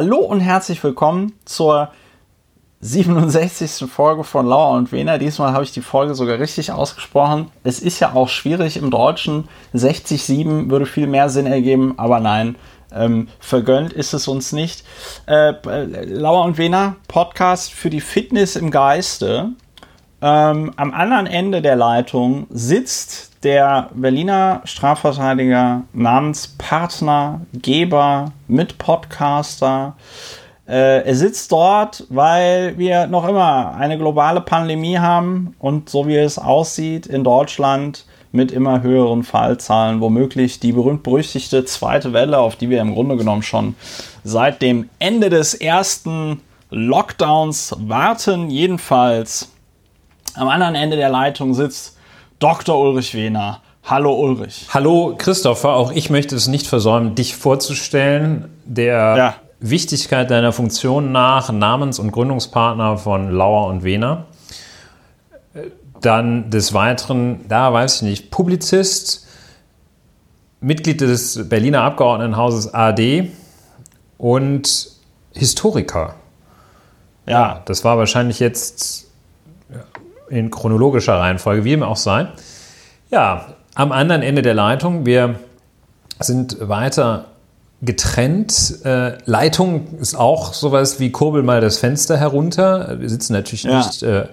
Hallo und herzlich willkommen zur 67. Folge von Lauer und Wiener. Diesmal habe ich die Folge sogar richtig ausgesprochen. Es ist ja auch schwierig im Deutschen. 60,7 würde viel mehr Sinn ergeben, aber nein, ähm, vergönnt ist es uns nicht. Äh, Lauer und Wiener, Podcast für die Fitness im Geiste. Ähm, am anderen Ende der Leitung sitzt der Berliner Strafverteidiger namens Partner, Geber, Mitpodcaster. Äh, er sitzt dort, weil wir noch immer eine globale Pandemie haben und so wie es aussieht in Deutschland mit immer höheren Fallzahlen, womöglich die berühmt-berüchtigte zweite Welle, auf die wir im Grunde genommen schon seit dem Ende des ersten Lockdowns warten. Jedenfalls am anderen Ende der Leitung sitzt Dr. Ulrich Wehner. Hallo Ulrich. Hallo Christopher, auch ich möchte es nicht versäumen, dich vorzustellen. Der ja. Wichtigkeit deiner Funktion nach Namens- und Gründungspartner von Lauer und Wehner. Dann des Weiteren, da weiß ich nicht, Publizist, Mitglied des Berliner Abgeordnetenhauses AD und Historiker. Ja, das war wahrscheinlich jetzt in chronologischer Reihenfolge, wie dem auch sei. Ja, am anderen Ende der Leitung, wir sind weiter getrennt. Äh, Leitung ist auch sowas wie kurbel mal das Fenster herunter. Wir sitzen natürlich ja. nicht äh,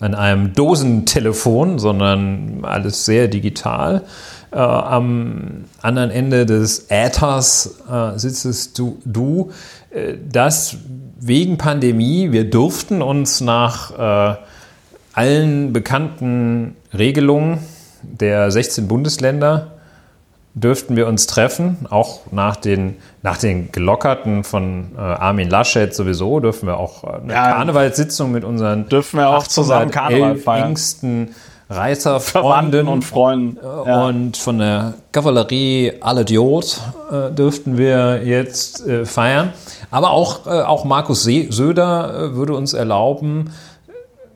an einem Dosentelefon, sondern alles sehr digital. Äh, am anderen Ende des Äthers äh, sitzt du. du äh, das wegen Pandemie, wir durften uns nach äh, allen bekannten Regelungen der 16 Bundesländer dürften wir uns treffen, auch nach den, nach den gelockerten von äh, Armin Laschet sowieso, dürfen wir auch eine ja, Karnevalssitzung mit unseren dürfen wir auch zusammen Karneval feiern. engsten Reiterfreunden und Freunden äh, ja. und von der Kavallerie äh, dürften wir jetzt äh, feiern. Aber auch, äh, auch Markus Söder äh, würde uns erlauben,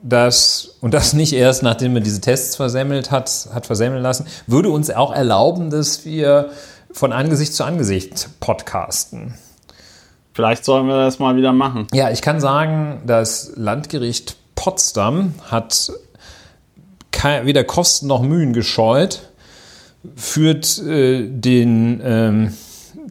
dass, und das nicht erst nachdem er diese Tests versemmelt hat, hat versemmeln lassen, würde uns auch erlauben, dass wir von Angesicht zu Angesicht podcasten. Vielleicht sollen wir das mal wieder machen. Ja, ich kann sagen, das Landgericht Potsdam hat weder Kosten noch Mühen gescheut, führt äh, den ähm,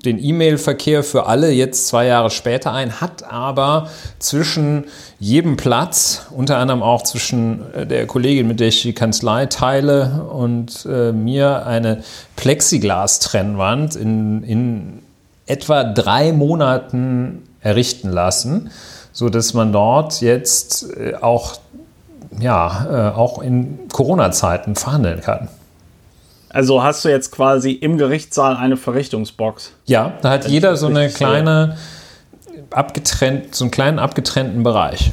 den E-Mail-Verkehr für alle jetzt zwei Jahre später ein, hat aber zwischen jedem Platz, unter anderem auch zwischen äh, der Kollegin, mit der ich die Kanzlei teile, und äh, mir eine Plexiglas-Trennwand in, in etwa drei Monaten errichten lassen, sodass man dort jetzt äh, auch, ja, äh, auch in Corona-Zeiten verhandeln kann. Also hast du jetzt quasi im Gerichtssaal eine Verrichtungsbox. Ja, da hat jeder so eine kleine abgetrennt, so einen kleinen abgetrennten Bereich.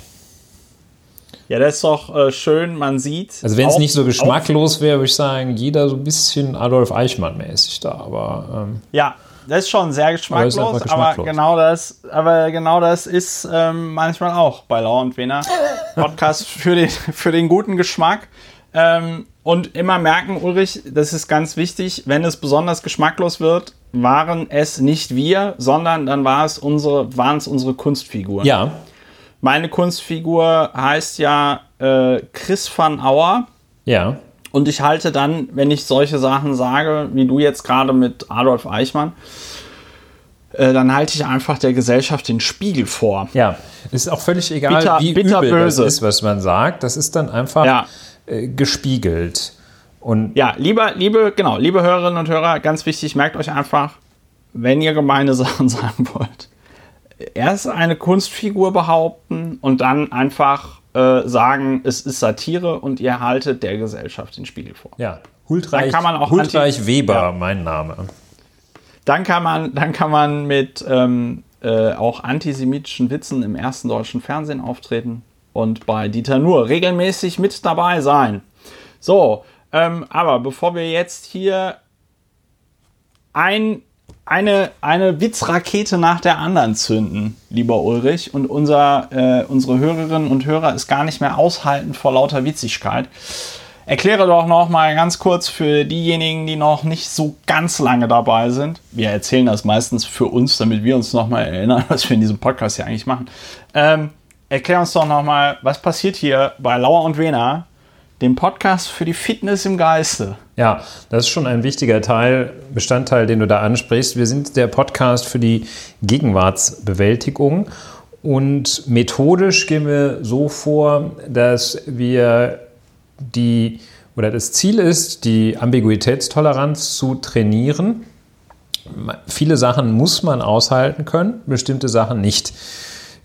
Ja, das ist doch äh, schön, man sieht. Also wenn es nicht so geschmacklos wäre, würde ich sagen, jeder so ein bisschen Adolf Eichmann-mäßig da, aber. Ähm, ja, das ist schon sehr geschmacklos, aber, geschmacklos. aber genau das, aber genau das ist ähm, manchmal auch bei Lau und Wiener. Podcast für den, für den guten Geschmack. Ähm, und immer merken, Ulrich, das ist ganz wichtig, wenn es besonders geschmacklos wird, waren es nicht wir, sondern dann war es unsere, waren es unsere Kunstfiguren. Ja. Meine Kunstfigur heißt ja äh, Chris van Auer. Ja. Und ich halte dann, wenn ich solche Sachen sage, wie du jetzt gerade mit Adolf Eichmann, äh, dann halte ich einfach der Gesellschaft den Spiegel vor. Ja, ist auch völlig egal, bitter, wie bitter übel böse. das ist, was man sagt. Das ist dann einfach ja. Äh, gespiegelt. Und ja, liebe, liebe, genau, liebe Hörerinnen und Hörer, ganz wichtig, merkt euch einfach, wenn ihr gemeine Sachen sagen wollt, erst eine Kunstfigur behaupten und dann einfach äh, sagen, es ist Satire und ihr haltet der Gesellschaft den Spiegel vor. Ja, Hultreich, kann man auch Hultreich Weber, ja. mein Name. Dann kann man, dann kann man mit ähm, äh, auch antisemitischen Witzen im ersten deutschen Fernsehen auftreten und bei Dieter Nuhr regelmäßig mit dabei sein. So, ähm, aber bevor wir jetzt hier ein, eine, eine Witzrakete nach der anderen zünden, lieber Ulrich, und unser, äh, unsere Hörerinnen und Hörer es gar nicht mehr aushalten vor lauter Witzigkeit, erkläre doch noch mal ganz kurz für diejenigen, die noch nicht so ganz lange dabei sind. Wir erzählen das meistens für uns, damit wir uns noch mal erinnern, was wir in diesem Podcast hier eigentlich machen. Ähm, erklär uns doch noch mal, was passiert hier bei Lauer und Wena, dem Podcast für die Fitness im Geiste. Ja, das ist schon ein wichtiger Teil, Bestandteil, den du da ansprichst. Wir sind der Podcast für die Gegenwartsbewältigung und methodisch gehen wir so vor, dass wir die oder das Ziel ist, die Ambiguitätstoleranz zu trainieren. Viele Sachen muss man aushalten können, bestimmte Sachen nicht.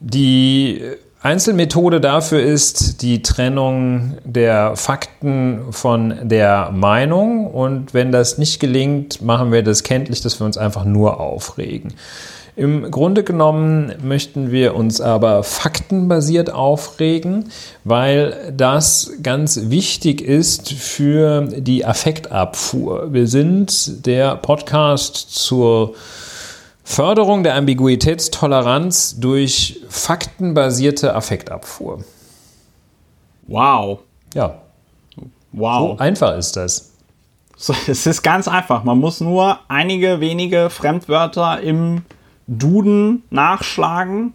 Die Einzelmethode dafür ist die Trennung der Fakten von der Meinung. Und wenn das nicht gelingt, machen wir das kenntlich, dass wir uns einfach nur aufregen. Im Grunde genommen möchten wir uns aber faktenbasiert aufregen, weil das ganz wichtig ist für die Affektabfuhr. Wir sind der Podcast zur Förderung der Ambiguitätstoleranz durch faktenbasierte Affektabfuhr. Wow. Ja. Wow. So einfach ist das. So, es ist ganz einfach. Man muss nur einige wenige Fremdwörter im Duden nachschlagen.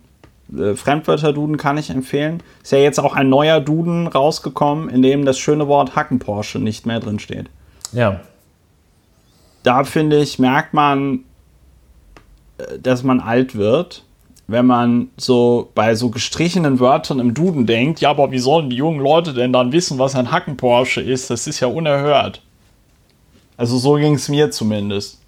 Äh, Fremdwörter-Duden kann ich empfehlen. Ist ja jetzt auch ein neuer Duden rausgekommen, in dem das schöne Wort Hackenporsche nicht mehr drin steht. Ja. Da finde ich, merkt man, dass man alt wird, wenn man so bei so gestrichenen Wörtern im Duden denkt, ja, aber wie sollen die jungen Leute denn dann wissen, was ein Hackenporsche ist? Das ist ja unerhört. Also so ging es mir zumindest.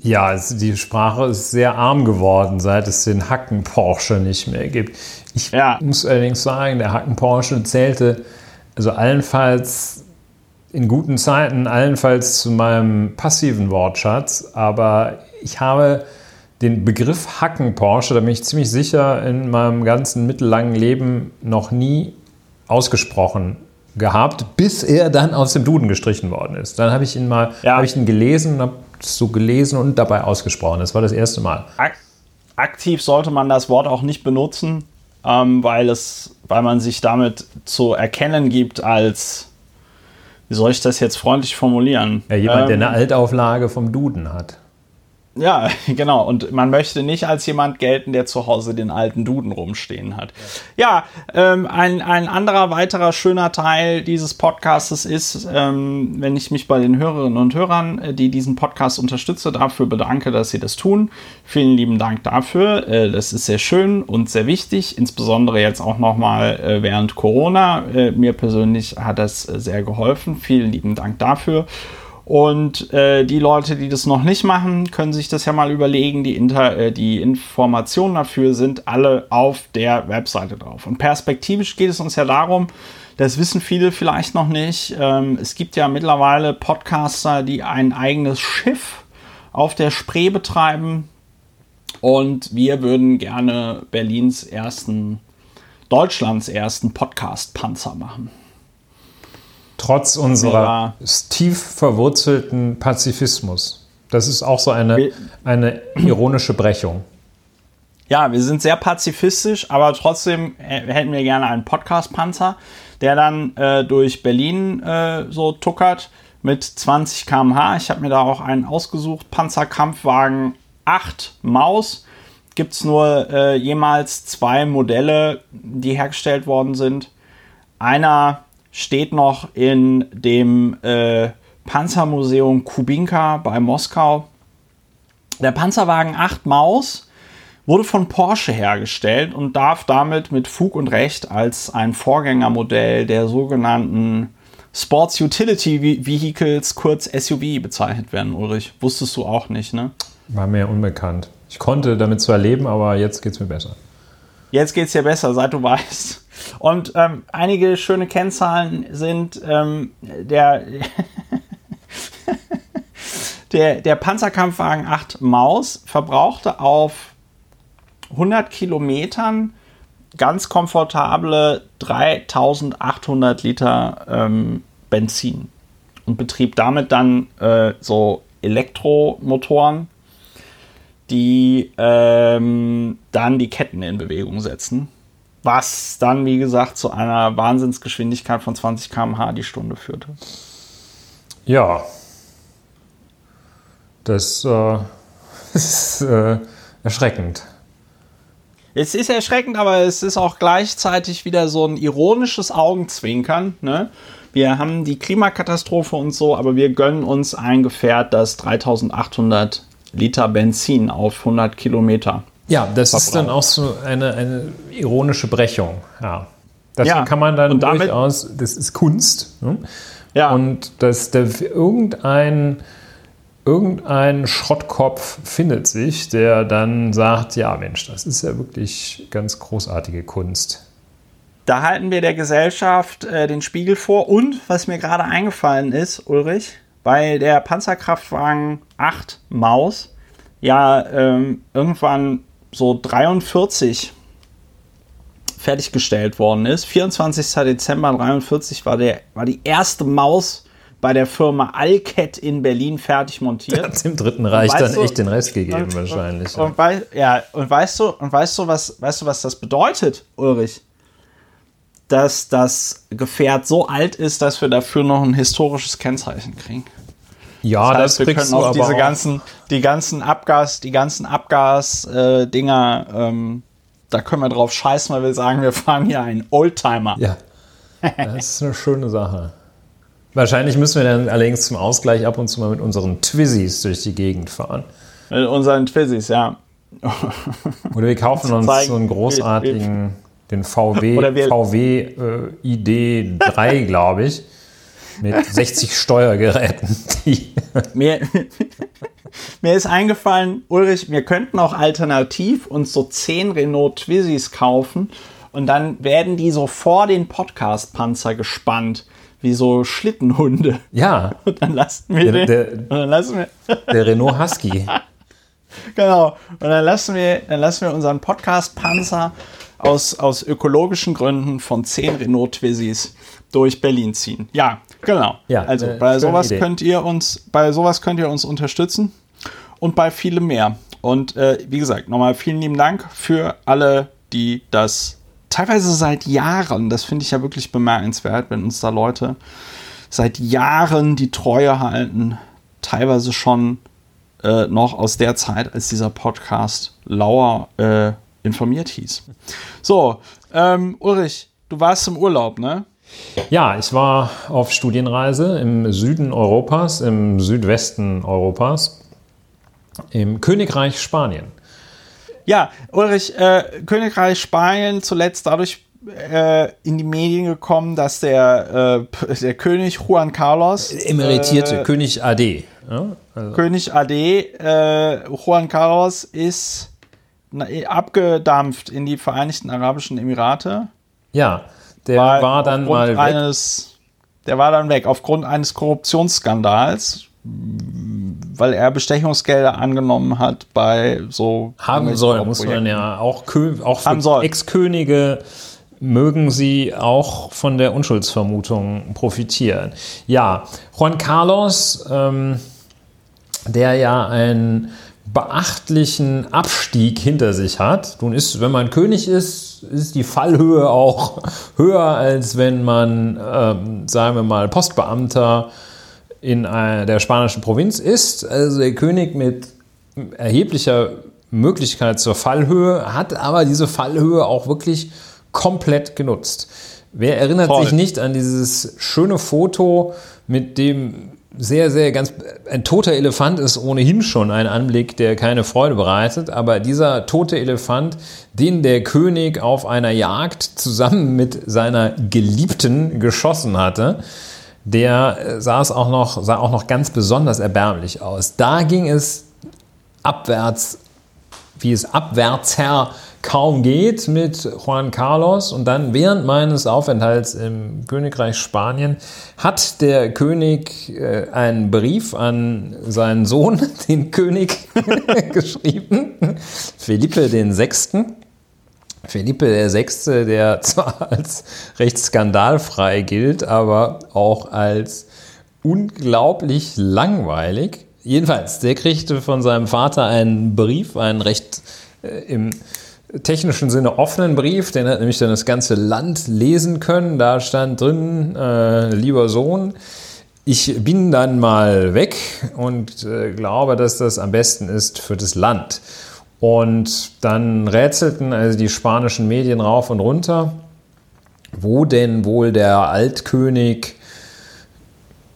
Ja, die Sprache ist sehr arm geworden, seit es den Hacken Porsche nicht mehr gibt. Ich ja. muss allerdings sagen, der Hacken Porsche zählte also allenfalls in guten Zeiten, allenfalls zu meinem passiven Wortschatz, aber ich habe den Begriff Hacken Porsche, da bin ich ziemlich sicher, in meinem ganzen mittellangen Leben noch nie ausgesprochen gehabt, bis er dann aus dem Duden gestrichen worden ist. Dann habe ich ihn mal, ja. habe ich ihn gelesen und habe so gelesen und dabei ausgesprochen. Das war das erste Mal. Aktiv sollte man das Wort auch nicht benutzen, ähm, weil, es, weil man sich damit zu erkennen gibt als, wie soll ich das jetzt freundlich formulieren? Ja, jemand, ähm, der eine Altauflage vom Duden hat. Ja, genau. Und man möchte nicht als jemand gelten, der zu Hause den alten Duden rumstehen hat. Ja, ja ähm, ein, ein anderer weiterer schöner Teil dieses Podcastes ist, ähm, wenn ich mich bei den Hörerinnen und Hörern, äh, die diesen Podcast unterstütze, dafür bedanke, dass sie das tun. Vielen lieben Dank dafür. Äh, das ist sehr schön und sehr wichtig, insbesondere jetzt auch nochmal äh, während Corona. Äh, mir persönlich hat das äh, sehr geholfen. Vielen lieben Dank dafür. Und äh, die Leute, die das noch nicht machen, können sich das ja mal überlegen. Die, Inter äh, die Informationen dafür sind alle auf der Webseite drauf. Und perspektivisch geht es uns ja darum, das wissen viele vielleicht noch nicht. Ähm, es gibt ja mittlerweile Podcaster, die ein eigenes Schiff auf der Spree betreiben. Und wir würden gerne Berlins ersten, Deutschlands ersten Podcast-Panzer machen. Trotz unserer tief verwurzelten Pazifismus. Das ist auch so eine, eine ironische Brechung. Ja, wir sind sehr pazifistisch, aber trotzdem hätten wir gerne einen Podcast-Panzer, der dann äh, durch Berlin äh, so tuckert mit 20 km/h. Ich habe mir da auch einen ausgesucht. Panzerkampfwagen 8 Maus. Gibt es nur äh, jemals zwei Modelle, die hergestellt worden sind. Einer steht noch in dem äh, Panzermuseum Kubinka bei Moskau. Der Panzerwagen 8 Maus wurde von Porsche hergestellt und darf damit mit Fug und Recht als ein Vorgängermodell der sogenannten Sports Utility Vehicles, kurz SUV, bezeichnet werden, Ulrich. Wusstest du auch nicht, ne? War mir unbekannt. Ich konnte damit zwar leben, aber jetzt geht es mir besser. Jetzt geht es dir besser, seit du weißt, und ähm, einige schöne Kennzahlen sind ähm, der, der, der Panzerkampfwagen 8 Maus verbrauchte auf 100 Kilometern ganz komfortable 3800 Liter ähm, Benzin und betrieb damit dann äh, so Elektromotoren, die ähm, dann die Ketten in Bewegung setzen. Was dann, wie gesagt, zu einer Wahnsinnsgeschwindigkeit von 20 km/h die Stunde führte. Ja. Das äh, ist äh, erschreckend. Es ist erschreckend, aber es ist auch gleichzeitig wieder so ein ironisches Augenzwinkern. Ne? Wir haben die Klimakatastrophe und so, aber wir gönnen uns ein Gefährt, das 3800 Liter Benzin auf 100 Kilometer. Ja, das verbraucht. ist dann auch so eine, eine ironische Brechung. Ja. Das Ja, kann man dann und damit- durchaus, das ist Kunst. Ne? Ja. Und dass der, irgendein, irgendein Schrottkopf findet sich, der dann sagt, ja Mensch, das ist ja wirklich ganz großartige Kunst. Da halten wir der Gesellschaft äh, den Spiegel vor. Und was mir gerade eingefallen ist, Ulrich, weil der Panzerkraftwagen 8 Maus ja ähm, irgendwann so 43 fertiggestellt worden ist. 24. Dezember 43 war, der, war die erste Maus bei der Firma Alcat in Berlin fertig montiert. Hat dem Dritten Reich dann du- echt den Rest gegeben Und- wahrscheinlich. Und, und, wei ja, und weißt du, und weißt du, was, weißt du, was das bedeutet, Ulrich? Dass das Gefährt so alt ist, dass wir dafür noch ein historisches Kennzeichen kriegen. Ja, Das das, heißt, wir kriegst können du auch diese ganzen, die ganzen Abgas, die ganzen Abgas-Dinger, ähm, da können wir drauf scheißen, weil wir sagen, wir fahren hier einen Oldtimer. Ja, das ist eine schöne Sache. Wahrscheinlich müssen wir dann allerdings zum Ausgleich ab und zu mal mit unseren Twizzys durch die Gegend fahren. Mit unseren Twizzys, ja. Oder wir kaufen uns zeigen, so einen großartigen, den VW, wir- VW äh, ID3, glaube ich, mit 60 Steuergeräten. Mir, mir ist eingefallen, Ulrich, wir könnten auch alternativ uns so 10 Renault Twizzys kaufen und dann werden die so vor den Podcast-Panzer gespannt, wie so Schlittenhunde. ja, Und dann lassen wir Der- den, der- und dann lassen wir, der Renault Husky. genau, und dann lassen wir, dann lassen wir unseren Podcast-Panzer aus, aus ökologischen Gründen von 10 Renault Twizzys durch Berlin ziehen. Ja, genau. Ja, also äh, bei sowas Idee. könnt ihr uns, bei sowas könnt ihr uns unterstützen und bei vielem mehr. Und äh, wie gesagt, nochmal vielen lieben Dank für alle, die das teilweise seit Jahren, das finde ich ja wirklich bemerkenswert, wenn uns da Leute seit Jahren die Treue halten, teilweise schon äh, noch aus der Zeit, als dieser Podcast Lauer äh, informiert hieß. So, ähm, Ulrich, du warst im Urlaub, ne? Ja, ich war auf Studienreise im Süden Europas, im Südwesten Europas, im Königreich Spanien. Ja, Ulrich, äh, Königreich Spanien zuletzt dadurch äh, in die Medien gekommen, dass der, äh, der König Juan Carlos, Emeritierte äh, König AD. Ja, also, König AD, äh, Juan Carlos ist na, abgedampft in die Vereinigten Arabischen Emirate. ja der Weil war dann mal weg. Eines, der war dann weg aufgrund eines Korruptionsskandals, weil er Bestechungsgelder angenommen hat bei so haben soll, muss man ja auch, Kö auch. Ex-Könige mögen sie auch von der Unschuldsvermutung profitieren. Ja, Juan Carlos, ähm, der ja einen beachtlichen Abstieg hinter sich hat. Nun ist, wenn man König ist, ist die Fallhöhe auch höher, als wenn man, ähm, sagen wir mal, Postbeamter in einer der spanischen Provinz ist. Also der König mit erheblicher Möglichkeit zur Fallhöhe, hat aber diese Fallhöhe auch wirklich komplett genutzt. Wer erinnert Toll. sich nicht an dieses schöne Foto mit dem sehr, sehr ganz. Ein toter Elefant ist ohnehin schon ein Anblick, der keine Freude bereitet, aber dieser tote Elefant, den der König auf einer Jagd zusammen mit seiner Geliebten geschossen hatte, der äh, sah es auch noch, sah auch noch ganz besonders erbärmlich aus. Da ging es abwärts, wie es abwärtsher kaum geht mit Juan Carlos. Und dann während meines Aufenthalts im Königreich Spanien hat der König äh, einen Brief an seinen Sohn, den König, geschrieben, Felipe den Sechsten. Felipe der Sechste, der zwar als recht skandalfrei gilt, aber auch als unglaublich langweilig. Jedenfalls, der kriegte von seinem Vater einen Brief, einen recht äh, im technischen Sinne offenen Brief, den hat nämlich dann das ganze Land lesen können. Da stand drin, äh, lieber Sohn, ich bin dann mal weg und äh, glaube, dass das am besten ist für das Land. Und dann rätselten also die spanischen Medien rauf und runter, wo denn wohl der Altkönig,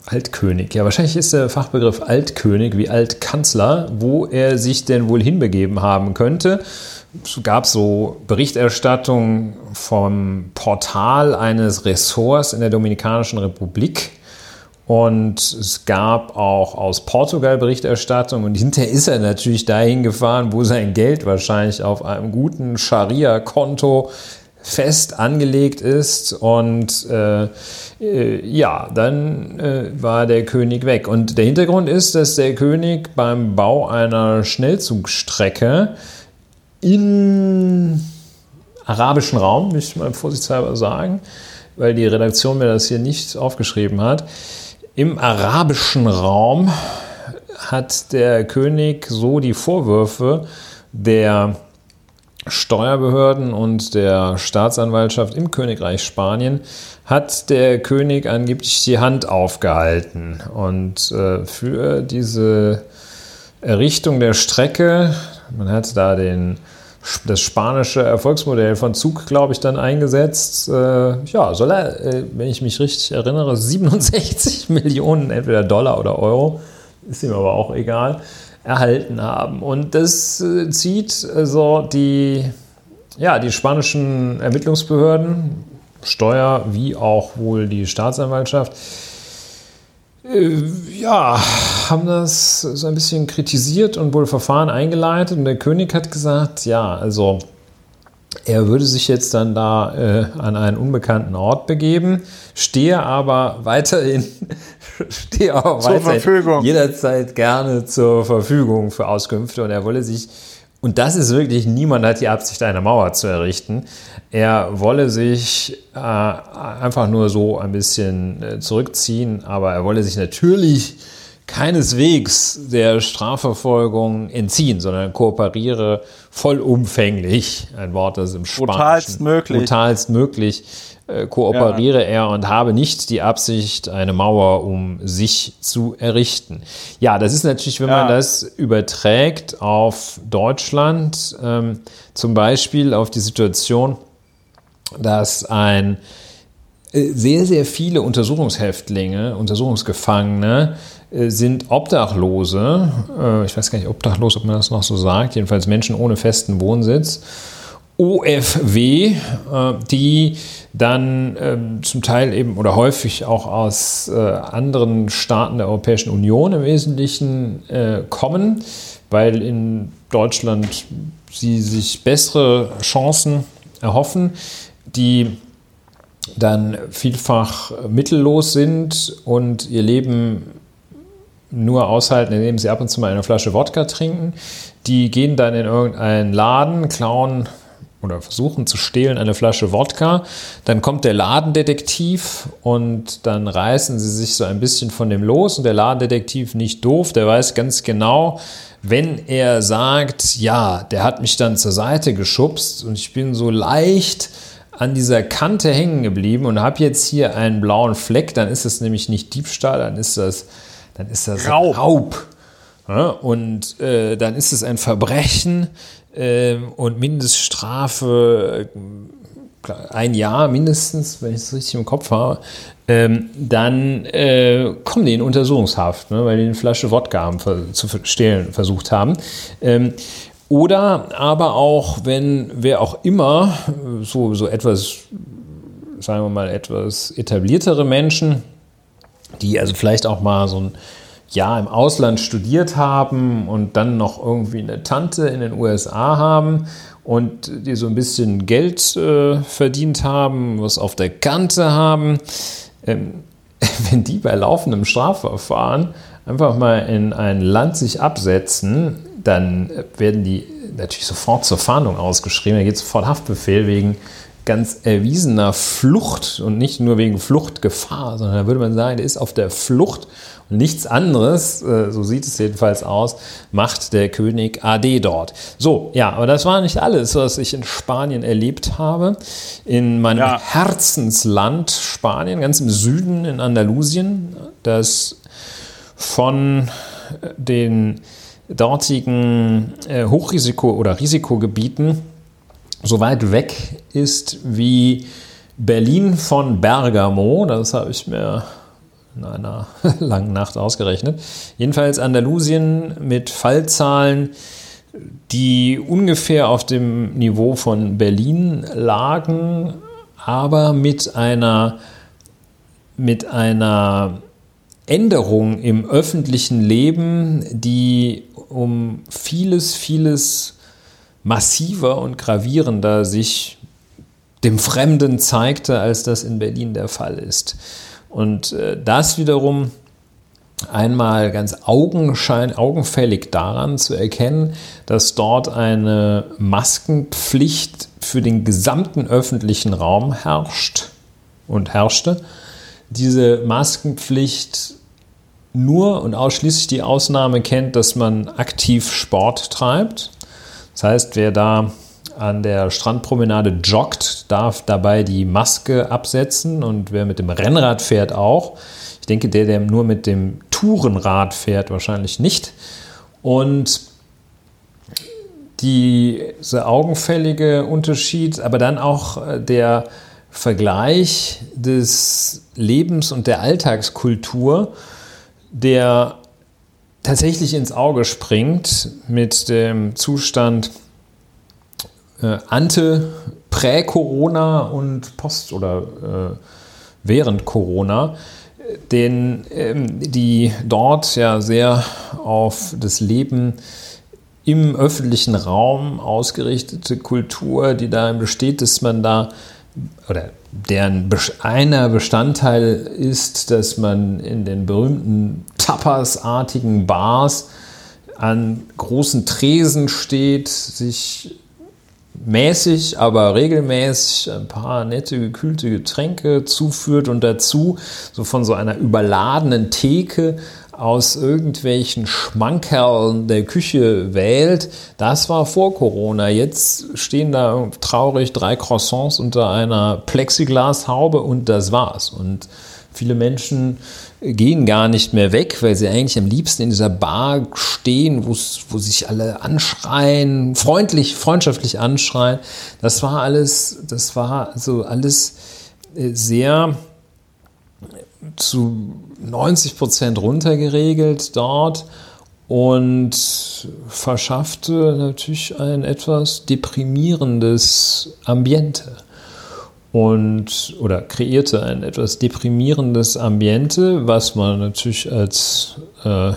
Altkönig, ja wahrscheinlich ist der Fachbegriff Altkönig wie Altkanzler, wo er sich denn wohl hinbegeben haben könnte. Es gab so Berichterstattung vom Portal eines Ressorts in der Dominikanischen Republik. Und es gab auch aus Portugal Berichterstattung. Und hinterher ist er natürlich dahin gefahren, wo sein Geld wahrscheinlich auf einem guten Scharia-Konto fest angelegt ist. Und äh, äh, ja, dann äh, war der König weg. Und der Hintergrund ist, dass der König beim Bau einer Schnellzugstrecke im arabischen Raum, möchte ich mal vorsichtshalber sagen, weil die Redaktion mir das hier nicht aufgeschrieben hat, im arabischen Raum hat der König so die Vorwürfe der Steuerbehörden und der Staatsanwaltschaft im Königreich Spanien hat der König angeblich die Hand aufgehalten. Und äh, für diese Errichtung der Strecke, man hat da den das spanische Erfolgsmodell von Zug, glaube ich, dann eingesetzt. Äh, ja, soll er, äh, wenn ich mich richtig erinnere, 67 Millionen, entweder Dollar oder Euro, ist ihm aber auch egal, erhalten haben. Und das äh, zieht also die, ja, die spanischen Ermittlungsbehörden, Steuer wie auch wohl die Staatsanwaltschaft, ja, haben das so ein bisschen kritisiert und wohl Verfahren eingeleitet. Und der König hat gesagt, ja, also er würde sich jetzt dann da äh, an einen unbekannten Ort begeben, stehe aber weiterhin, stehe aber zur weiterhin Verfügung. jederzeit gerne zur Verfügung für Auskünfte und er wolle sich und das ist wirklich, niemand hat die Absicht, eine Mauer zu errichten. Er wolle sich äh, einfach nur so ein bisschen äh, zurückziehen, aber er wolle sich natürlich keineswegs der Strafverfolgung entziehen, sondern kooperiere vollumfänglich. Ein Wort, das im Spanischen brutalst möglich, brutalst möglich äh, kooperiere ja. er und habe nicht die Absicht, eine Mauer um sich zu errichten. Ja, das ist natürlich, wenn ja. man das überträgt auf Deutschland, ähm, zum Beispiel auf die Situation, dass ein äh, sehr, sehr viele Untersuchungshäftlinge, Untersuchungsgefangene äh, sind Obdachlose. Ich weiß gar nicht, obdachlos, ob man das noch so sagt. Jedenfalls Menschen ohne festen Wohnsitz. OFW, die dann ähm, zum Teil eben oder häufig auch aus äh, anderen Staaten der Europäischen Union im Wesentlichen äh, kommen, weil in Deutschland sie sich bessere Chancen erhoffen, die dann vielfach mittellos sind und ihr Leben nur aushalten, indem sie ab und zu mal eine Flasche Wodka trinken. Die gehen dann in irgendeinen Laden, klauen oder versuchen zu stehlen eine Flasche Wodka. Dann kommt der Ladendetektiv und dann reißen sie sich so ein bisschen von dem los. Und der Ladendetektiv nicht doof, der weiß ganz genau, wenn er sagt, ja, der hat mich dann zur Seite geschubst und ich bin so leicht an dieser Kante hängen geblieben und habe jetzt hier einen blauen Fleck, dann ist das nämlich nicht Diebstahl, dann ist das, dann ist das Raub. Raub. Ja, und äh, dann ist es ein Verbrechen ähm, und Mindeststrafe äh, ein Jahr mindestens, wenn ich es richtig im Kopf habe, ähm, dann äh, kommen die in Untersuchungshaft, ne, weil die eine Flasche Wodka haben, zu stehlen versucht haben. Ähm, oder aber auch, wenn wer auch immer, so, so etwas, sagen wir mal, etwas etabliertere Menschen, die also vielleicht auch mal so ein Jahr im Ausland studiert haben und dann noch irgendwie eine Tante in den USA haben und die so ein bisschen Geld äh, verdient haben, was auf der Kante haben, ähm, wenn die bei laufendem Strafverfahren einfach mal in ein Land sich absetzen, dann werden die natürlich sofort zur Fahndung ausgeschrieben. Da geht sofort Haftbefehl wegen ganz erwiesener Flucht und nicht nur wegen Fluchtgefahr, sondern da würde man sagen, der ist auf der Flucht nichts anderes, äh, so sieht es jedenfalls aus, macht der König AD dort. So, ja, aber das war nicht alles, was ich in Spanien erlebt habe. In meinem ja. Herzensland Spanien, ganz im Süden in Andalusien, das von den dortigen äh, Hochrisiko- oder Risikogebieten so weit weg ist wie Berlin von Bergamo. Das habe ich mir in einer langen Nacht ausgerechnet. Jedenfalls Andalusien mit Fallzahlen, die ungefähr auf dem Niveau von Berlin lagen, aber mit einer, mit einer Änderung im öffentlichen Leben, die um vieles, vieles massiver und gravierender sich dem Fremden zeigte, als das in Berlin der Fall ist. Und äh, das wiederum einmal ganz augenschein, augenfällig daran zu erkennen, dass dort eine Maskenpflicht für den gesamten öffentlichen Raum herrscht und herrschte. Diese Maskenpflicht nur und ausschließlich die Ausnahme kennt, dass man aktiv Sport treibt. Das heißt, wer da an der Strandpromenade joggt, darf dabei die Maske absetzen und wer mit dem Rennrad fährt auch. Ich denke, der, der nur mit dem Tourenrad fährt, wahrscheinlich nicht. Und dieser augenfällige Unterschied, aber dann auch äh, der Vergleich des Lebens und der Alltagskultur, der tatsächlich ins Auge springt mit dem Zustand äh, ante, prä-Corona und post- oder äh, während Corona, den ähm, die dort ja sehr auf das Leben im öffentlichen Raum ausgerichtete Kultur, die darin besteht, dass man da oder deren einer Bestandteil ist, dass man in den berühmten Tapas-artigen Bars an großen Tresen steht, sich mäßig, aber regelmäßig ein paar nette gekühlte Getränke zuführt und dazu so von so einer überladenen Theke aus irgendwelchen Schmankerln der Küche wählt, das war vor Corona. Jetzt stehen da traurig drei Croissants unter einer Plexiglashaube und das war's. Und viele Menschen gehen gar nicht mehr weg, weil sie eigentlich am liebsten in dieser Bar stehen, wo sich alle anschreien, freundlich, freundschaftlich anschreien. Das war alles, das war so alles äh, sehr zu 90 Prozent runtergeregelt dort und verschaffte natürlich ein etwas deprimierendes Ambiente und oder kreierte ein etwas deprimierendes Ambiente, was man natürlich als äh,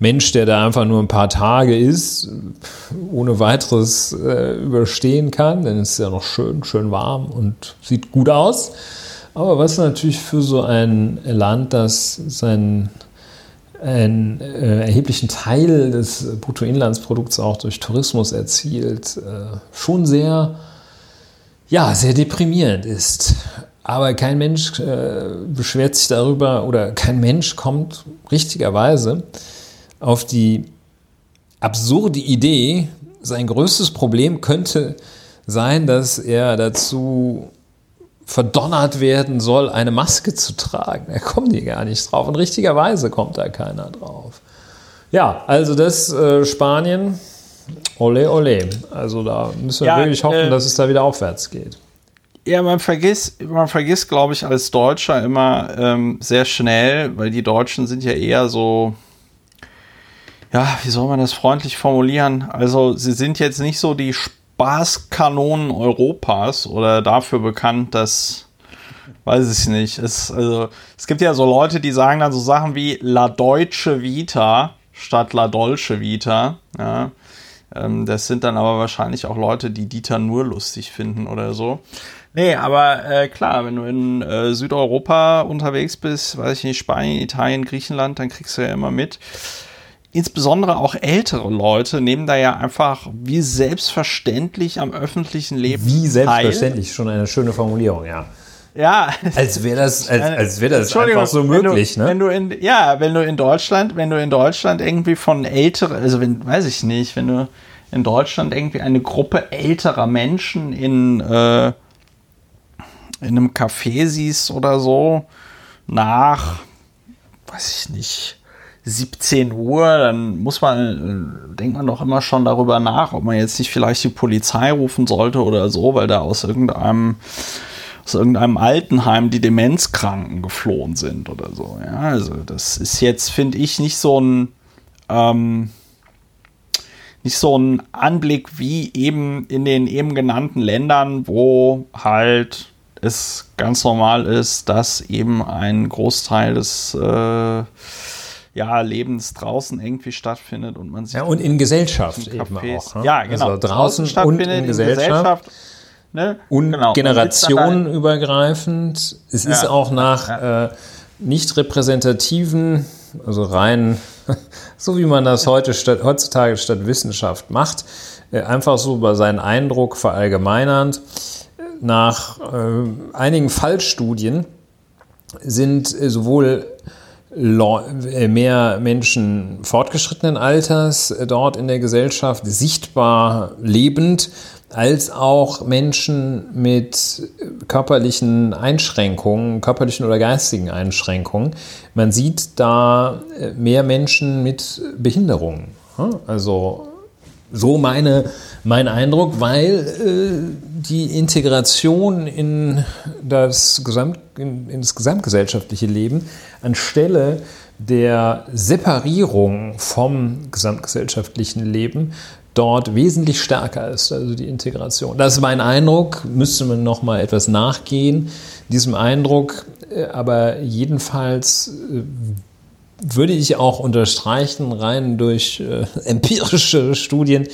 Mensch, der da einfach nur ein paar Tage ist, ohne weiteres äh, überstehen kann, denn es ist ja noch schön, schön warm und sieht gut aus. Aber was natürlich für so ein Land, das seinen einen äh, erheblichen Teil des Bruttoinlandsprodukts auch durch Tourismus erzielt, äh, schon sehr, ja, sehr deprimierend ist. Aber kein Mensch äh, beschwert sich darüber oder kein Mensch kommt richtigerweise auf die absurde Idee, sein größtes Problem könnte sein, dass er dazu verdonnert werden soll, eine Maske zu tragen. Da kommen die gar nicht drauf. Und richtigerweise kommt da keiner drauf. Ja, also das äh, Spanien, ole ole. Also da müssen wir ja, wirklich hoffen, äh, dass es da wieder aufwärts geht. Ja, man vergisst, man vergisst, glaube ich, als Deutscher immer ähm, sehr schnell, weil die Deutschen sind ja eher so, ja, wie soll man das freundlich formulieren? Also sie sind jetzt nicht so die Sp Spaßkanonen Europas oder dafür bekannt, dass weiß ich nicht. Es, also, es gibt ja so Leute, die sagen dann so Sachen wie La Deutsche Vita statt La Dolce Vita. Ja. Ähm, das sind dann aber wahrscheinlich auch Leute, die Dieter nur lustig finden oder so. Nee, aber äh, klar, wenn du in äh, Südeuropa unterwegs bist, weiß ich nicht, Spanien, Italien, Griechenland, dann kriegst du ja immer mit, insbesondere auch ältere Leute nehmen da ja einfach wie selbstverständlich am öffentlichen Leben Wie selbstverständlich, teil. schon eine schöne Formulierung, ja. Ja. Als wäre das, als, als wär das einfach so möglich, wenn du, ne? Wenn du in, ja, wenn du in Deutschland, wenn du in Deutschland irgendwie von älteren, also wenn, weiß ich nicht, wenn du in Deutschland irgendwie eine Gruppe älterer Menschen in, äh, in einem Café siehst oder so, nach, weiß ich nicht, 17 Uhr, dann muss man, äh, denkt man doch immer schon darüber nach, ob man jetzt nicht vielleicht die Polizei rufen sollte oder so, weil da aus irgendeinem aus irgendeinem Altenheim die Demenzkranken geflohen sind oder so. Ja, also das ist jetzt, finde ich, nicht so ein ähm, nicht so ein Anblick wie eben in den eben genannten Ländern, wo halt es ganz normal ist, dass eben ein Großteil des äh, ja, Lebens draußen irgendwie stattfindet und man sieht. Ja, und in Gesellschaft eben auch. Ne? Ja, genau. Also draußen, draußen und in Gesellschaft. In Gesellschaft Ne? Und genau. generationenübergreifend. Es ja. ist auch nach ja. äh, nicht repräsentativen, also rein, so wie man das heute statt, heutzutage statt Wissenschaft macht, äh, einfach so über seinen Eindruck verallgemeinernd. Nach äh, einigen Fallstudien sind äh, sowohl äh, mehr Menschen fortgeschrittenen Alters äh, dort in der Gesellschaft sichtbar lebend als auch Menschen mit körperlichen Einschränkungen, körperlichen oder geistigen Einschränkungen. Man sieht da äh, mehr Menschen mit Behinderungen. Also so meine, mein Eindruck, weil äh, die Integration in das, Gesamt, in, in das gesamtgesellschaftliche Leben anstelle der Separierung vom gesamtgesellschaftlichen Leben dort wesentlich stärker ist, also die Integration. Das ist mein Eindruck, müsste man noch mal etwas nachgehen, diesem Eindruck, äh, aber jedenfalls äh, würde ich auch unterstreichen, rein durch äh, empirische Studien,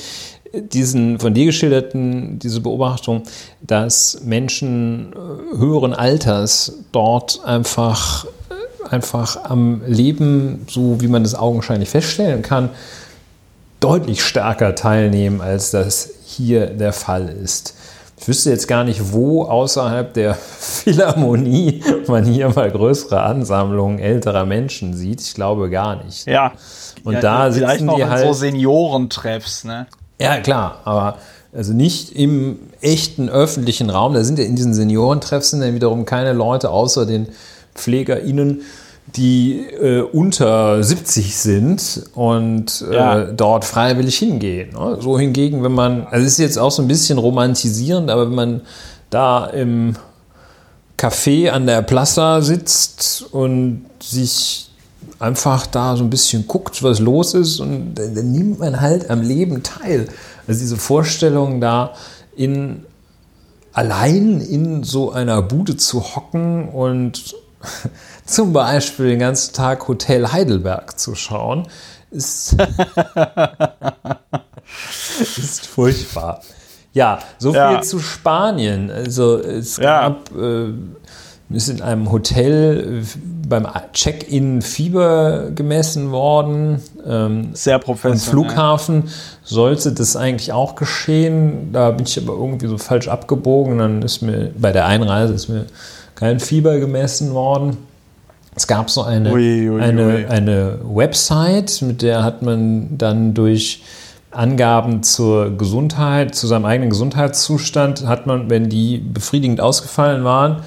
diesen von dir geschilderten, diese Beobachtung, dass Menschen höheren Alters dort einfach, einfach am Leben, so wie man das augenscheinlich feststellen kann, deutlich stärker teilnehmen, als das hier der Fall ist. Ich wüsste jetzt gar nicht, wo außerhalb der Philharmonie man hier mal größere Ansammlungen älterer Menschen sieht. Ich glaube gar nicht. Ja. Und ja, da sitzen die halt so Seniorentreffs, ne? Ja, klar, aber also nicht im echten öffentlichen Raum. Da sind ja in diesen Seniorentreffs sind dann wiederum keine Leute außer den PflegerInnen, die äh, unter 70 sind und äh, ja. dort freiwillig hingehen. Ne? So hingegen, wenn man, also es ist jetzt auch so ein bisschen romantisierend, aber wenn man da im Café an der Plaza sitzt und sich einfach da so ein bisschen guckt, was los ist und dann, dann nimmt man halt am Leben teil. Also diese Vorstellung da in allein in so einer Bude zu hocken und zum Beispiel den ganzen Tag Hotel Heidelberg zu schauen, ist, ist furchtbar. Ja, so viel ja. zu Spanien. Also es gab, ja. äh, ist in einem Hotel beim Check-in Fieber gemessen worden. Ähm, Sehr professionell. Am Flughafen sollte das eigentlich auch geschehen. Da bin ich aber irgendwie so falsch abgebogen. Dann ist mir bei der Einreise ist mir kein Fieber gemessen worden. Es gab so eine, ui, ui, eine, ui. eine Website, mit der hat man dann durch Angaben zur Gesundheit, zu seinem eigenen Gesundheitszustand, hat man, wenn die befriedigend ausgefallen waren,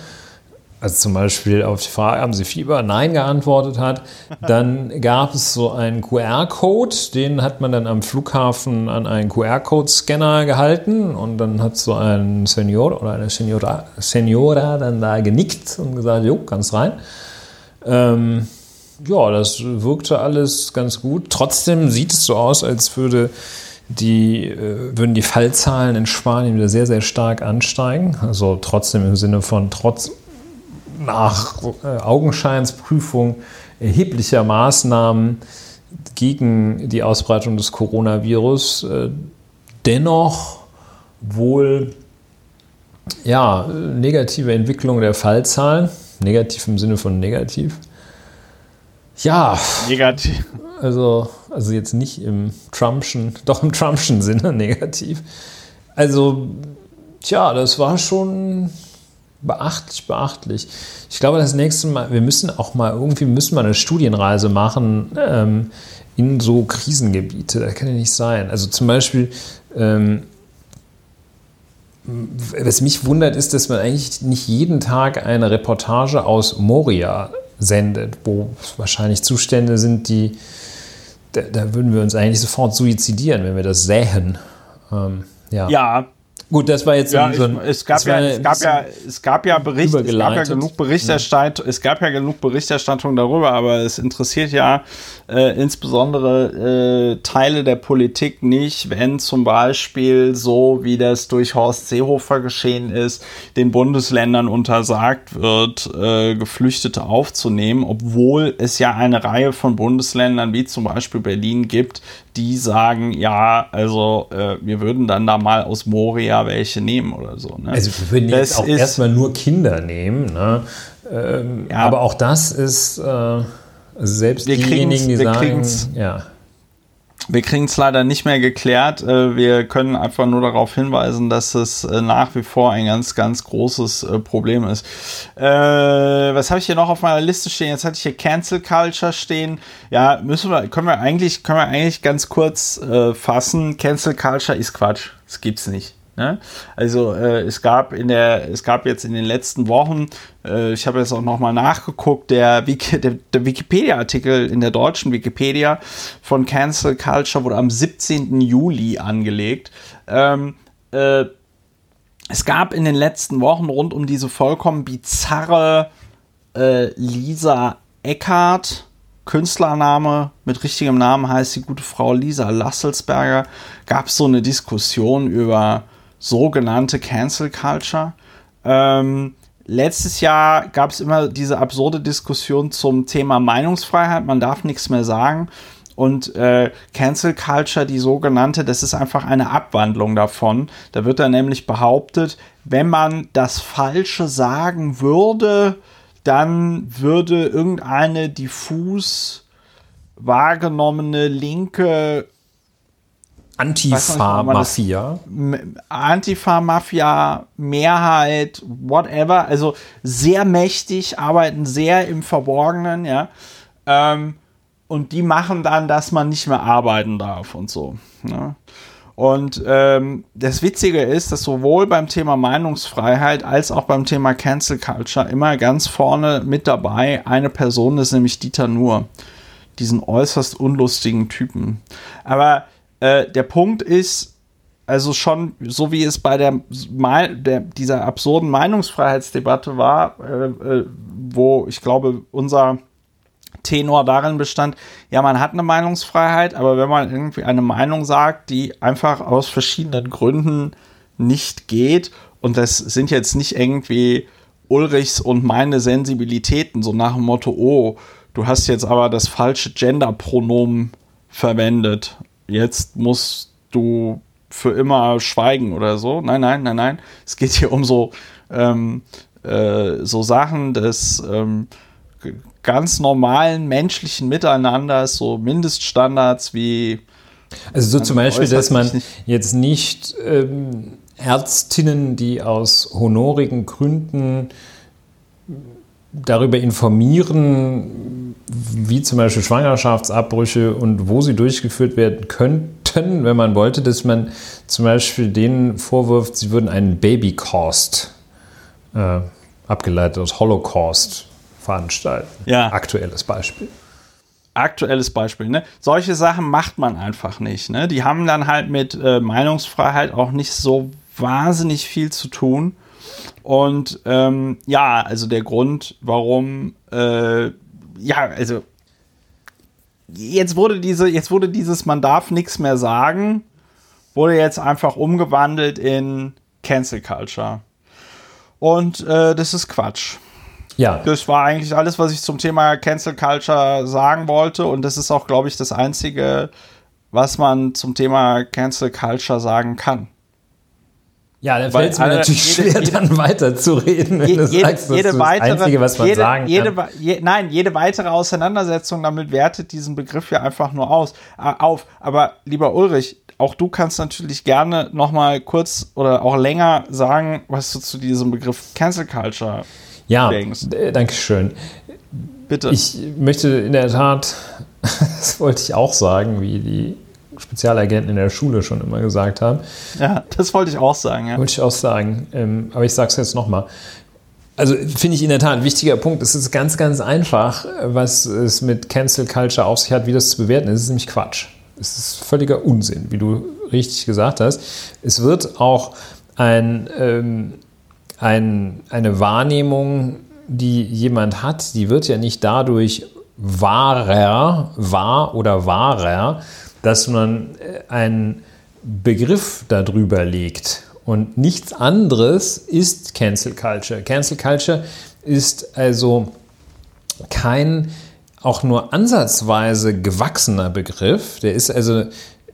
also zum Beispiel auf die Frage, haben Sie Fieber? Nein geantwortet hat, dann gab es so einen QR-Code, den hat man dann am Flughafen an einen QR-Code-Scanner gehalten und dann hat so ein Senior oder eine Seniora, Seniora dann da genickt und gesagt, jo, ganz rein. Ähm, ja, das wirkte alles ganz gut. Trotzdem sieht es so aus, als würde die, äh, würden die Fallzahlen in Spanien wieder sehr, sehr stark ansteigen. Also trotzdem im Sinne von trotz nach äh, Augenscheinsprüfung erheblicher Maßnahmen gegen die Ausbreitung des Coronavirus äh, dennoch wohl ja, negative Entwicklung der Fallzahlen Negativ im Sinne von negativ. Ja. Negativ. Also, also jetzt nicht im Trumpschen, doch im Trumpschen Sinne negativ. Also, tja, das war schon beachtlich, beachtlich. Ich glaube, das nächste Mal, wir müssen auch mal irgendwie müssen wir eine Studienreise machen ähm, in so Krisengebiete. Das kann ja nicht sein. Also zum Beispiel, ähm, was mich wundert, ist, dass man eigentlich nicht jeden Tag eine Reportage aus Moria sendet, wo wahrscheinlich Zustände sind, die da, da würden wir uns eigentlich sofort suizidieren, wenn wir das sähen. Ähm, ja. ja, Gut, das war jetzt ja, so ein, es, gab ja, es gab ja, es gab ja Bericht, es gab ja genug Berichterstattung, ja. es gab ja genug Berichterstattung darüber, aber es interessiert ja äh, insbesondere äh, Teile der Politik nicht, wenn zum Beispiel so wie das durch Horst Seehofer geschehen ist, den Bundesländern untersagt wird, äh, Geflüchtete aufzunehmen, obwohl es ja eine Reihe von Bundesländern wie zum Beispiel Berlin gibt, die sagen, ja, also äh, wir würden dann da mal aus Moria welche nehmen oder so. Ne? Also wir würden jetzt auch erstmal nur Kinder nehmen, ne? ähm, ja. aber auch das ist äh, also selbst wir diejenigen, die sagen, ja. Wir kriegen es leider nicht mehr geklärt. Äh, wir können einfach nur darauf hinweisen, dass es äh, nach wie vor ein ganz, ganz großes äh, Problem ist. was habe ich hier noch auf meiner Liste stehen? Jetzt hatte ich hier Cancel Culture stehen. Ja, müssen wir, können wir eigentlich, können wir eigentlich ganz kurz fassen. Cancel Culture ist Quatsch. Das gibt's nicht. Ne? Also äh, es gab in der, es gab jetzt in den letzten Wochen, äh, ich habe jetzt auch nochmal nachgeguckt, der, Wiki, der, der Wikipedia-Artikel in der deutschen Wikipedia von Cancel Culture wurde am 17. Juli angelegt. Ähm, äh, es gab in den letzten Wochen rund um diese vollkommen bizarre äh, Lisa Eckhardt, Künstlername mit richtigem Namen heißt die gute Frau Lisa Lasselsberger, gab es so eine Diskussion über sogenannte Cancel Culture. Ähm, letztes Jahr gab es immer diese absurde Diskussion zum Thema Meinungsfreiheit. Man darf nichts mehr sagen. Und äh, Cancel Culture, die sogenannte, das ist einfach eine Abwandlung davon. Da wird dann nämlich behauptet, wenn man das Falsche sagen würde, dann würde irgendeine diffus wahrgenommene linke Antifa-Mafia. Antifa-Mafia, Mehrheit, whatever. Also sehr mächtig, arbeiten sehr im Verborgenen, ja. Ähm, und die machen dann, dass man nicht mehr arbeiten darf und so. Ne? Und ähm, das Witzige ist, dass sowohl beim Thema Meinungsfreiheit als auch beim Thema Cancel Culture immer ganz vorne mit dabei eine Person ist, nämlich Dieter Nuhr. Diesen äußerst unlustigen Typen. Aber äh, der Punkt ist, also schon so wie es bei der, der dieser absurden Meinungsfreiheitsdebatte war, äh, äh, wo ich glaube, unser Tenor darin bestand, ja, man hat eine Meinungsfreiheit, aber wenn man irgendwie eine Meinung sagt, die einfach aus verschiedenen Gründen nicht geht, und das sind jetzt nicht irgendwie Ulrichs und meine Sensibilitäten, so nach dem Motto, oh, du hast jetzt aber das falsche Genderpronomen verwendet jetzt musst du für immer schweigen oder so. Nein, nein, nein, nein. Es geht hier um so, ähm, äh, so Sachen des ähm, ganz normalen menschlichen Miteinanders, so Mindeststandards wie. Also so zum Beispiel, dass man jetzt nicht ähm, Ärztinnen, die aus honorigen Gründen darüber informieren, wie zum Beispiel Schwangerschaftsabbrüche und wo sie durchgeführt werden könnten, wenn man wollte, dass man zum Beispiel denen vorwirft, sie würden einen Baby-Cost, äh, abgeleitet aus Holocaust, veranstalten. Ja. Aktuelles Beispiel. Aktuelles Beispiel, ne? Solche Sachen macht man einfach nicht, ne? Die haben dann halt mit äh, Meinungsfreiheit auch nicht so wahnsinnig viel zu tun. Und ähm, ja, also der Grund, warum, äh, ja, also jetzt wurde diese, jetzt wurde dieses, man darf nichts mehr sagen, wurde jetzt einfach umgewandelt in Cancel Culture. Und äh, das ist Quatsch. Ja. Das war eigentlich alles, was ich zum Thema Cancel Culture sagen wollte. Und das ist auch, glaube ich, das Einzige, was man zum Thema Cancel Culture sagen kann. Ja, dann fällt es mir natürlich jede, schwer, jede, dann weiterzureden, wenn je, du jede, sagst, das jede ist das weitere, Einzige, was man jede, sagen jede, kann. Je, nein, jede weitere Auseinandersetzung damit wertet diesen Begriff ja einfach nur aus, äh, auf. Aber lieber Ulrich, auch du kannst natürlich gerne noch mal kurz oder auch länger sagen, was du zu diesem Begriff Cancel Culture ja, denkst. Ja, danke schön. Bitte. Ich möchte in der Tat, das wollte ich auch sagen, wie die Spezialagenten in der Schule schon immer gesagt haben. Ja, das wollte ich auch sagen. Ja. Wollte ich auch sagen. Ähm, aber ich sage es jetzt nochmal. Also finde ich in der Tat ein wichtiger Punkt. Es ist ganz, ganz einfach, was es mit Cancel Culture auf sich hat, wie das zu bewerten ist. Es ist nämlich Quatsch. Es ist völliger Unsinn, wie du richtig gesagt hast. Es wird auch ein, ähm, ein, eine Wahrnehmung, die jemand hat, die wird ja nicht dadurch wahrer, wahr oder wahrer, dass man äh, einen Begriff darüber legt. Und nichts anderes ist Cancel Culture. Cancel Culture ist also kein auch nur ansatzweise gewachsener Begriff. Der ist also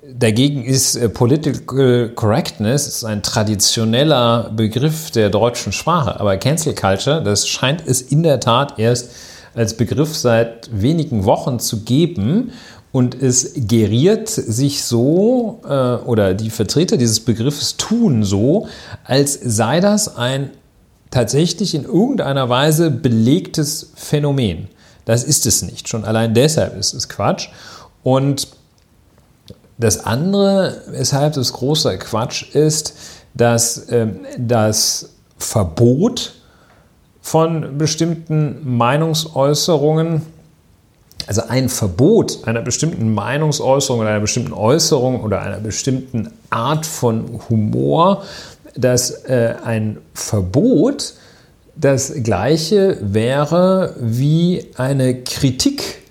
dagegen ist äh, Political Correctness ist ein traditioneller Begriff der deutschen Sprache. Aber Cancel Culture, das scheint es in der Tat erst als Begriff seit wenigen Wochen zu geben. Und es geriert sich so, äh, oder die Vertreter dieses Begriffes tun so, als sei das ein tatsächlich in irgendeiner Weise belegtes Phänomen. Das ist es nicht. Schon allein deshalb ist es Quatsch. Und das andere, weshalb es großer Quatsch ist, dass äh, das Verbot von bestimmten Meinungsäußerungen also ein Verbot einer bestimmten Meinungsäußerung oder einer bestimmten Äußerung oder einer bestimmten Art von Humor, dass äh, ein Verbot das gleiche wäre wie eine Kritik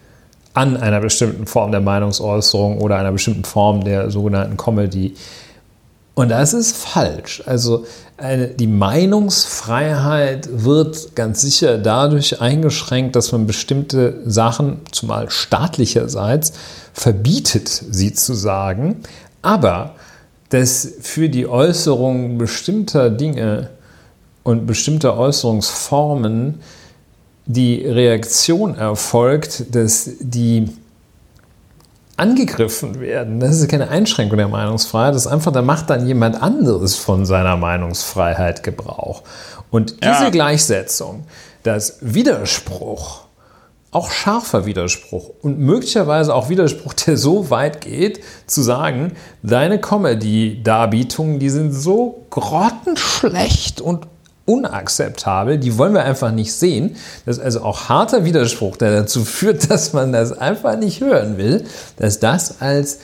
an einer bestimmten Form der Meinungsäußerung oder einer bestimmten Form der sogenannten Comedy. Und das ist falsch. Also eine, die Meinungsfreiheit wird ganz sicher dadurch eingeschränkt, dass man bestimmte Sachen, zumal staatlicherseits, verbietet, sie zu sagen. Aber dass für die Äußerung bestimmter Dinge und bestimmter Äußerungsformen die Reaktion erfolgt, dass die angegriffen werden. Das ist keine Einschränkung der Meinungsfreiheit, das ist einfach, da macht dann jemand anderes von seiner Meinungsfreiheit Gebrauch. Und diese ja. Gleichsetzung, dass Widerspruch, auch scharfer Widerspruch und möglicherweise auch Widerspruch, der so weit geht, zu sagen, deine Comedy-Darbietungen, die sind so grottenschlecht und unakzeptabel, die wollen wir einfach nicht sehen. Das ist also auch harter Widerspruch, der dazu führt, dass man das einfach nicht hören will, dass das als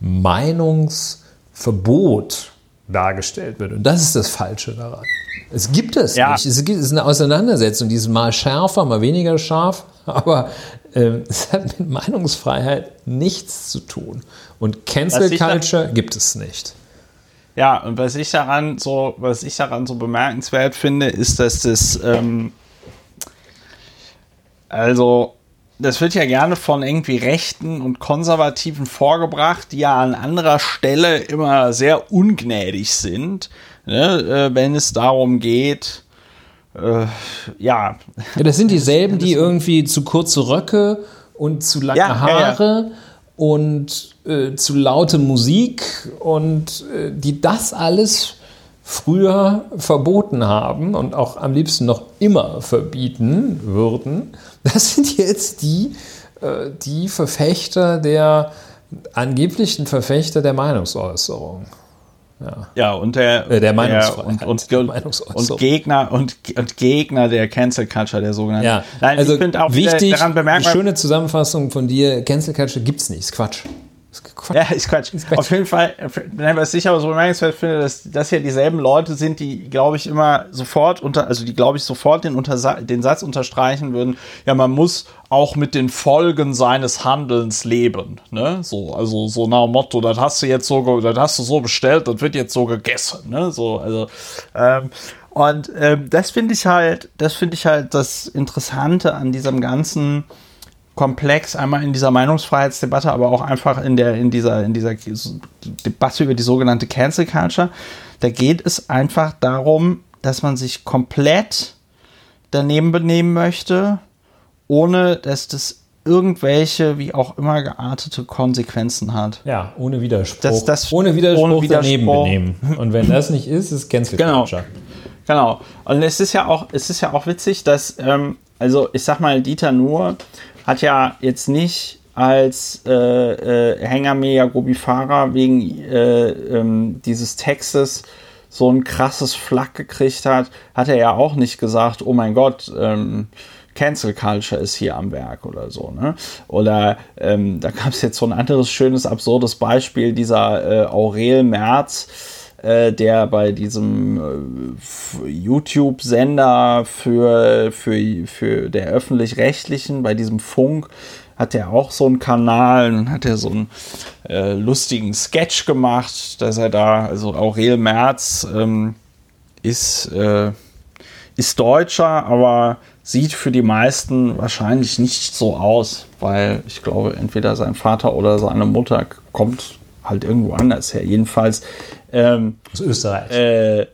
Meinungsverbot dargestellt wird. Und das ist das Falsche daran. Es gibt es ja. nicht. Es, gibt, es ist eine Auseinandersetzung, die ist mal schärfer, mal weniger scharf, aber äh, es hat mit Meinungsfreiheit nichts zu tun. Und Cancel Culture gibt es nicht. Ja, und was ich daran so, was ich daran so bemerkenswert finde, ist, dass das, ähm, also, das wird ja gerne von irgendwie Rechten und Konservativen vorgebracht, die ja an anderer Stelle immer sehr ungnädig sind, ne, äh, wenn es darum geht, äh, ja. ja. Das sind dieselben, die irgendwie zu kurze Röcke und zu lange ja, Haare ja. Und äh, zu laute Musik und äh, die das alles früher verboten haben und auch am liebsten noch immer verbieten würden, das sind jetzt die, äh, die Verfechter der angeblichen Verfechter der Meinungsäußerung. Ja. ja, und der, äh, der, Meinungsfreiheit, der und, und, und, Gegner und, und Gegner der Cancel Culture, der sogenannten. Ja, Nein, also ich finde auch wichtig, daran bemerkbar, die schöne Zusammenfassung von dir, Cancel Culture gibt es nicht, ist Quatsch. Quatsch. Ja, ist Quatsch. Ist Quatsch. Auf jeden Fall, was ich aber so bemerkenswert finde, dass das ja dieselben Leute sind, die, glaube ich, immer sofort unter, also die, glaube ich, sofort den, unter, den Satz unterstreichen würden, ja, man muss auch mit den Folgen seines Handelns leben. Ne? So, also so nach dem Motto, das hast du jetzt so, das hast du so bestellt, das wird jetzt so gegessen. Ne? So, also, ähm, und ähm, das finde ich halt, das finde ich halt das Interessante an diesem ganzen komplex, einmal in dieser Meinungsfreiheitsdebatte, aber auch einfach in der, in dieser, in dieser Debatte über die sogenannte Cancel Culture. Da geht es einfach darum, dass man sich komplett daneben benehmen möchte, ohne dass das irgendwelche, wie auch immer geartete Konsequenzen hat. Ja, ohne Widerspruch. Das- das- ohne Widerspruch, ohne Widerspruch. daneben benehmen. Und wenn das nicht ist, ist Cancel Genau. Culture. Genau. Und es ist ja auch, es ist ja auch witzig, dass, ähm, also ich sag mal, Dieter Nuhr hat ja jetzt nicht als äh, äh, Hängermeer Gobi-Fahrer wegen äh, ähm, dieses Textes so ein krasses Flack gekriegt hat, hat er ja auch nicht gesagt, oh mein Gott, ähm, Cancel Culture ist hier am Werk oder so. Ne? Oder ähm, da gab es jetzt so ein anderes schönes, absurdes Beispiel, dieser äh, Aurel Merz, äh, der bei diesem äh, YouTube-Sender für, für, für der öffentlich-rechtlichen, bei diesem Funk, hat er auch so einen Kanal und hat er so einen äh, lustigen Sketch gemacht, dass er da, also Aurel Merz ähm, ist, äh, ist Deutscher, aber sieht für die meisten wahrscheinlich nicht so aus, weil ich glaube, entweder sein Vater oder seine Mutter kommt halt irgendwo anders her. Jedenfalls ähm, Aus Österreich. äh,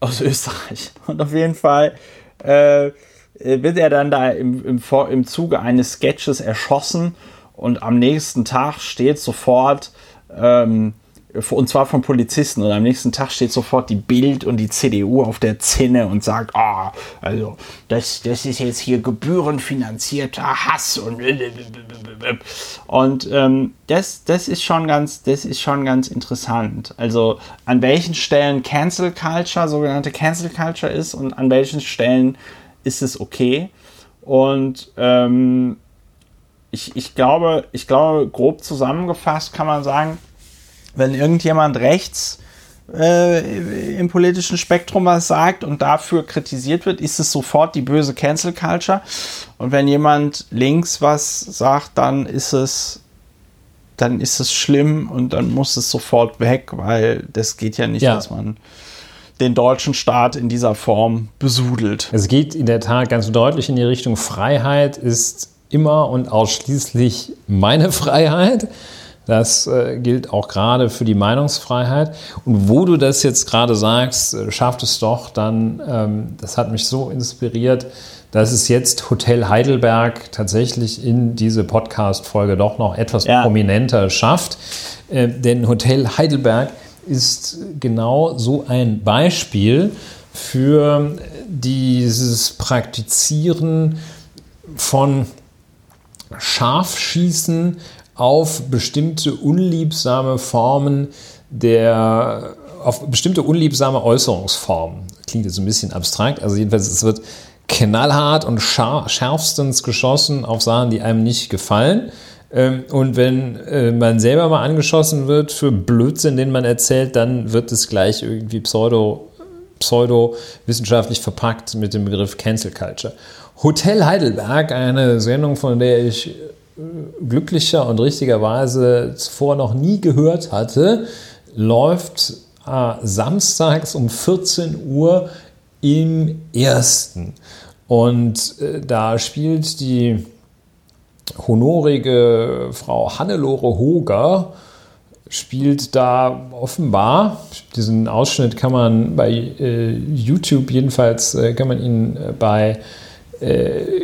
aus Österreich. Und auf jeden Fall äh, wird er dann da im, im, im Zuge eines Sketches erschossen und am nächsten Tag steht sofort, ähm, und zwar von Polizisten, und am nächsten Tag steht sofort die Bild und die CDU auf der Zinne und sagt, ah, also das, das ist jetzt hier gebührenfinanzierter Hass und und ähm, das, das ist schon ganz, das ist schon ganz interessant. Also an welchen Stellen Cancel Culture, sogenannte Cancel Culture ist und an welchen Stellen ist es okay. Und ähm, ich, ich glaube, ich glaube, grob zusammengefasst kann man sagen, wenn irgendjemand rechts äh, im politischen Spektrum was sagt und dafür kritisiert wird, ist es sofort die böse Cancel Culture. Und wenn jemand links was sagt, dann ist es dann ist es schlimm und dann muss es sofort weg, weil das geht ja nicht, Ja. dass man den deutschen Staat in dieser Form besudelt. Es geht in der Tat ganz deutlich in die Richtung Freiheit ist immer und ausschließlich meine Freiheit. Das äh, gilt auch gerade für die Meinungsfreiheit. Und wo du das jetzt gerade sagst, äh, schafft es doch dann, ähm, das hat mich so inspiriert, dass es jetzt Hotel Heidelberg tatsächlich in diese Podcast-Folge doch noch etwas Ja. prominenter schafft. Äh, denn Hotel Heidelberg ist genau so ein Beispiel für dieses Praktizieren von Scharfschießen auf bestimmte unliebsame Formen der, auf bestimmte unliebsame Äußerungsformen. Klingt jetzt ein bisschen abstrakt, also jedenfalls es wird knallhart und schärfstens geschossen auf Sachen, die einem nicht gefallen. Ähm, Und wenn äh, man selber mal angeschossen wird für Blödsinn, den man erzählt, dann wird es gleich irgendwie pseudo, pseudo-wissenschaftlich verpackt mit dem Begriff Cancel Culture. Hotel Heidelberg, eine Sendung, von der ich glücklicher und richtigerweise zuvor noch nie gehört hatte, läuft äh, samstags um 14 Uhr im ersten. Und äh, da spielt die honorige Frau Hannelore Hoger spielt da offenbar, diesen Ausschnitt kann man bei äh, YouTube jedenfalls, äh, kann man ihn äh, bei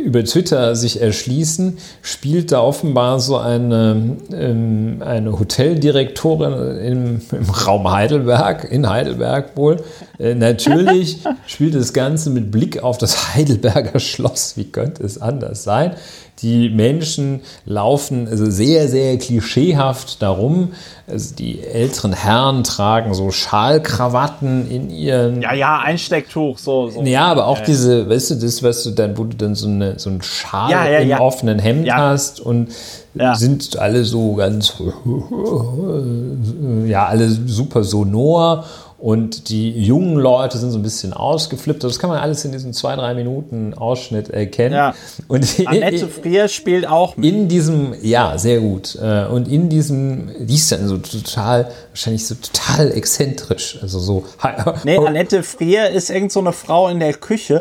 über Twitter sich erschließen, spielt da offenbar so eine, ähm, eine Hoteldirektorin im, im Raum Heidelberg, in Heidelberg wohl. Äh, natürlich spielt das Ganze mit Blick auf das Heidelberger Schloss. Wie könnte es anders sein? Die Menschen laufen also sehr, sehr klischeehaft darum. Also die älteren Herren tragen so Schalkrawatten in ihren Ja, ja, Einstecktuch, so. so. ja, aber auch diese, weißt du, das, was du dann, wo du dann so, eine, so einen Schal Ja, ja, im ja. offenen Hemd Ja. hast und Ja. sind alle so ganz, ja, alle super sonor und die jungen Leute sind so ein bisschen ausgeflippt. Das kann man alles in diesem zwei, drei Minuten Ausschnitt erkennen. Ja. Und Annette Frier spielt auch mit. in diesem, ja, sehr gut. Äh, Und in diesem, die ist dann so total, wahrscheinlich so total exzentrisch. Also so. Nee, Annette Frier ist irgend so eine Frau in der Küche.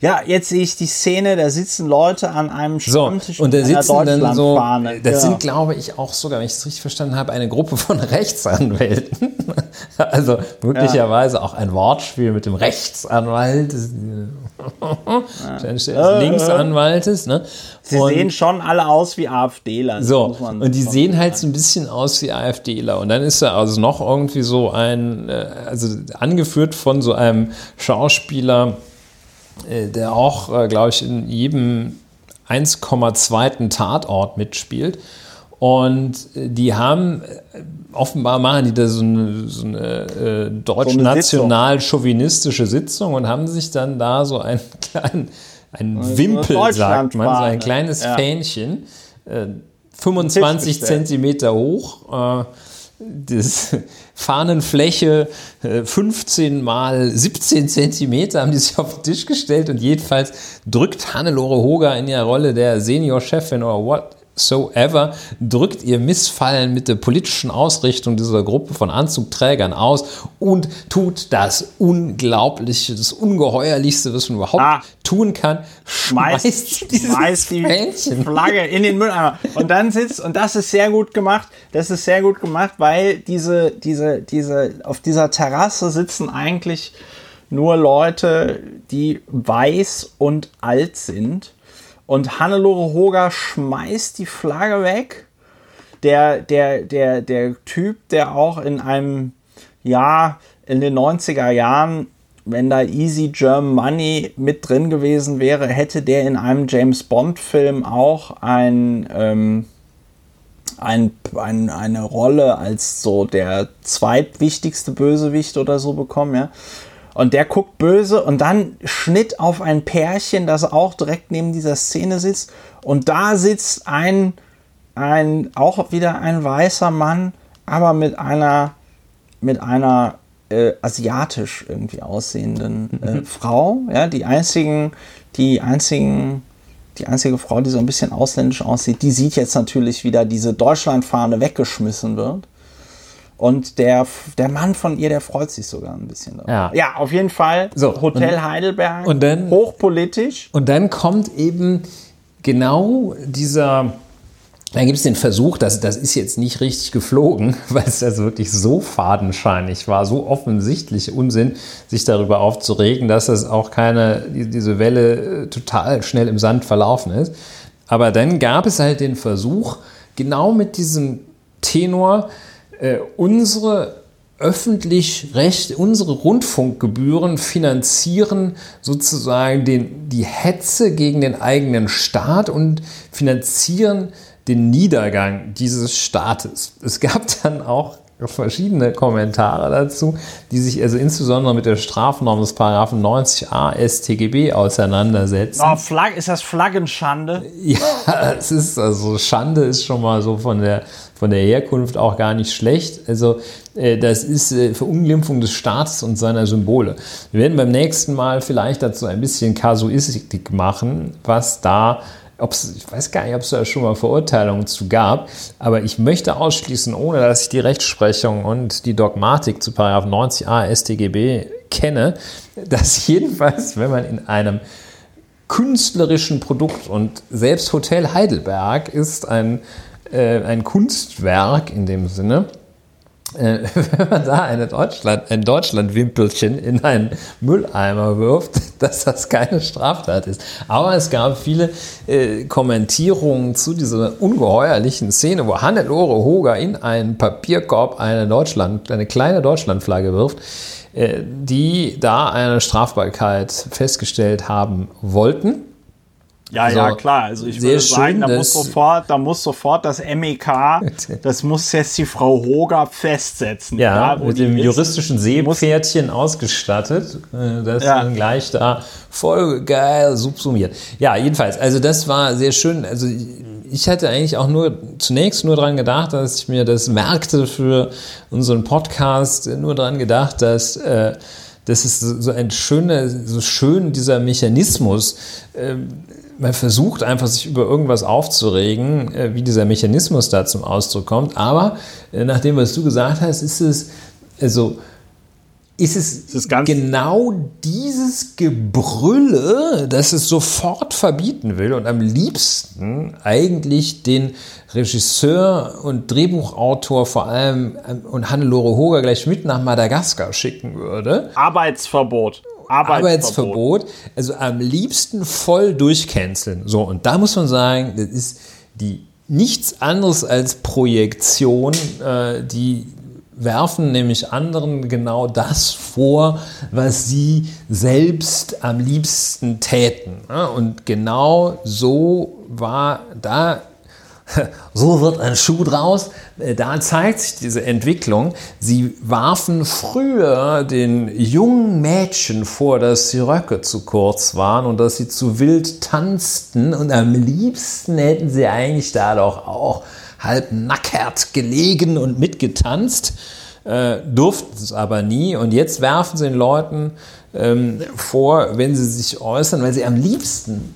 Ja, jetzt sehe ich die Szene, da sitzen Leute an einem So, Stammtisch und da sitzen dann so, das Ja. sind, glaube ich, auch sogar, wenn ich es richtig verstanden habe, eine Gruppe von Rechtsanwälten. also wirklich möglicherweise auch ein Wortspiel mit dem Rechtsanwalt, des, Linksanwaltes. Ne? Sie Und- sehen schon alle aus wie AfDler. so, muss man und die sehen halt sagen. so ein bisschen aus wie AfDler. Und dann ist da also noch irgendwie so ein, äh, also angeführt von so einem Schauspieler, äh, der auch, äh, glaube ich, in jedem 1,2. Tatort mitspielt. Und äh, die haben, äh, offenbar machen die da so eine, so eine äh, deutsch-national-chauvinistische Sitzung und haben sich dann da so einen kleinen, einen Wimpel, sagt man, so ein kleines Ja. Fähnchen, äh, 25 gestellt. Zentimeter hoch. Äh, das Fahnenfläche äh, 15 mal 17 Zentimeter haben die sich auf den Tisch gestellt und jedenfalls drückt Hannelore Hoger in ihrer Rolle der Seniorchefin oder whatsoever, drückt ihr Missfallen mit der politischen Ausrichtung dieser Gruppe von Anzugträgern aus und tut das Unglaubliche, das Ungeheuerlichste, was man überhaupt Ah. tun kann, schmeißt, schmeißt die Fähnchen. Flagge in den Mülleimer. Und dann sitzt, und das ist sehr gut gemacht, das ist sehr gut gemacht, weil diese, diese, diese, auf dieser Terrasse sitzen eigentlich nur Leute, die weiß und alt sind. Und Hannelore Hoger schmeißt die Flagge weg. Der, der, der, der Typ, der auch in einem, ja, in den 90er Jahren, wenn da Easy German Money mit drin gewesen wäre, hätte der in einem James Bond-Film auch ein, ähm, ein, ein, eine Rolle als so der zweitwichtigste Bösewicht oder so bekommen, ja. Und der guckt böse und dann Schnitt auf ein Pärchen, das auch direkt neben dieser Szene sitzt. Und da sitzt ein, ein auch wieder ein weißer Mann, aber mit einer, mit einer äh, asiatisch irgendwie aussehenden äh, Frau. Ja, die einzigen, die einzigen, die einzige Frau, die so ein bisschen ausländisch aussieht, die sieht jetzt natürlich wieder diese Deutschlandfahne weggeschmissen wird. Und der, der Mann von ihr, der freut sich sogar ein bisschen. Darüber. Ja. ja, auf jeden Fall. So, Hotel und- Heidelberg. und dann- hochpolitisch. Und dann kommt eben genau dieser, dann gibt es den Versuch, dass das ist jetzt nicht richtig geflogen, weil es also wirklich so fadenscheinig war, so offensichtlich Unsinn, sich darüber aufzuregen, dass das auch keine, die- diese Welle äh, total schnell im Sand verlaufen ist. Aber dann gab es halt den Versuch, genau mit diesem Tenor, äh, unsere öffentlich recht unsere Rundfunkgebühren finanzieren sozusagen den, die Hetze gegen den eigenen Staat und finanzieren den Niedergang dieses Staates. Es gab dann auch verschiedene Kommentare dazu, die sich also insbesondere mit der Strafnorm des Paragraphen 90a StGB auseinandersetzen. Oh, Flag, ist das Flaggenschande? Ja, es ist also Schande ist schon mal so von der von der Herkunft auch gar nicht schlecht. Also äh, das ist äh, Verunglimpfung des Staates und seiner Symbole. Wir werden beim nächsten Mal vielleicht dazu ein bisschen Kasuistik machen, was da Ob's, ich weiß gar nicht, ob es da schon mal Verurteilungen zu gab, aber ich möchte ausschließen, ohne dass ich die Rechtsprechung und die Dogmatik zu 90a StGB kenne, dass jedenfalls, wenn man in einem künstlerischen Produkt und selbst Hotel Heidelberg ist ein, äh, ein Kunstwerk in dem Sinne. Äh, wenn man da eine Deutschland, ein Deutschlandwimpelchen in einen Mülleimer wirft, dass das keine Straftat ist. Aber es gab viele äh, Kommentierungen zu dieser ungeheuerlichen Szene, wo Hannelore Hoger in einen Papierkorb eine Deutschland, eine kleine Deutschlandflagge wirft, äh, die da eine Strafbarkeit festgestellt haben wollten. Ja, Also, ja, klar. Also ich würde sagen, schön, da muss, sofort, da muss sofort das MEK, das muss jetzt die Frau Hoger festsetzen. Ja, wo mit dem ist. juristischen Seepferdchen ausgestattet, äh, das Ja. dann gleich da voll geil subsumiert. Ja, jedenfalls, also das war sehr schön. Also ich hatte eigentlich auch nur zunächst nur dran gedacht, dass ich mir das merkte für unseren Podcast, nur dran gedacht, dass äh, das ist so ein schöner, so schön dieser Mechanismus. ähm, man versucht einfach, sich über irgendwas aufzuregen, äh, wie dieser Mechanismus da zum Ausdruck kommt. Aber äh, nach dem, was du gesagt hast, ist es, also ist es, ist genau dieses Gebrülle, das es sofort verbieten will und am liebsten eigentlich den Regisseur und Drehbuchautor vor allem ähm, und Hannelore Hoger gleich mit nach Madagaskar schicken würde. Arbeitsverbot. Arbeitsverbot. Arbeitsverbot. Also am liebsten voll durchcanceln. So, und da muss man sagen, das ist die nichts anderes als Projektion, äh, die werfen nämlich anderen genau das vor, was sie selbst am liebsten täten. Und genau so war da so wird ein Schuh draus. Äh, da zeigt sich diese Entwicklung. Sie warfen früher den jungen Mädchen vor, dass die Röcke zu kurz waren und dass sie zu wild tanzten. Und am liebsten hätten sie eigentlich da doch auch halb nackert gelegen und mitgetanzt, äh, durften es aber nie. Und jetzt werfen sie den Leuten ähm, vor, wenn sie sich äußern, weil sie am liebsten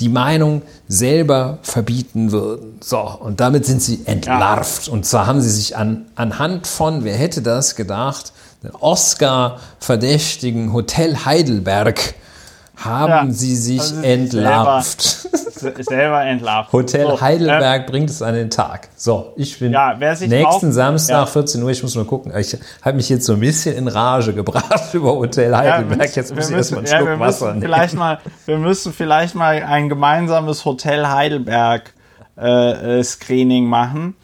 die Meinung selber verbieten würden. So, und damit sind sie entlarvt. Und zwar haben sie sich an, anhand von, wer hätte das gedacht, Oscar-verdächtigen Hotel Heidelberg haben ja, sie sich also entlarvt. Selber, entlarvt. Hotel so, Heidelberg äh, bringt es an den Tag. So, ich bin ja, nächsten drauf, Samstag, ja. 14 Uhr, ich muss mal gucken. Ich habe mich jetzt so ein bisschen in Rage gebracht über Hotel Heidelberg. jetzt muss ich erstmal einen Schluck wir Wasser nehmen. Vielleicht mal, wir müssen vielleicht mal ein gemeinsames Hotel Heidelberg äh, äh Screening machen.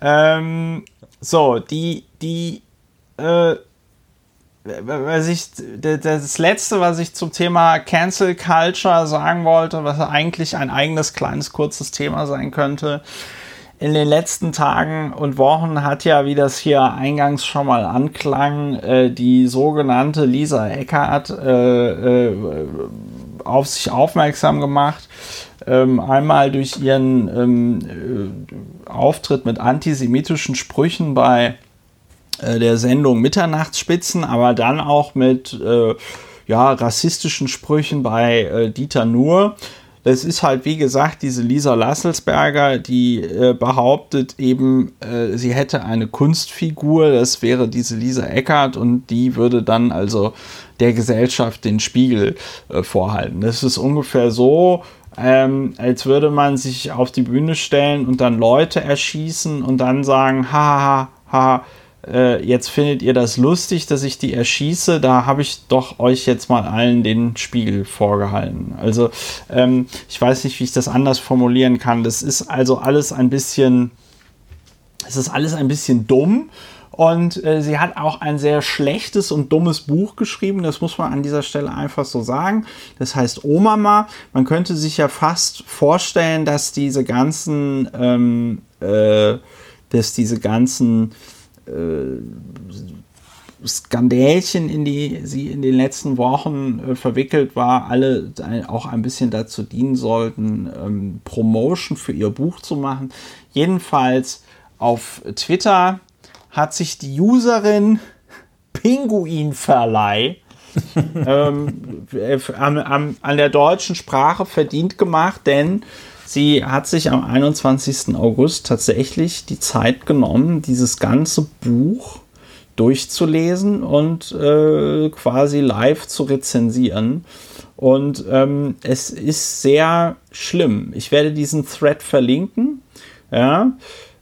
Ähm, so, die, die, äh, was ich, das letzte, was ich zum Thema Cancel Culture sagen wollte, was eigentlich ein eigenes kleines kurzes Thema sein könnte. In den letzten Tagen und Wochen hat ja, wie das hier eingangs schon mal anklang, äh, die sogenannte Lisa Eckert äh, äh, auf sich aufmerksam gemacht. Ähm, einmal durch ihren ähm, Auftritt mit antisemitischen Sprüchen bei äh, der Sendung Mitternachtsspitzen, aber dann auch mit äh, ja, rassistischen Sprüchen bei äh, Dieter Nuhr. Das ist halt, wie gesagt, diese Lisa Lasselsberger, die äh, behauptet eben, äh, sie hätte eine Kunstfigur, das wäre diese Lisa Eckert und die würde dann also der Gesellschaft den Spiegel äh, vorhalten. Das ist ungefähr so, ähm, als würde man sich auf die Bühne stellen und dann Leute erschießen und dann sagen, ha, ha, ha, äh, jetzt findet ihr das lustig, dass ich die erschieße, da habe ich doch euch jetzt mal allen den Spiegel vorgehalten. Also ähm, ich weiß nicht, wie ich das anders formulieren kann. Das ist also alles ein bisschen, es ist alles ein bisschen dumm. Und äh, sie hat auch ein sehr schlechtes und dummes Buch geschrieben, das muss man an dieser Stelle einfach so sagen. Das heißt Omama. Man könnte sich ja fast vorstellen, dass diese ganzen, ähm, äh, dass diese ganzen Skandälchen, in die sie in den letzten Wochen äh, verwickelt war, alle auch ein bisschen dazu dienen sollten, ähm, Promotion für ihr Buch zu machen. Jedenfalls auf Twitter hat sich die Userin Pinguinverleih ähm, äh, an, an, an der deutschen Sprache verdient gemacht, denn Sie hat sich am 21. August tatsächlich die Zeit genommen, dieses ganze Buch durchzulesen und äh, quasi live zu rezensieren. Und ähm, es ist sehr schlimm. Ich werde diesen Thread verlinken. Ja.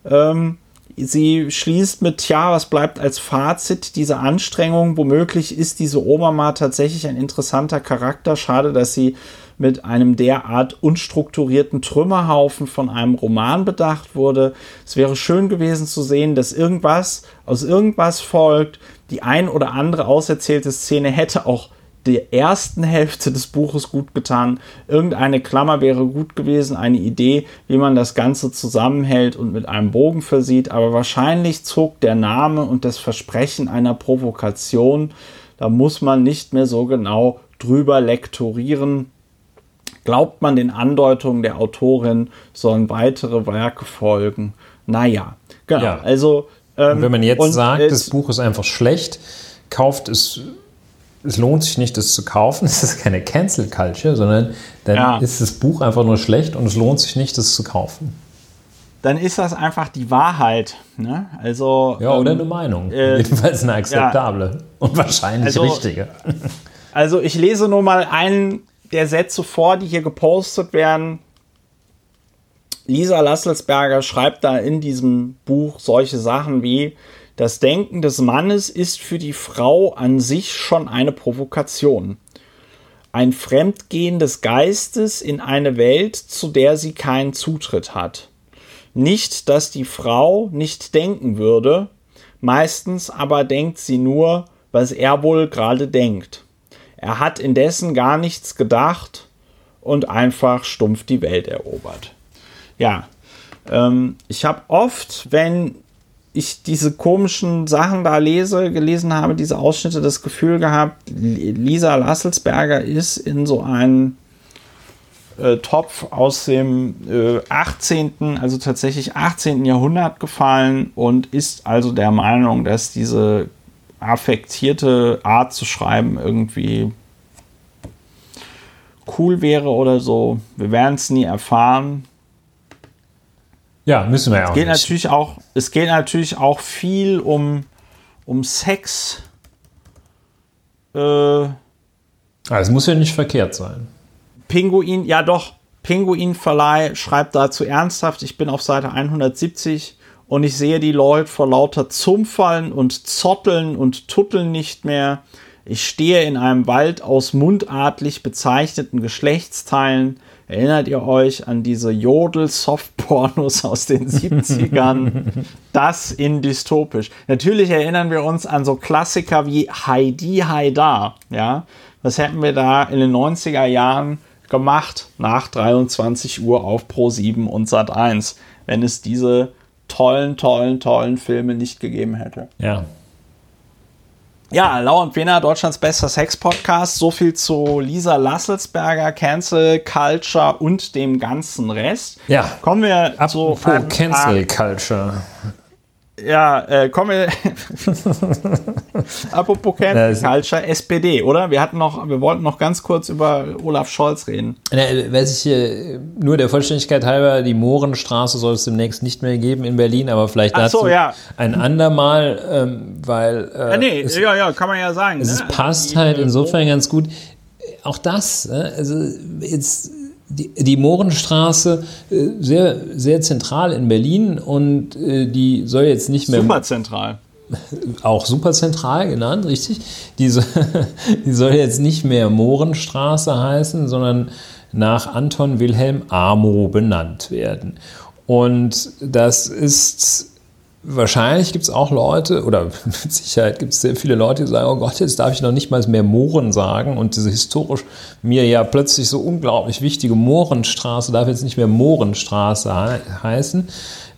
Ähm, sie schließt mit, ja, was bleibt als Fazit dieser Anstrengung? Womöglich ist diese Oma mal tatsächlich ein interessanter Charakter. Schade, dass sie mit einem derart unstrukturierten Trümmerhaufen von einem Roman bedacht wurde. Es wäre schön gewesen zu sehen, dass irgendwas aus irgendwas folgt. Die ein oder andere auserzählte Szene hätte auch der ersten Hälfte des Buches gut getan. Irgendeine Klammer wäre gut gewesen, eine Idee, wie man das Ganze zusammenhält und mit einem Bogen versieht. Aber wahrscheinlich zog der Name und das Versprechen einer Provokation. Da muss man nicht mehr so genau drüber lektorieren. Glaubt man den Andeutungen der Autorin, sollen weitere Werke folgen? Naja, genau. Ja. Also, ähm, wenn man jetzt und, sagt, äh, das Buch ist einfach schlecht, kauft es, es lohnt sich nicht, das zu kaufen. Es ist keine Cancel Culture, sondern dann ja. ist das Buch einfach nur schlecht und es lohnt sich nicht, das zu kaufen. dann ist das einfach die Wahrheit. Ne? Also, ja, oder ähm, eine Meinung. Äh, Jedenfalls eine akzeptable ja. und wahrscheinlich also, richtige. Also ich lese nur mal einen der Sätze vor, die hier gepostet werden. Lisa Lasselsberger schreibt da in diesem Buch solche Sachen wie, das Denken des Mannes ist für die Frau an sich schon eine Provokation. Ein Fremdgehen des Geistes in eine Welt, zu der sie keinen Zutritt hat. Nicht, dass die Frau nicht denken würde, meistens aber denkt sie nur, was er wohl gerade denkt. Er hat indessen gar nichts gedacht und einfach stumpf die Welt erobert. Ja, ähm, ich habe oft, wenn ich diese komischen Sachen da lese, gelesen habe, diese Ausschnitte, das Gefühl gehabt, Lisa Lasselsberger ist in so einen äh, Topf aus dem äh, 18., also tatsächlich 18. Jahrhundert gefallen und ist also der Meinung, dass diese affektierte Art zu schreiben irgendwie cool wäre oder so. Wir werden es nie erfahren. Ja, müssen wir ja auch. Es geht, nicht. Natürlich auch, es geht natürlich auch viel um, um Sex. Äh, ah, es muss ja nicht verkehrt sein. Pinguin, ja doch, Pinguinverleih schreibt dazu ernsthaft, ich bin auf Seite 170 und ich sehe die Leute vor lauter Zumpfallen und Zotteln und Tutteln nicht mehr. Ich stehe in einem Wald aus mundartlich bezeichneten Geschlechtsteilen. Erinnert ihr euch an diese Jodel-Softpornos aus den 70ern? das in dystopisch. Natürlich erinnern wir uns an so Klassiker wie Heidi Haida. Ja, was hätten wir da in den 90er Jahren gemacht nach 23 Uhr auf Pro 7 und Sat 1, wenn es diese tollen, tollen, tollen Filme nicht gegeben hätte. Ja, ja, Lau und Wiener, Deutschlands bester Sex-Podcast. So viel zu Lisa Lasselsberger, Cancel Culture und dem ganzen Rest. Ja. Kommen wir Apropos zu einem, Cancel Culture. Ja, äh, kommen wir. Apropos Cancel Culture, SPD, oder? Wir hatten noch, wir wollten noch ganz kurz über Olaf Scholz reden. Weiß ich hier, nur der Vollständigkeit halber, die Mohrenstraße soll es demnächst nicht mehr geben in Berlin, aber vielleicht dazu so, ja. ein andermal, ähm, weil. Äh, ja, nee, es, ja, ja, kann man ja sagen. Es ne? passt die, halt insofern ganz gut. Auch das, äh, also jetzt die, die Mohrenstraße äh, sehr, sehr zentral in Berlin und äh, die soll jetzt nicht mehr. Super zentral. Auch super zentral genannt, richtig. Die die soll jetzt nicht mehr Mohrenstraße heißen, sondern nach Anton Wilhelm Amo benannt werden. Und das ist wahrscheinlich gibt es auch Leute, oder mit Sicherheit gibt es sehr viele Leute, die sagen, oh Gott, jetzt darf ich noch nicht mal mehr Mohren sagen und diese historisch mir ja plötzlich so unglaublich wichtige Mohrenstraße darf jetzt nicht mehr Mohrenstraße he heißen.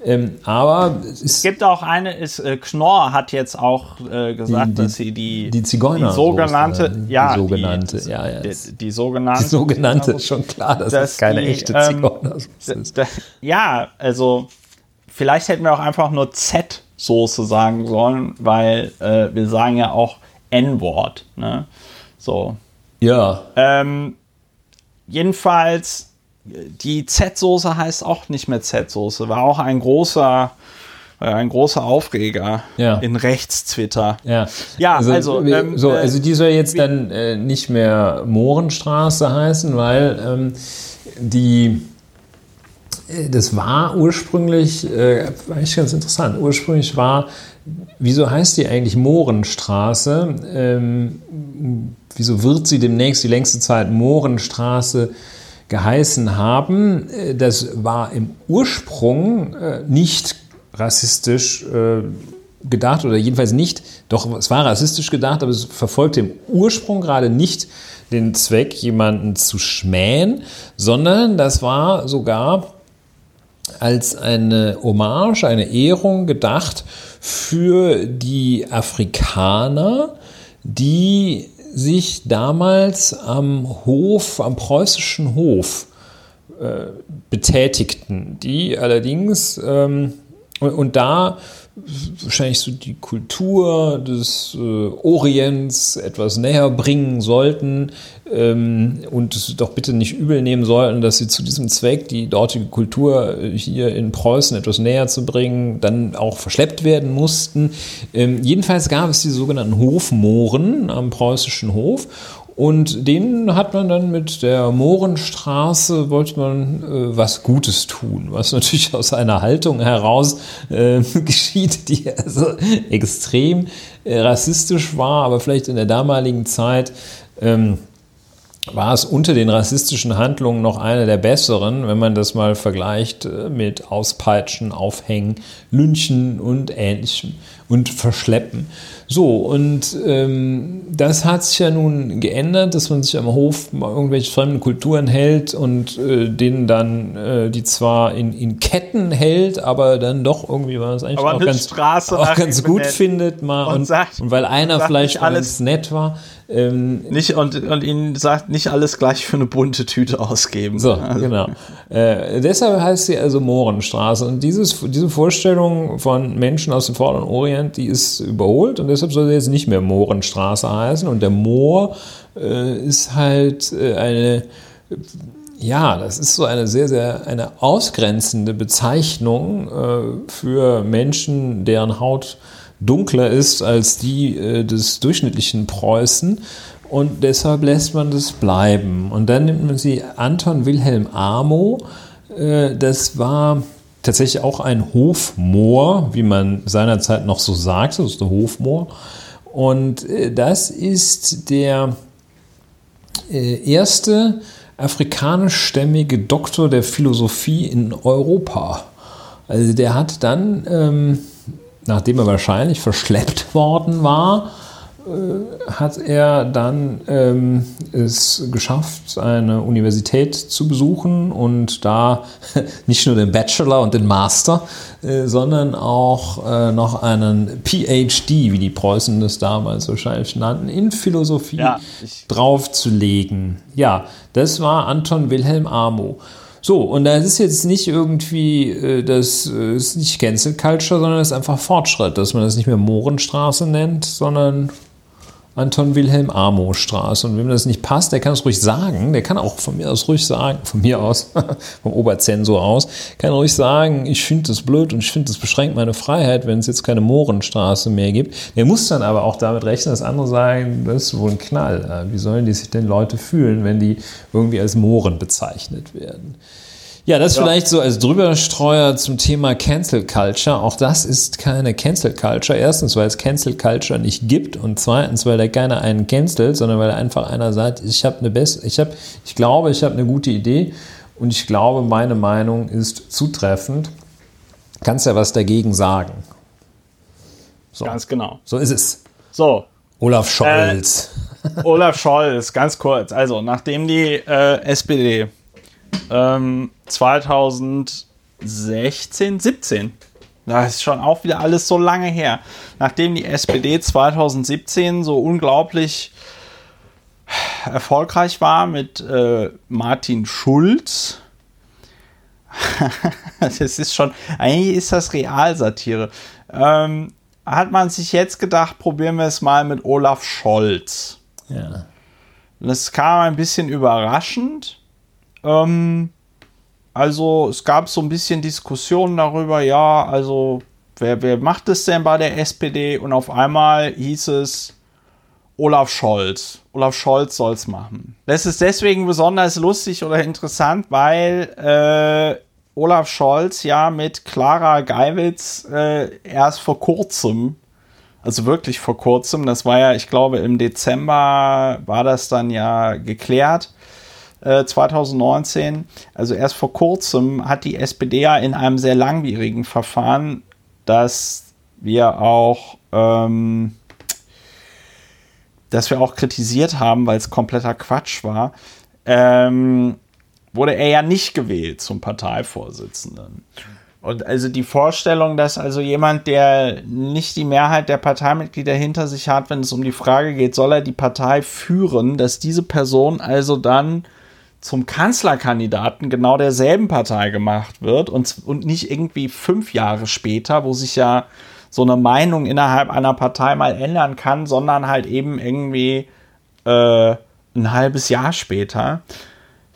Ähm, aber es, es, gibt auch eine, ist, äh, Knorr hat jetzt auch äh, gesagt, die, die, dass sie die, die Zigeuner die sogenannte, die, ja, die sogenannte, die, ja, ja, die, sogenannte, die sogenannte ist schon klar, dass, das keine echte Zigeuner ist. Ja, also vielleicht hätten wir auch einfach nur Z-Soße sagen sollen, weil äh, wir sagen ja auch N-Wort. Ne? So. Ja. Ähm, jedenfalls, die Z-Soße heißt auch nicht mehr Z-Soße. War auch ein großer ein großer Aufreger ja. in Rechts-Twitter. Ja, ja also, also, ähm, so, also die soll jetzt dann äh, nicht mehr Mohrenstraße heißen, weil ähm, die das war ursprünglich, äh, eigentlich ganz interessant, ursprünglich war, wieso heißt die eigentlich Mohrenstraße? Ähm, wieso wird sie demnächst die längste Zeit Mohrenstraße geheißen haben? Äh, das war im Ursprung äh, nicht rassistisch äh, gedacht oder jedenfalls nicht, doch es war rassistisch gedacht, aber es verfolgte im Ursprung gerade nicht den Zweck, jemanden zu schmähen, sondern das war sogar als eine Hommage, eine Ehrung gedacht für die Afrikaner, die sich damals am Hof, am preußischen Hof äh, betätigten, die allerdings ähm, Und, und da wahrscheinlich so die Kultur des äh, Orients etwas näher bringen sollten ähm, und doch bitte nicht übel nehmen sollten, dass sie zu diesem Zweck die dortige Kultur äh, hier in Preußen etwas näher zu bringen, dann auch verschleppt werden mussten. Ähm, jedenfalls gab es die sogenannten Hofmohren am preußischen Hof und denen hat man dann mit der Mohrenstraße, wollte man äh, was Gutes tun, was natürlich aus einer Haltung heraus äh, geschieht, die also extrem äh, rassistisch war, aber vielleicht in der damaligen Zeit ähm, war es unter den rassistischen Handlungen noch eine der besseren, wenn man das mal vergleicht äh, mit Auspeitschen, Aufhängen, Lynchen und ähnlichem und Verschleppen. So, und ähm, das hat sich ja nun geändert, dass man sich am Hof irgendwelche fremden Kulturen hält und äh, denen dann äh, die zwar in, in Ketten hält, aber dann doch irgendwie, weil man es eigentlich auch ganz, Straße auch ganz gut findet mal Und und, sagt- und weil einer vielleicht ganz nett war. Ähm, Nicht, und, und ihnen sagt, nicht alles gleich für eine bunte Tüte ausgeben. So, Also, genau. Äh, deshalb heißt sie also Mohrenstraße. Und dieses, diese Vorstellung von Menschen aus dem Vorderen Orient, die ist überholt und deshalb soll sie jetzt nicht mehr Mohrenstraße heißen. Und der Moor äh, ist halt äh, eine, ja, das ist so eine sehr, sehr eine ausgrenzende Bezeichnung äh, für Menschen, deren Haut dunkler ist als die äh, des durchschnittlichen Preußen. Und deshalb lässt man das bleiben. Und dann nimmt man sie Anton Wilhelm Amo. Äh, das war tatsächlich auch ein Hofmoor, wie man seinerzeit noch so sagte. Das ist der Hofmoor. Und äh, das ist der äh, erste afrikanischstämmige Doktor der Philosophie in Europa. Also der hat dann, ähm, nachdem er wahrscheinlich verschleppt worden war, äh, hat er dann ähm, es geschafft, eine Universität zu besuchen und da nicht nur den Bachelor und den Master, äh, sondern auch äh, noch einen PhD, wie die Preußen das damals wahrscheinlich nannten, in Philosophie Ja, draufzulegen. Ja, das war Anton Wilhelm Amo. So, und das ist jetzt nicht irgendwie, äh, das äh, ist nicht Cancel Culture, sondern das ist einfach Fortschritt, dass man das nicht mehr Mohrenstraße nennt, sondern Anton Wilhelm Amo Straße. Und wem das nicht passt, der kann es ruhig sagen. Der kann auch von mir aus ruhig sagen, von mir aus, vom Oberzensor aus, kann ruhig sagen, ich finde das blöd und ich finde, das beschränkt meine Freiheit, wenn es jetzt keine Mohrenstraße mehr gibt. Der muss dann aber auch damit rechnen, dass andere sagen, das ist wohl ein Knall. Äh, Wie sollen die sich denn Leute fühlen, wenn die irgendwie als Mohren bezeichnet werden? Ja, das vielleicht so als Drüberstreuer zum Thema Cancel Culture. Auch das ist keine Cancel Culture. Erstens, weil es Cancel Culture nicht gibt und zweitens, weil da keiner einen cancelt, sondern weil einfach einer sagt, ich habe eine bessere, ich habe, ich glaube, ich habe eine gute Idee und ich glaube, meine Meinung ist zutreffend. Kannst ja was dagegen sagen. So, Ganz genau. so ist es. So, Olaf Scholz. Olaf Scholz, ganz kurz. Also, nachdem die äh, SPD ähm, 2016, 17, das ist schon auch wieder alles so lange her, nachdem die SPD 2017 so unglaublich erfolgreich war mit äh, Martin Schulz. das ist schon, eigentlich ist das Realsatire. Ähm, hat man sich jetzt gedacht, probieren wir es mal mit Olaf Scholz. ja. Das kam ein bisschen überraschend. Ähm, also es gab so ein bisschen Diskussionen darüber, ja, also wer, wer macht es denn bei der SPD? Und auf einmal hieß es Olaf Scholz. Olaf Scholz soll es machen. Das ist deswegen besonders lustig oder interessant, weil äh, Olaf Scholz ja mit Clara Geiwitz äh, erst vor kurzem also wirklich vor kurzem, das war ja, ich glaube, im Dezember war das dann ja geklärt, äh, 2019. Also erst vor kurzem hat die SPD ja in einem sehr langwierigen Verfahren, das wir auch, ähm, das wir auch kritisiert haben, weil es kompletter Quatsch war, ähm, wurde er ja nicht gewählt zum Parteivorsitzenden. Und also die Vorstellung, dass also jemand, der nicht die Mehrheit der Parteimitglieder hinter sich hat, wenn es um die Frage geht, soll er die Partei führen, dass diese Person also dann zum Kanzlerkandidaten genau derselben Partei gemacht wird und, und nicht irgendwie fünf Jahre später, wo sich ja so eine Meinung innerhalb einer Partei mal ändern kann, sondern halt eben irgendwie äh, ein halbes Jahr später.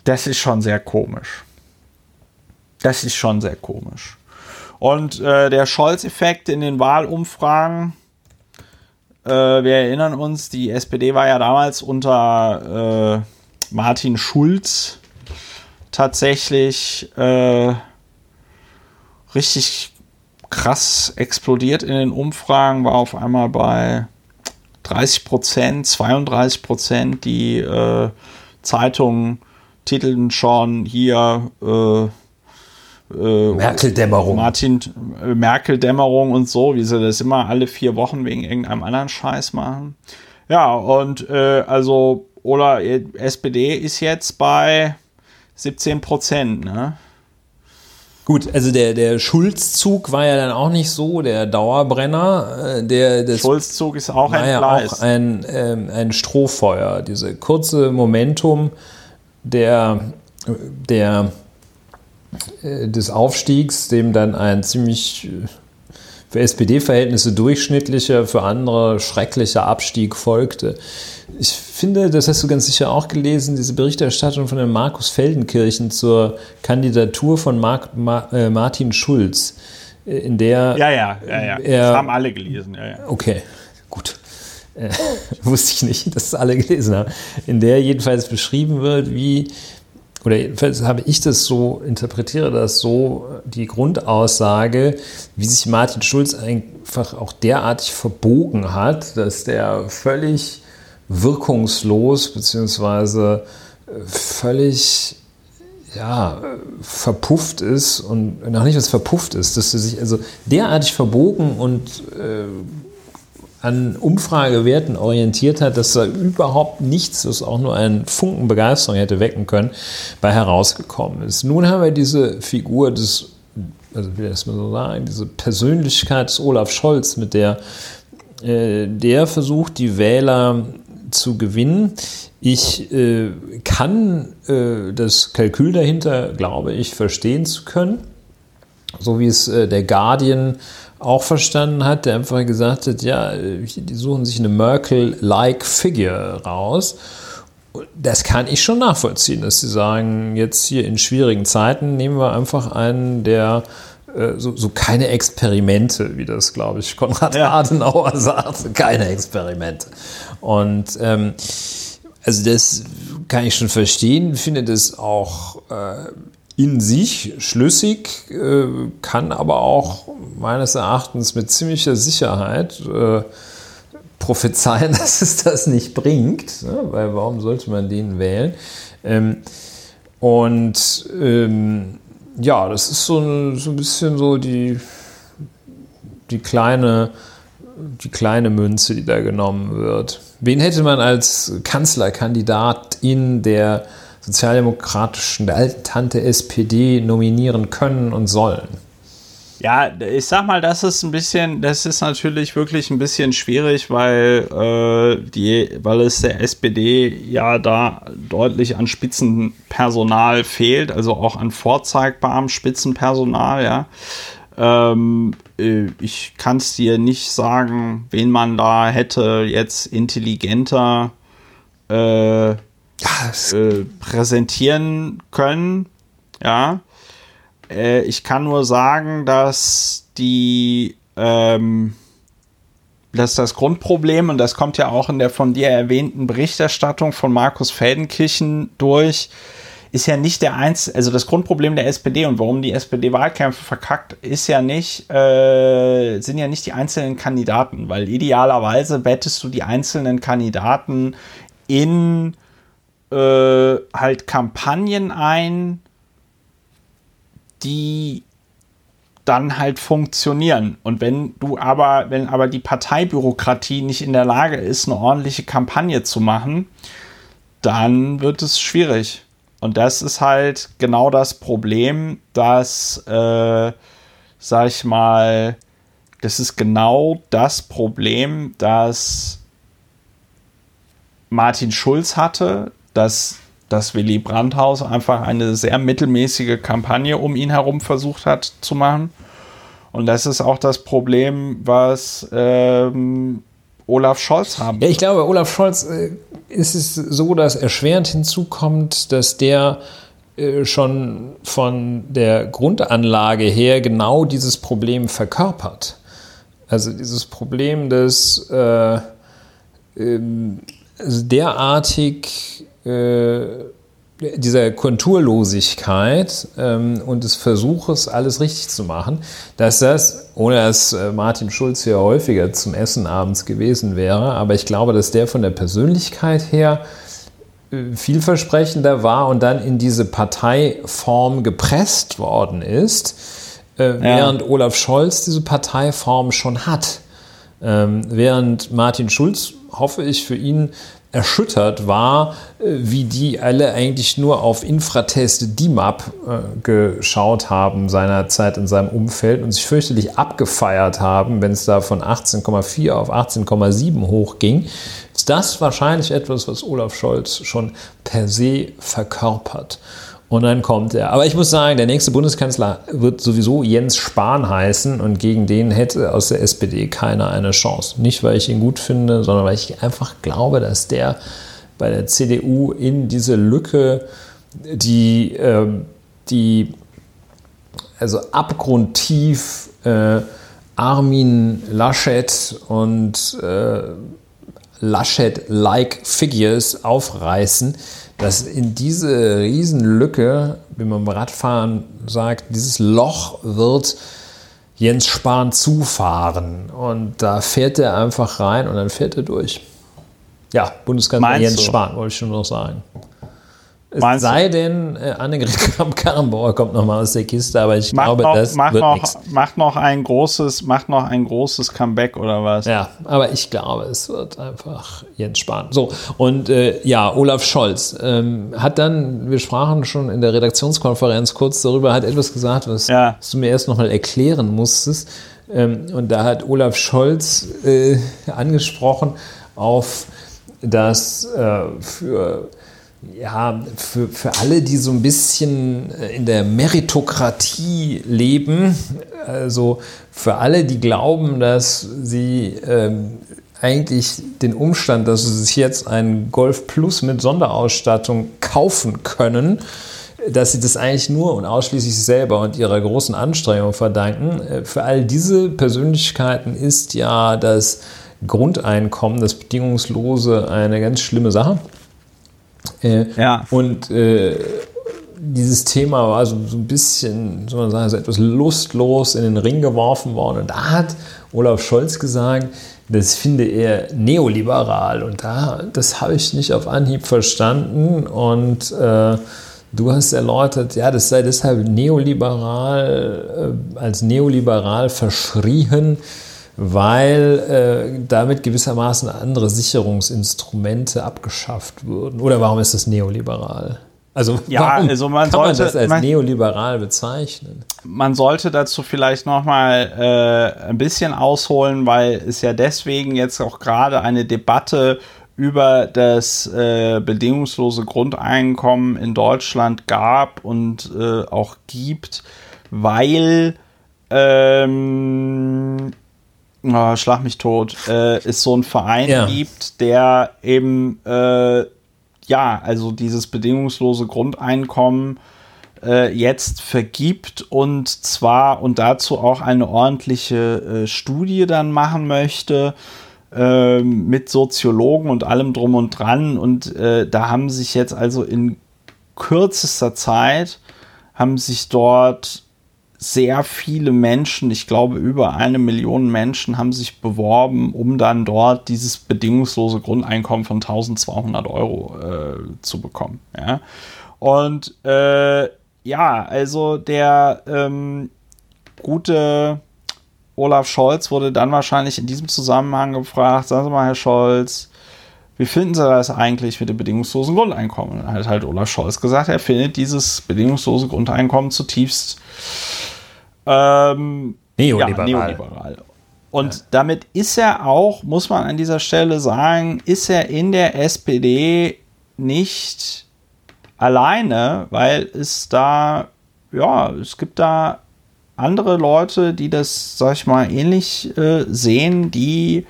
Das ist schon sehr komisch. Das ist schon sehr komisch. Und äh, der Scholz-Effekt in den Wahlumfragen, äh, wir erinnern uns, die SPD war ja damals unter äh, Martin Schulz tatsächlich äh, richtig krass explodiert in den Umfragen, war auf einmal bei 30 Prozent, 32 Prozent. Die äh, Zeitungen titelten schon hier äh, äh, Merkel-Dämmerung. Martin äh, Merkel-Dämmerung und so, wie sie das immer alle vier Wochen wegen irgendeinem anderen Scheiß machen. Ja, und äh, also, oder SPD ist jetzt bei 17 Prozent, ne? Gut, also der, der Schulzzug war ja dann auch nicht so der Dauerbrenner. Äh, der, das Schulzzug ist auch ein ja auch ein, ähm, ein Strohfeuer. Diese kurze Momentum der, der, äh, des Aufstiegs, dem dann ein ziemlich äh, für SPD-Verhältnisse durchschnittlicher, für andere schrecklicher Abstieg folgte. Ich finde, das hast du ganz sicher auch gelesen, diese Berichterstattung von dem Markus Feldenkirchen zur Kandidatur von Mark, Ma, äh, Martin Schulz, äh, in der. Ja, ja, ja, ja. Er, das haben alle gelesen. Ja, ja. Okay, gut. Äh, wusste ich nicht, dass es alle gelesen haben. In der jedenfalls beschrieben wird, wie oder jedenfalls habe ich das so, interpretiere das so, die Grundaussage, wie sich Martin Schulz einfach auch derartig verbogen hat, dass der völlig wirkungslos beziehungsweise äh, völlig ja, verpufft ist und noch nicht was verpufft ist, dass er sich also derartig verbogen und äh, an Umfragewerten orientiert hat, dass da überhaupt nichts, was auch nur einen Funken Begeisterung hätte wecken können, bei herausgekommen ist. Nun haben wir diese Figur des, also wie das mal so sagen, diese Persönlichkeit des Olaf Scholz, mit der äh, der versucht, die Wähler zu gewinnen. Ich äh, kann äh, das Kalkül dahinter, glaube ich, verstehen zu können. So wie es äh, der Guardian auch verstanden hat, der einfach gesagt hat, ja, die suchen sich eine Merkel-like Figure raus. Das kann ich schon nachvollziehen, dass sie sagen, jetzt hier in schwierigen Zeiten nehmen wir einfach einen, der äh, so, so, keine Experimente, wie das, glaube ich, Konrad ja. Adenauer sagt, keine Experimente. Und ähm, also das kann ich schon verstehen, finde das auch äh, in sich schlüssig, äh, kann aber auch meines Erachtens mit ziemlicher Sicherheit äh, prophezeien, dass es das nicht bringt, ne? weil warum sollte man den wählen? Ähm, und ähm, ja, das ist so ein, bisschen so die, die, kleine, die kleine Münze, die da genommen wird. Wen hätte man als Kanzlerkandidatin der sozialdemokratischen, der alten Tante SPD nominieren können und sollen? Ja, ich sag mal, das ist ein bisschen, das ist natürlich wirklich ein bisschen schwierig, weil äh, die, weil es der SPD ja da deutlich an Spitzenpersonal fehlt, also auch an vorzeigbarem Spitzenpersonal, ja. Ähm, äh, ich kann es dir nicht sagen, wen man da hätte jetzt intelligenter äh, äh, präsentieren können. Ja. Äh, ich kann nur sagen, dass die ähm, dass das Grundproblem, und das kommt ja auch in der von dir erwähnten Berichterstattung von Markus Feldenkirchen durch, ist ja nicht der einzige, also das Grundproblem der SPD und warum die SPD Wahlkämpfe verkackt, ist ja nicht, äh, sind ja nicht die einzelnen Kandidaten, weil idealerweise bettest du die einzelnen Kandidaten in äh, halt Kampagnen ein, die dann halt funktionieren. Und wenn du aber, wenn aber die Parteibürokratie nicht in der Lage ist, eine ordentliche Kampagne zu machen, dann wird es schwierig. Und das ist halt genau das Problem, dass, äh, sag ich mal, das ist genau das Problem, das Martin Schulz hatte, dass das Willy Brandt-Haus einfach eine sehr mittelmäßige Kampagne um ihn herum versucht hat zu machen. Und das ist auch das Problem, was ähm, Olaf Scholz haben. Ja, ich glaube, Olaf Scholz äh, ist es so, dass erschwerend hinzukommt, dass der äh, schon von der Grundanlage her genau dieses Problem verkörpert. Also dieses Problem des äh, ähm, also derartig dieser Konturlosigkeit ähm, und des Versuches, alles richtig zu machen, dass das, ohne dass äh, Martin Schulz hier häufiger zum Essen abends gewesen wäre, aber ich glaube, dass der von der Persönlichkeit her äh, vielversprechender war und dann in diese Parteiform gepresst worden ist, äh, ja. während Olaf Scholz diese Parteiform schon hat. Ähm, während Martin Schulz, hoffe ich für ihn, erschüttert war, äh, wie die alle eigentlich nur auf Infratest DIMAP äh, geschaut haben seinerzeit in seinem Umfeld und sich fürchterlich abgefeiert haben, wenn es da von 18,4 auf 18,7 hochging. Ist das wahrscheinlich etwas, was Olaf Scholz schon per se verkörpert? Und dann kommt er. Aber ich muss sagen, der nächste Bundeskanzler wird sowieso Jens Spahn heißen und gegen den hätte aus der SPD keiner eine Chance. Nicht, weil ich ihn gut finde, sondern weil ich einfach glaube, dass der bei der CDU in diese Lücke, die, äh, die also abgrundtief äh, Armin Laschet und äh, Laschet-like Figures aufreißen, dass in diese Riesenlücke, wie man beim Radfahren sagt, dieses Loch wird Jens Spahn zufahren. Und da fährt er einfach rein und dann fährt er durch. Ja, Bundeskanzler Jens du? Spahn, wollte ich schon noch sagen. Es Meinst sei du? denn, äh, Annegret Kramp-Karrenbauer kommt nochmal aus der Kiste, aber ich macht glaube, noch, das macht wird noch, macht noch ein großes, macht noch ein großes Comeback oder was? Ja, aber ich glaube, es wird einfach Jens Spahn. So und äh, ja, Olaf Scholz ähm, hat dann, wir sprachen schon in der Redaktionskonferenz kurz darüber, hat etwas gesagt, was, ja. was du mir erst nochmal erklären musstest. Ähm, und da hat Olaf Scholz äh, angesprochen auf das äh, für ja, für, für alle, die so ein bisschen äh, in der Meritokratie leben, also für alle, die glauben, dass sie ähm, eigentlich den Umstand, dass sie sich jetzt einen Golf Plus mit Sonderausstattung kaufen können, dass sie das eigentlich nur und ausschließlich selber und ihrer großen Anstrengung verdanken. Äh, für all diese Persönlichkeiten ist ja das Grundeinkommen, das bedingungslose, eine ganz schlimme Sache. Äh, ja. Und äh, dieses Thema war so, so ein bisschen, soll man sagen, so etwas lustlos in den Ring geworfen worden. Und da hat Olaf Scholz gesagt, das finde er neoliberal. Und da, das habe ich nicht auf Anhieb verstanden. Und äh, du hast erläutert, ja, das sei deshalb neoliberal, äh, als neoliberal verschrien, weil äh, damit gewissermaßen andere Sicherungsinstrumente abgeschafft würden. Oder warum ist das neoliberal? Also, ja, also man kann sollte, man das als man, neoliberal bezeichnen? Man sollte dazu vielleicht noch mal äh, ein bisschen ausholen, weil es ja deswegen jetzt auch gerade eine Debatte über das äh, bedingungslose Grundeinkommen in Deutschland gab und äh, auch gibt, weil ähm, oh, schlag mich tot, äh, es so einen Verein ja. gibt, der eben, äh, ja, also dieses bedingungslose Grundeinkommen äh, jetzt vergibt und zwar und dazu auch eine ordentliche äh, Studie dann machen möchte ähm, mit Soziologen und allem drum und dran und äh, da haben sich jetzt also in kürzester Zeit haben sich dort sehr viele Menschen, ich glaube über eine Million Menschen haben sich beworben, um dann dort dieses bedingungslose Grundeinkommen von 1200 Euro äh, zu bekommen. Ja? Und äh, ja, also der ähm, gute Olaf Scholz wurde dann wahrscheinlich in diesem Zusammenhang gefragt, sagen Sie mal, Herr Scholz, wie finden Sie das eigentlich mit dem bedingungslosen Grundeinkommen? dann hat halt Olaf Scholz gesagt, er findet dieses bedingungslose Grundeinkommen zutiefst ähm, neoliberal. Ja, neoliberal. Und ja. damit ist er auch, muss man an dieser Stelle sagen, ist er in der SPD nicht Alleine, weil es da, ja, es gibt da andere Leute, die das, sag ich mal, ähnlich äh, sehen, die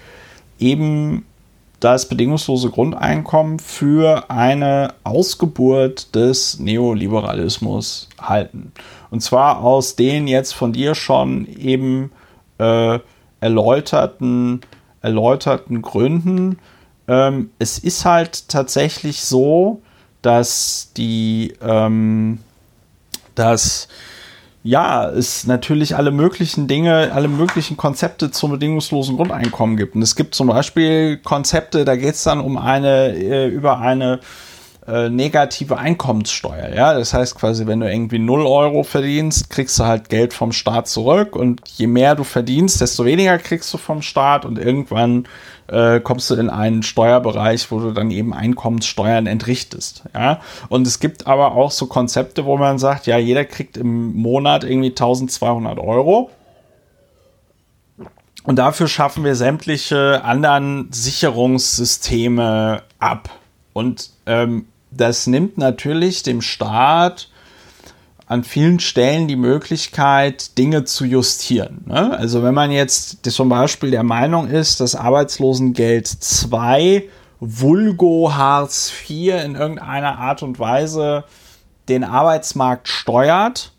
eben das bedingungslose Grundeinkommen für eine Ausgeburt des Neoliberalismus halten. Und zwar aus den jetzt von dir schon eben äh, erläuterten, erläuterten Gründen. Ähm, es ist halt tatsächlich so, dass die, ähm, dass ja, es natürlich alle möglichen Dinge, alle möglichen Konzepte zum bedingungslosen Grundeinkommen gibt. Und es gibt zum Beispiel Konzepte, da geht es dann um eine, äh, über eine äh, negative Einkommenssteuer. Ja, das heißt quasi, wenn du irgendwie 0 Euro verdienst, kriegst du halt Geld vom Staat zurück und je mehr du verdienst, desto weniger kriegst du vom Staat und irgendwann äh, kommst du in einen Steuerbereich, wo du dann eben Einkommenssteuern entrichtest. Ja? Und es gibt aber auch so Konzepte, wo man sagt, ja, jeder kriegt im Monat irgendwie 1200 Euro. Und dafür schaffen wir sämtliche anderen Sicherungssysteme ab. Und ähm, das nimmt natürlich dem Staat an vielen Stellen die Möglichkeit, Dinge zu justieren. Ne? Also wenn man jetzt zum Beispiel der Meinung ist, dass Arbeitslosengeld 2 Vulgo Hartz IV in irgendeiner Art und Weise den Arbeitsmarkt steuert,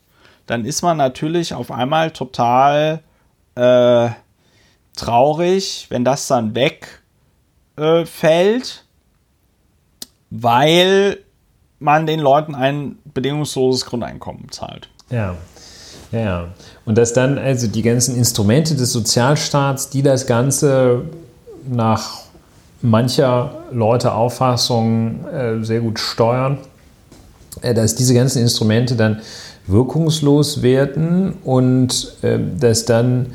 dann ist man natürlich auf einmal total äh, traurig, wenn das dann wegfällt, äh, weil man den Leuten ein bedingungsloses Grundeinkommen zahlt. Ja. Ja, ja. Und dass dann also die ganzen Instrumente des Sozialstaats, die das Ganze nach mancher Leute Auffassung äh, sehr gut steuern, äh, dass diese ganzen Instrumente dann wirkungslos werden und äh, dass dann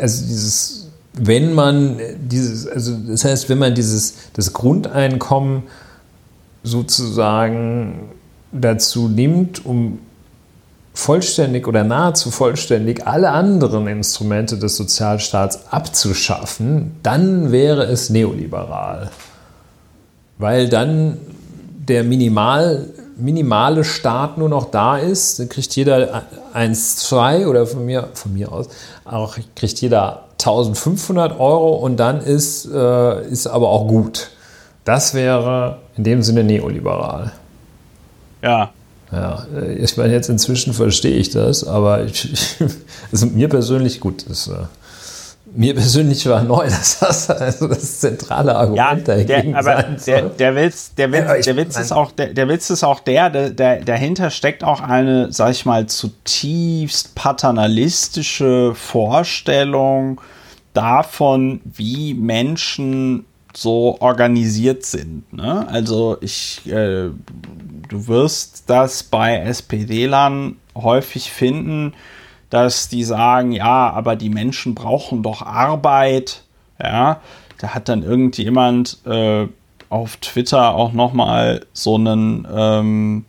also dieses wenn man dieses also das heißt wenn man dieses das Grundeinkommen sozusagen dazu nimmt, um vollständig oder nahezu vollständig alle anderen Instrumente des Sozialstaats abzuschaffen, dann wäre es neoliberal. Weil dann der Minimal, minimale Staat nur noch da ist, dann kriegt jeder 1, 2 oder von mir, von mir aus auch kriegt jeder 1500 Euro und dann ist, äh, ist aber auch gut. Das wäre in dem Sinne neoliberal. Ja. Ja, äh, ich meine, jetzt inzwischen verstehe ich das, aber ich, also mir persönlich, gut, das, äh, mir persönlich war neu, dass das also das zentrale Argument ja, dagegen der, aber der, der, Witz, der Witz, ja, der Witz ist auch, der, der Witz ist auch der, der, der, dahinter steckt auch eine, sag ich mal, zutiefst paternalistische Vorstellung davon, wie Menschen so organisiert sind. Ne? Also ich, äh, du wirst das bei SPD-Lern häufig finden, dass die sagen, ja, aber die Menschen brauchen doch Arbeit. Ja, da hat dann irgendjemand äh, auf Twitter auch noch mal so einen, ähm,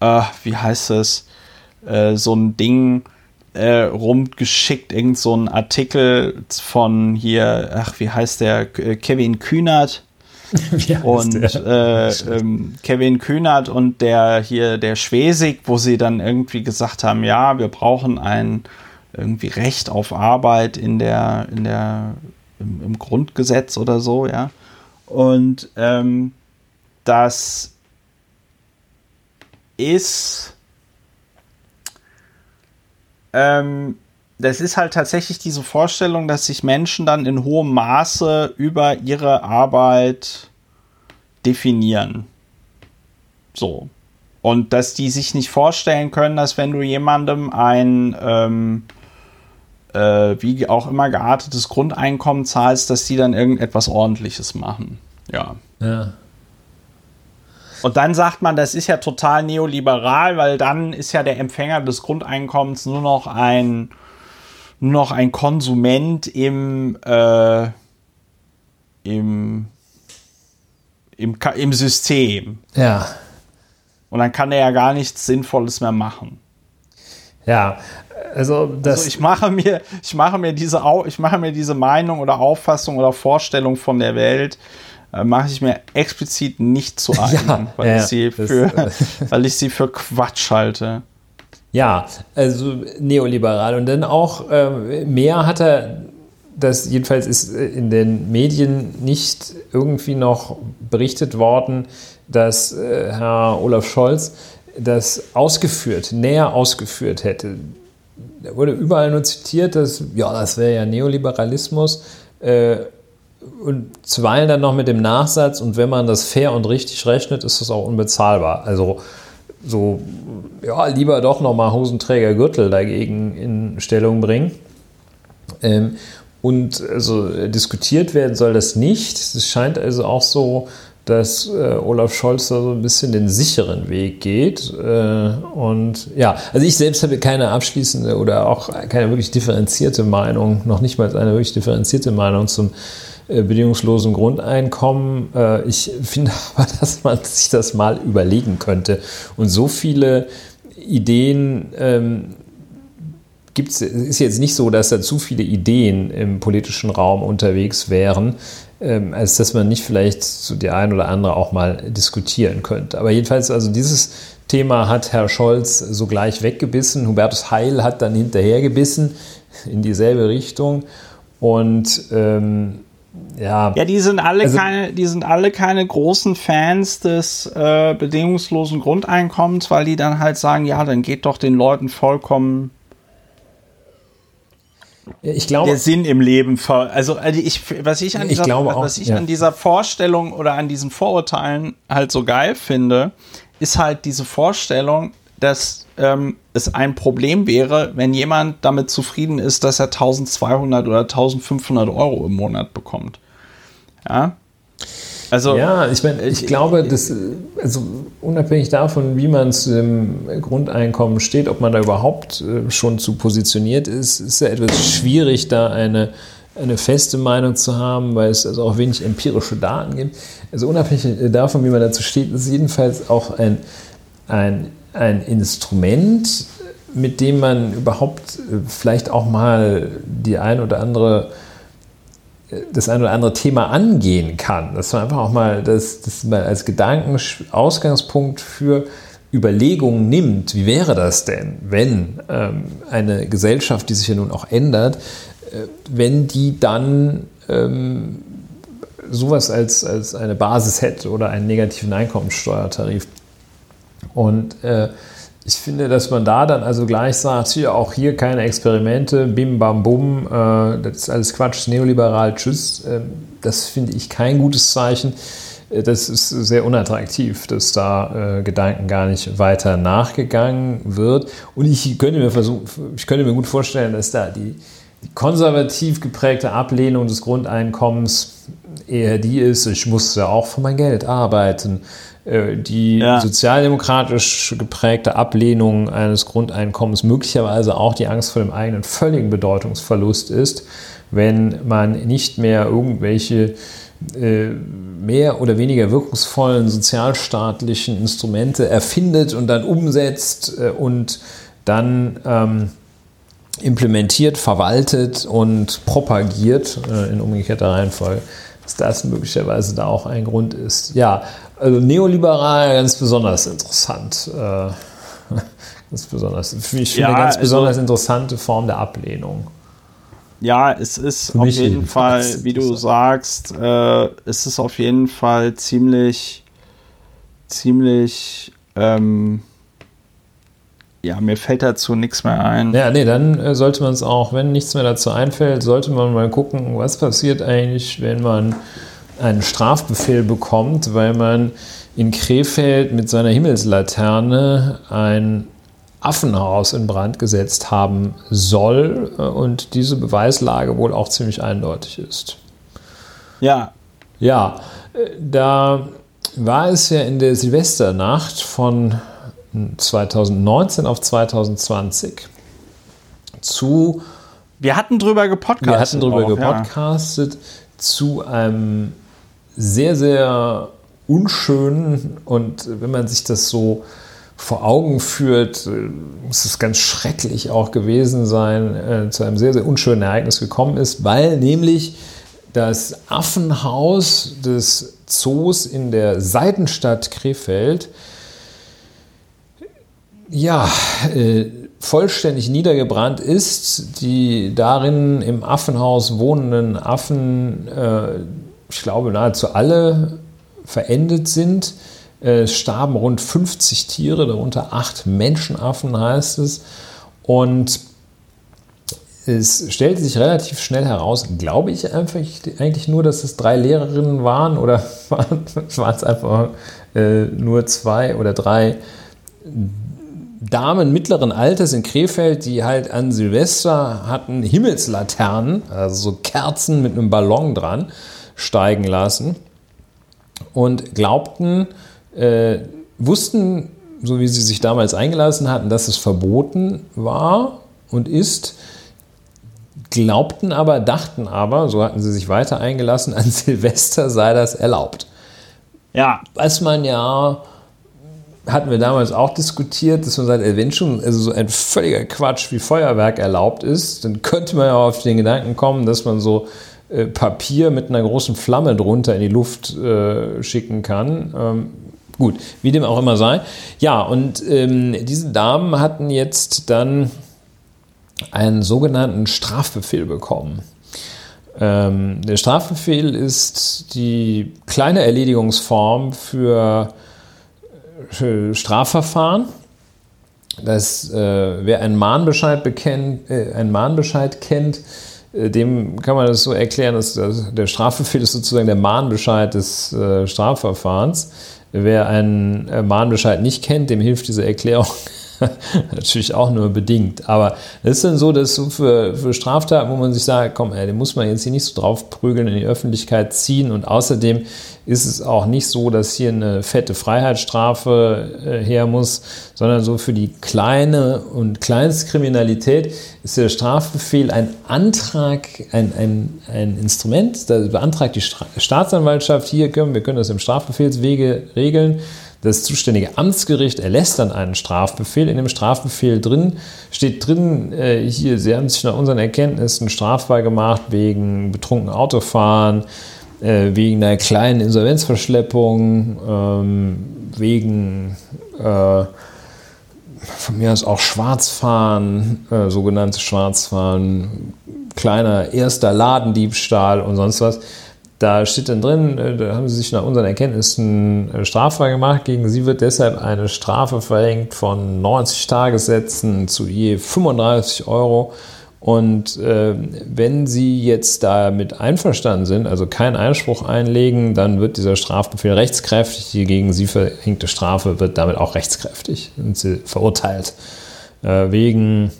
äh, wie heißt es, äh, so ein Ding äh, rumgeschickt, irgend so ein Artikel von hier, ach, wie heißt der, äh, Kevin Kühnert. und äh, ähm, Kevin Kühnert und der hier, der Schwesig, wo sie dann irgendwie gesagt haben, ja, wir brauchen ein irgendwie Recht auf Arbeit in der, in der, im, im Grundgesetz oder so, ja. Und ähm, das ist ähm, das ist halt tatsächlich diese Vorstellung, dass sich Menschen dann in hohem Maße über ihre Arbeit definieren. So. Und dass die sich nicht vorstellen können, dass wenn du jemandem ein, ähm, äh, wie auch immer geartetes Grundeinkommen zahlst, dass die dann irgendetwas Ordentliches machen. Ja. Ja. Und dann sagt man, das ist ja total neoliberal, weil dann ist ja der Empfänger des Grundeinkommens nur noch ein, nur noch ein Konsument im, äh, im, im, im System. Ja. Und dann kann er ja gar nichts Sinnvolles mehr machen. Ja, also das. Also ich mache mir, ich mache mir diese, ich mache mir diese Meinung oder Auffassung oder Vorstellung von der Welt mache ich mir explizit nicht zu eigen, Ja, weil, ja, ich für, äh, weil ich sie für Quatsch halte. Ja, also neoliberal. Und dann auch ähm, mehr hat er, das jedenfalls ist äh, in den Medien nicht irgendwie noch berichtet worden, dass äh, Herr Olaf Scholz das ausgeführt, näher ausgeführt hätte. Da wurde überall nur zitiert, dass, ja, das wäre ja Neoliberalismus. Äh, und zuweilen dann noch mit dem Nachsatz, und wenn man das fair und richtig rechnet, ist das auch unbezahlbar. Also so, ja, lieber doch nochmal Hosenträger Gürtel dagegen in Stellung bringen. Ähm, und also diskutiert werden soll das nicht. Es scheint also auch so, dass äh, Olaf Scholz da so ein bisschen den sicheren Weg geht. Äh, und ja, also ich selbst habe keine abschließende oder auch keine wirklich differenzierte Meinung, noch nicht mal eine wirklich differenzierte Meinung zum äh, bedingungslosen Grundeinkommen. Äh, ich finde aber, dass man sich das mal überlegen könnte. Und so viele Ideen ähm, gibt es, ist jetzt nicht so, dass da zu viele Ideen im politischen Raum unterwegs wären, ähm, als dass man nicht vielleicht so die ein oder andere auch mal diskutieren könnte. Aber jedenfalls, also dieses Thema hat Herr Scholz sogleich weggebissen. Hubertus Heil hat dann hinterhergebissen in dieselbe Richtung. Und ähm, ja. Ja, die sind alle Also- keine, die sind alle keine großen Fans des äh, bedingungslosen Grundeinkommens, weil die dann halt sagen, ja, dann geht doch den Leuten vollkommen ich glaube, der Sinn im Leben ver also also ich was ich an Ich dieser, glaube auch, was ich ja. an dieser Vorstellung oder an diesen Vorurteilen halt so geil finde, ist halt diese Vorstellung, dass ähm, es ein Problem wäre, wenn jemand damit zufrieden ist, dass er 1200 oder 1500 Euro im Monat bekommt. Ja. Also Ja, ich meine, ich glaube, dass, äh, also unabhängig davon, wie man zu dem Grundeinkommen steht, ob man da überhaupt äh, schon zu positioniert ist, ist ja etwas schwierig, da eine, eine feste Meinung zu haben, weil es also auch wenig empirische Daten gibt. Also unabhängig äh, davon, wie man dazu steht, ist es jedenfalls auch ein, ein, ein Instrument, mit dem man überhaupt äh, vielleicht auch mal die ein oder andere das ein oder andere Thema angehen kann. Dass man einfach auch mal das, das mal als Gedankenausgangspunkt für Überlegungen nimmt. Wie wäre das denn, wenn ähm, eine Gesellschaft, die sich ja nun auch ändert, äh, wenn die dann ähm, sowas als, als eine Basis hätte oder einen negativen Einkommensteuertarif? Und äh, ich finde, dass man da dann also gleich sagt, hier auch hier keine Experimente, bim bam bum, äh, das ist alles Quatsch, neoliberal, tschüss. Äh, das finde ich kein gutes Zeichen. Äh, Das ist sehr unattraktiv, dass da äh, Gedanken gar nicht weiter nachgegangen wird. Und ich könnte mir versuchen, ich könnte mir gut vorstellen, dass da die, die konservativ geprägte Ablehnung des Grundeinkommens eher die ist, ich muss ja auch für mein Geld arbeiten. Äh, Die Ja. sozialdemokratisch geprägte Ablehnung eines Grundeinkommens möglicherweise auch die Angst vor dem eigenen völligen Bedeutungsverlust ist, wenn man nicht mehr irgendwelche äh, mehr oder weniger wirkungsvollen sozialstaatlichen Instrumente erfindet und dann umsetzt äh, und dann ähm, implementiert, verwaltet und propagiert äh, in umgekehrter Reihenfolge, dass das möglicherweise da auch ein Grund ist. Ja, also neoliberal ganz besonders interessant. Äh, ganz besonders, ich finde Ja, eine ganz also- besonders interessante Form der Ablehnung. Ja, es ist Für auf mich jeden Fall, wie du sagst, äh, es ist auf jeden Fall ziemlich, ziemlich, ähm, ja, mir fällt dazu nichts mehr ein. Ja, nee, dann äh, sollte man es auch, wenn nichts mehr dazu einfällt, sollte man mal gucken, was passiert eigentlich, wenn man einen Strafbefehl bekommt, weil man in Krefeld mit seiner Himmelslaterne ein Affenhaus in Brand gesetzt haben soll äh, und diese Beweislage wohl auch ziemlich eindeutig ist. Ja, Ja, äh, da war es ja in der Silvesternacht von 2019 auf 2020 zu wir hatten drüber gepodcastet. wir hatten darüber auch, ja. gepodcastet zu einem sehr, sehr unschönen und wenn man sich das so vor Augen führt, muss es ganz schrecklich auch gewesen sein, äh, zu einem sehr, sehr unschönen Ereignis gekommen ist, weil nämlich das Affenhaus des Zoos in der Seidenstadt Krefeld ja, äh, vollständig niedergebrannt ist. Die darin im Affenhaus wohnenden Affen, äh, ich glaube nahezu alle verendet sind. Es starben rund 50 Tiere, darunter acht Menschenaffen heißt es. Und es stellte sich relativ schnell heraus, glaube ich einfach, eigentlich nur, dass es drei Lehrerinnen waren oder waren, es einfach äh, nur zwei oder drei Damen mittleren Alters in Krefeld, die halt an Silvester hatten Himmelslaternen, also so Kerzen mit einem Ballon dran, steigen lassen und glaubten, äh, wussten, so wie sie sich damals eingelassen hatten, dass es verboten war und ist, glaubten aber, dachten aber, so hatten sie sich weiter eingelassen, an Silvester sei das erlaubt. Ja. Was man ja, hatten wir damals auch diskutiert, dass man sagt, wenn schon also so ein völliger Quatsch wie Feuerwerk erlaubt ist, dann könnte man ja auf den Gedanken kommen, dass man so äh, Papier mit einer großen Flamme drunter in die Luft äh, schicken kann. Ähm, gut, wie dem auch immer sei. Ja, und ähm, diese Damen hatten jetzt dann einen sogenannten Strafbefehl bekommen. Ähm, der Strafbefehl ist die kleine Erledigungsform für Strafverfahren. Das, äh, wer einen Mahnbescheid, bekennt, äh, einen Mahnbescheid kennt, äh, dem kann man das so erklären, dass der Strafbefehl ist sozusagen der Mahnbescheid des äh, Strafverfahrens. Wer einen äh, Mahnbescheid nicht kennt, dem hilft diese Erklärung Natürlich auch nur bedingt. Aber es ist dann so, dass so für, für Straftaten, wo man sich sagt, komm, ey, den muss man jetzt hier nicht so drauf prügeln, in die Öffentlichkeit ziehen. Und außerdem ist es auch nicht so, dass hier eine fette Freiheitsstrafe äh, her muss, sondern so für die kleine und Kleinstkriminalität ist der Strafbefehl ein Antrag, ein, ein, ein Instrument, da beantragt die Staatsanwaltschaft, hier können wir können das im Strafbefehlswege regeln das zuständige Amtsgericht erlässt dann einen Strafbefehl. In dem Strafbefehl drin steht drin, äh, hier, Sie haben sich nach unseren Erkenntnissen strafbar gemacht wegen betrunken Autofahren, äh, wegen einer kleinen Insolvenzverschleppung, ähm, wegen äh, von mir aus auch Schwarzfahren, äh, sogenanntes Schwarzfahren, kleiner erster Ladendiebstahl und sonst was. Da steht dann drin, äh, da haben sie sich nach unseren Erkenntnissen äh, strafbar gemacht. Gegen sie wird deshalb eine Strafe verhängt von 90 Tagessätzen zu je 35 Euro. Und äh, wenn Sie jetzt damit einverstanden sind, also keinen Einspruch einlegen, dann wird dieser Strafbefehl rechtskräftig. Die gegen Sie verhängte Strafe wird damit auch rechtskräftig. Sind Sie verurteilt. Äh, wegen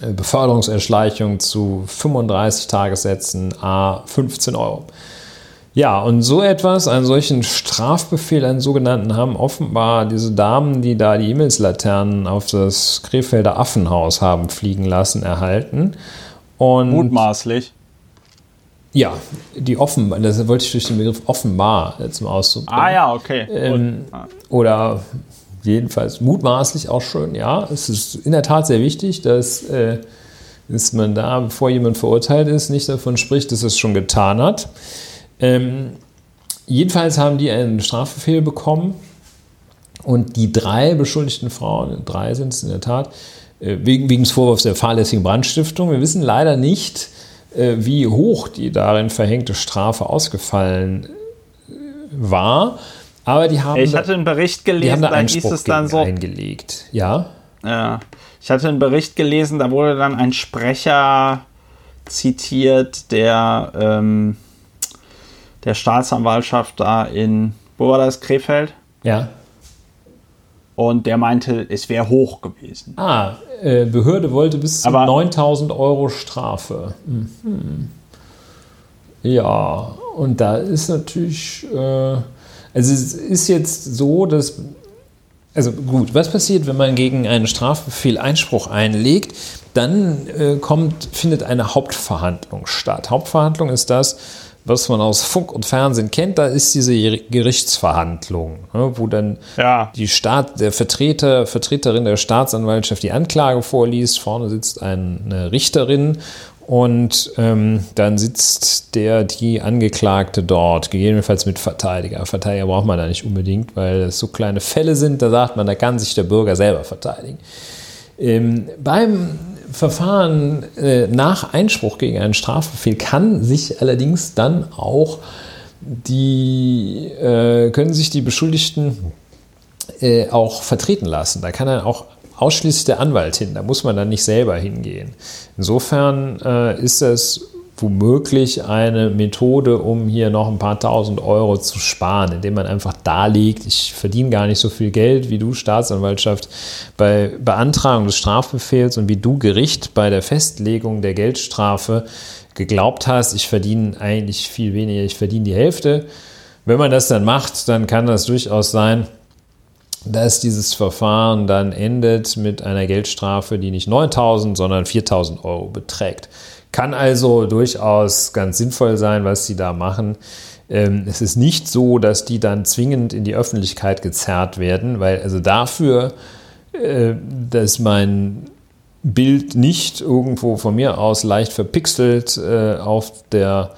äh, Beförderungserschleichung zu 35 Tagessätzen a 15 Euro. Ja, und so etwas, einen solchen Strafbefehl, einen sogenannten, haben offenbar diese Damen, die da die Himmelslaternen auf das Krefelder Affenhaus haben fliegen lassen, erhalten. Und Mutmaßlich. Ja, die offen, das wollte ich durch den Begriff offenbar zum Ausdruck bringen. Ah ja, okay. Ähm, oder jedenfalls mutmaßlich auch schon, ja. Es ist in der Tat sehr wichtig, dass, äh, dass man da, bevor jemand verurteilt ist, nicht davon spricht, dass es schon getan hat. Ähm, jedenfalls haben die einen Strafbefehl bekommen und die drei beschuldigten Frauen, drei sind es in der Tat, äh, wegen, wegen des Vorwurfs der fahrlässigen Brandstiftung. Wir wissen leider nicht, äh, wie hoch die darin verhängte Strafe ausgefallen war. Aber die haben. Ich hatte einen Bericht gelesen, da hieß es dann so. Eingelegt. Ja. Ja. Ich hatte einen Bericht gelesen, da wurde dann ein Sprecher zitiert, der ähm, der Staatsanwaltschaft da in, wo war das, Krefeld? Ja. Und der meinte, es wäre hoch gewesen. Ah, äh, Behörde wollte bis zu 9000 Euro Strafe. Mhm. Ja, und da ist natürlich. Äh, also es ist jetzt so, dass also gut, was passiert, wenn man gegen einen Strafbefehl Einspruch einlegt? Dann äh, kommt, findet eine Hauptverhandlung statt. Hauptverhandlung ist das, was man aus Funk und Fernsehen kennt. Da ist diese Gerichtsverhandlung, ne, wo dann ja. die Staat, der Vertreter, Vertreterin der Staatsanwaltschaft die Anklage vorliest. Vorne sitzt eine Richterin Und ähm, dann sitzt der, die Angeklagte dort, gegebenenfalls mit Verteidiger. Verteidiger braucht man da nicht unbedingt, weil es so kleine Fälle sind, da sagt man, da kann sich der Bürger selber verteidigen. Ähm, beim Verfahren äh, nach Einspruch gegen einen Strafbefehl kann sich allerdings dann auch die, äh, können sich die Beschuldigten äh, auch vertreten lassen. Da kann dann auch ausschließlich der Anwalt hin. Da muss man dann nicht selber hingehen. Insofern äh, ist das womöglich eine Methode, um hier noch ein paar tausend Euro zu sparen, indem man einfach darlegt, ich verdiene gar nicht so viel Geld wie du Staatsanwaltschaft bei Beantragung des Strafbefehls und wie du Gericht bei der Festlegung der Geldstrafe geglaubt hast, ich verdiene eigentlich viel weniger, ich verdiene die Hälfte. Wenn man das dann macht, dann kann das durchaus sein, dass dieses Verfahren dann endet mit einer Geldstrafe, die nicht 9000, sondern 4000 Euro beträgt. Kann also durchaus ganz sinnvoll sein, was sie da machen. Ähm, es ist nicht so, dass die dann zwingend in die Öffentlichkeit gezerrt werden, weil also dafür, äh, dass mein Bild nicht irgendwo von mir aus leicht verpixelt äh, auf der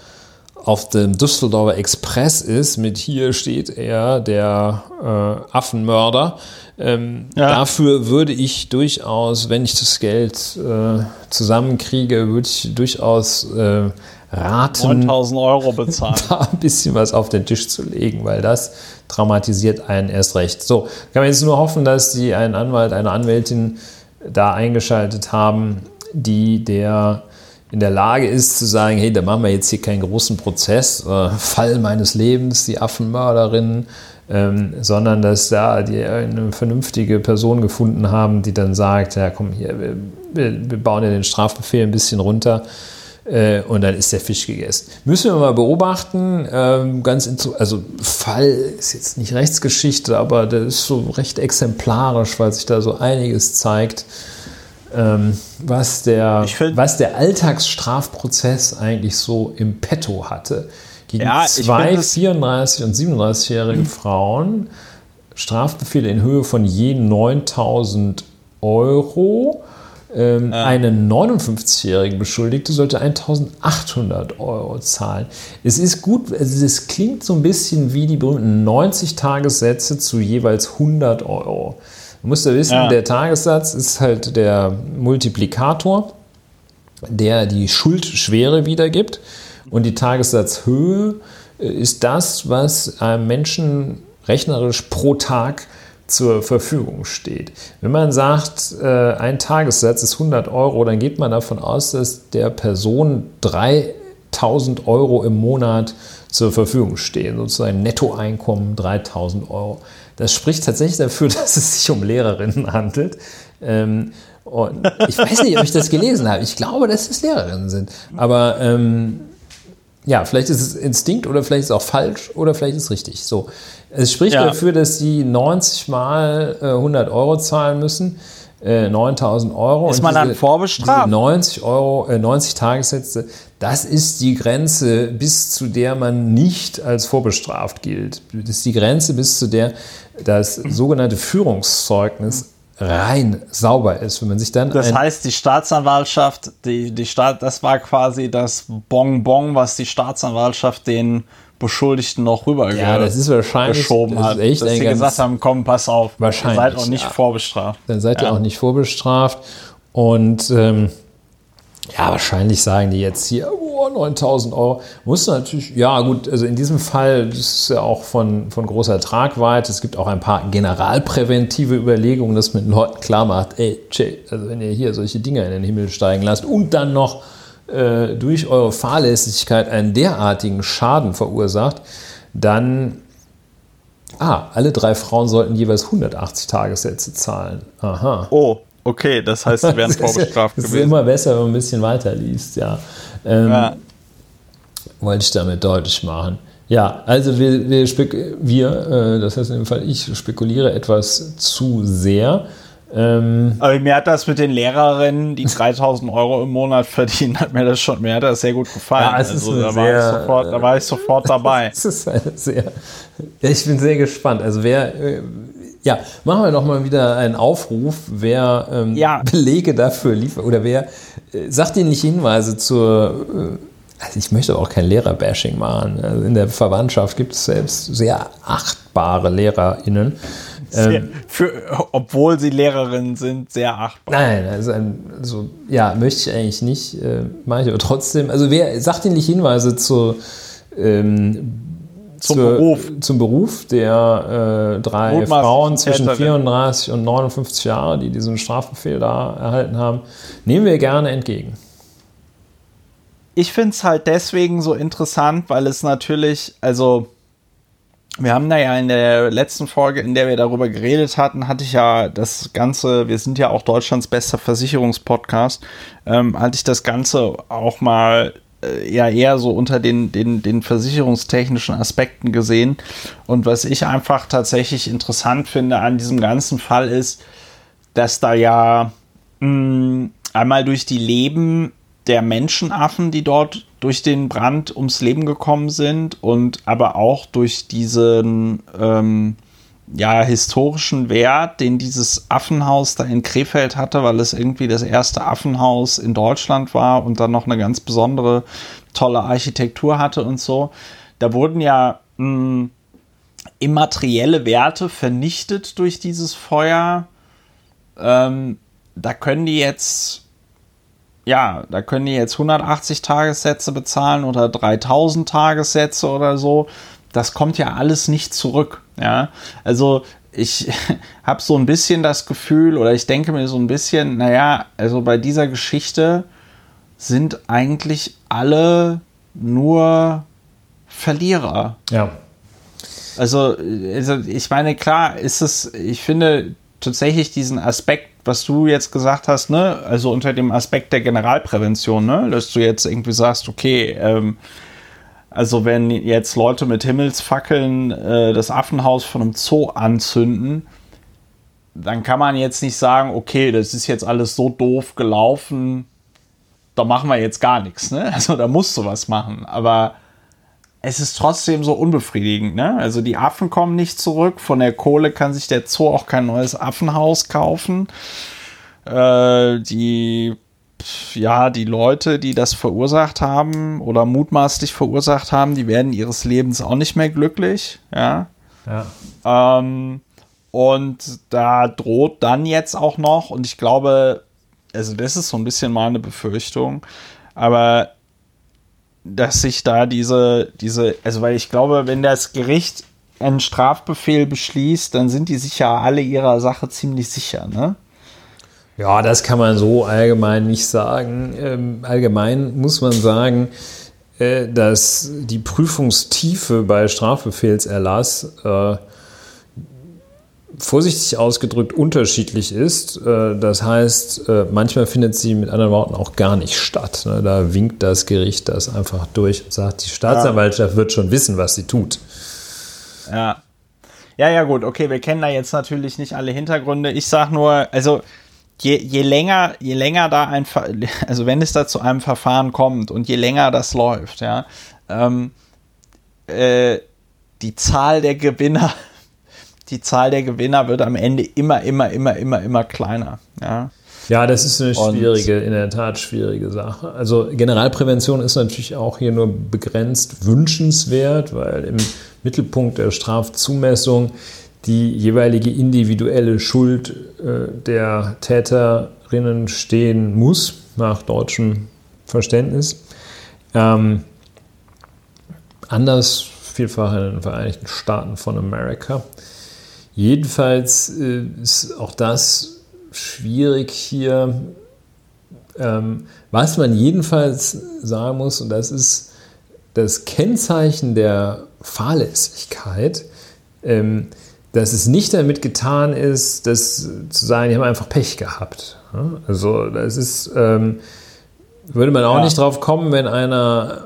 auf dem Düsseldorfer Express ist, mit hier steht er, der äh, Affenmörder. Ähm, ja. Dafür würde ich durchaus, wenn ich das Geld äh, zusammenkriege, würde ich durchaus äh, raten, 9000 Euro bezahlen. da ein bisschen was auf den Tisch zu legen, weil das traumatisiert einen erst recht. So, kann man jetzt nur hoffen, dass die einen Anwalt, eine Anwältin da eingeschaltet haben, die der in der Lage ist zu sagen, hey, da machen wir jetzt hier keinen großen Prozess, äh, Fall meines Lebens, die Affenmörderin, ähm, sondern dass da die eine vernünftige Person gefunden haben, die dann sagt, ja komm hier, wir, wir, bauen ja den Strafbefehl ein bisschen runter äh, und dann ist der Fisch gegessen. Müssen wir mal beobachten, ähm, ganz also Fall ist jetzt nicht Rechtsgeschichte, aber der ist so recht exemplarisch, weil sich da so einiges zeigt ähm, was, der, was der Alltagsstrafprozess eigentlich so im Petto hatte. Gegen ja, zwei 34- und 37-jährige Frauen Strafbefehle in Höhe von je 9000 Euro. Ähm, ja. Eine 59-jährige Beschuldigte sollte 1800 Euro zahlen. Es ist gut, also es klingt so ein bisschen wie die berühmten 90 Tagessätze zu jeweils 100 Euro. Du musst ja wissen, ja. der Tagessatz ist halt der Multiplikator, der die Schuldschwere wiedergibt. Und die Tagessatzhöhe äh, ist das, was einem Menschen rechnerisch pro Tag zur Verfügung steht. Wenn man sagt, äh, ein Tagessatz ist 100 Euro, dann geht man davon aus, dass der Person 3000 Euro im Monat zur Verfügung stehen, sozusagen Nettoeinkommen 3000 Euro. Das spricht tatsächlich dafür, dass es sich um Lehrerinnen handelt. Ähm, und ich weiß nicht, ob ich das gelesen habe. Ich glaube, dass es Lehrerinnen sind. Aber ähm, ja, vielleicht ist es Instinkt oder vielleicht ist es auch falsch oder vielleicht ist es richtig. So. Es spricht ja. dafür, dass sie 90 mal äh, 100 Euro zahlen müssen. Äh, 9000 Euro. Ist man diese, dann vorbestraft? 90 Euro, äh, 90 Tagessätze, das ist die Grenze, bis zu der man nicht als vorbestraft gilt. Das ist die Grenze, bis zu der das sogenannte Führungszeugnis rein sauber ist. Wenn man sich dann das heißt, die Staatsanwaltschaft, die, die Staat, das war quasi das Bonbon, was die Staatsanwaltschaft den Beschuldigten noch rüber ja, das ist wahrscheinlich, geschoben das hat. Echt dass sie gesagt haben, komm, pass auf, wahrscheinlich, seid auch nicht ja. vorbestraft. Dann seid ja. ihr auch nicht vorbestraft. Und ähm, ja, wahrscheinlich sagen die jetzt hier, oh, 9000 Euro. Muss natürlich, ja gut, also in diesem Fall, das ist ja auch von, von großer Tragweite. Es gibt auch ein paar generalpräventive Überlegungen, man den Leuten klar macht, ey, Jay, also wenn ihr hier solche Dinge in den Himmel steigen lasst und dann noch äh, durch eure Fahrlässigkeit einen derartigen Schaden verursacht, dann Ah, alle drei Frauen sollten jeweils 180 Tagessätze zahlen. Aha. Oh, okay, das heißt, sie wären vorbestraft gewesen. Es ist immer besser, wenn man ein bisschen weiter liest, ja. Ähm, ja. Wollte ich damit deutlich machen. Ja, also wir, wir, wir äh, das heißt in dem Fall ich, spekuliere etwas zu sehr. Ähm, Aber mir hat das mit den Lehrerinnen, die 3000 Euro im Monat verdienen, hat mir das schon, mir hat das sehr gut gefallen. Ja, also da, sehr, war ich sofort, da war ich sofort dabei. das ist sehr, ich bin sehr gespannt. Also wer, äh, Ja, machen wir doch mal wieder einen Aufruf, wer ähm, Ja. Belege dafür liefert oder wer äh, sagt Ihnen nicht Hinweise zur. Äh, also ich möchte auch kein Lehrer-Bashing machen. Also in der Verwandtschaft gibt es selbst sehr achtbare LehrerInnen. Sehr, für, obwohl sie Lehrerinnen sind, sehr achtbar. Nein, also, ein, also ja, möchte ich eigentlich nicht, äh, mache ich aber trotzdem. Also wer sagt Ihnen nicht Hinweise zur, ähm, Zum zur, Beruf. Zum Beruf der äh, drei Frauen zwischen Täterin. 34 und 59 Jahre, die diesen Strafbefehl da erhalten haben, nehmen wir gerne entgegen. ich finde es halt deswegen so interessant, weil es natürlich, also wir haben da ja in der letzten Folge, in der wir darüber geredet hatten, hatte ich ja das Ganze, wir sind ja auch Deutschlands bester Versicherungspodcast, ähm, hatte ich das Ganze auch mal ja eher so unter den, den, den versicherungstechnischen Aspekten gesehen. Und was ich einfach tatsächlich interessant finde an diesem ganzen Fall ist, dass da ja mh, einmal durch die Leben der Menschenaffen, die dort durch den Brand ums Leben gekommen sind und aber auch durch diesen ähm, ja, historischen Wert, den dieses Affenhaus da in Krefeld hatte, weil es irgendwie das erste Affenhaus in Deutschland war und dann noch eine ganz besondere, tolle Architektur hatte und so. Da wurden ja mh, immaterielle Werte vernichtet durch dieses Feuer. Ähm, da können die jetzt ja, da können die jetzt 180 Tagessätze bezahlen oder 3000 Tagessätze oder so. Das kommt ja alles nicht zurück. Ja, also ich habe so ein bisschen das Gefühl oder ich denke mir so ein bisschen, naja, also bei dieser Geschichte sind eigentlich alle nur Verlierer. Ja. Also, also ich meine, klar ist es, ich finde tatsächlich diesen Aspekt, was du jetzt gesagt hast, ne, also unter dem Aspekt der Generalprävention, ne, dass du jetzt irgendwie sagst, okay, ähm, also wenn jetzt Leute mit Himmelsfackeln äh, das Affenhaus von einem Zoo anzünden, dann kann man jetzt nicht sagen, okay, das ist jetzt alles so doof gelaufen, da machen wir jetzt gar nichts, ne? Also da musst du was machen, aber es ist trotzdem so unbefriedigend, ne? Also die Affen kommen nicht zurück. Von der Kohle kann sich der Zoo auch kein neues Affenhaus kaufen. Äh, die, ja, die Leute, die das verursacht haben oder mutmaßlich verursacht haben, die werden ihres Lebens auch nicht mehr glücklich, ja. Ja. Ähm, und da droht dann jetzt auch noch, und ich glaube, also das ist so ein bisschen meine Befürchtung, aber dass sich da diese, diese, also weil ich glaube, wenn das Gericht einen Strafbefehl beschließt, dann sind die sich ja alle ihrer Sache ziemlich sicher, ne? Ja, das kann man so allgemein nicht sagen. Ähm, allgemein muss man sagen, äh, dass die Prüfungstiefe bei Strafbefehlserlass äh, vorsichtig ausgedrückt unterschiedlich ist. Äh, das heißt, manchmal findet sie mit anderen Worten auch gar nicht statt. Ne? Da winkt das Gericht das einfach durch und sagt, die Staatsanwaltschaft wird schon wissen, was sie tut. Ja. Ja, ja, gut, okay, wir kennen da jetzt natürlich nicht alle Hintergründe. Ich sag nur, also je, je länger, je länger da ein, Ver also wenn es da zu einem Verfahren kommt und je länger das läuft, ja, ähm, äh, die Zahl der Gewinner, die Zahl der Gewinner wird am Ende immer, immer, immer, immer, immer kleiner, ja. Ja, das ist eine Und- schwierige, in der Tat schwierige Sache. Also Generalprävention ist natürlich auch hier nur begrenzt wünschenswert, weil im Mittelpunkt der Strafzumessung die jeweilige individuelle Schuld äh, der Täterinnen stehen muss, nach deutschem Verständnis. Ähm, anders vielfach in den Vereinigten Staaten von Amerika. Jedenfalls äh, ist auch das schwierig hier. Ähm, was man jedenfalls sagen muss, und das ist das Kennzeichen der Fahrlässigkeit, ähm, dass es nicht damit getan ist, dass zu sagen, die haben einfach Pech gehabt. Also das ist, ähm, würde man auch Ja. nicht drauf kommen, wenn einer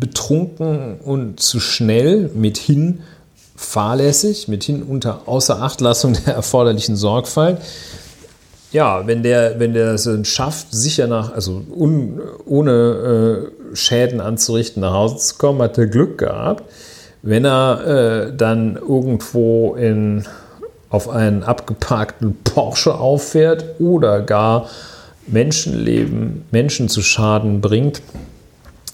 betrunken und zu schnell mithin fahrlässig, mithin unter Außerachtlassung der erforderlichen Sorgfalt, ja, wenn der, wenn der es schafft, sicher nach, also un, ohne äh, Schäden anzurichten, nach Hause zu kommen, hat er Glück gehabt. Wenn er äh, dann irgendwo in auf einen abgeparkten Porsche auffährt oder gar Menschenleben, Menschen zu Schaden bringt,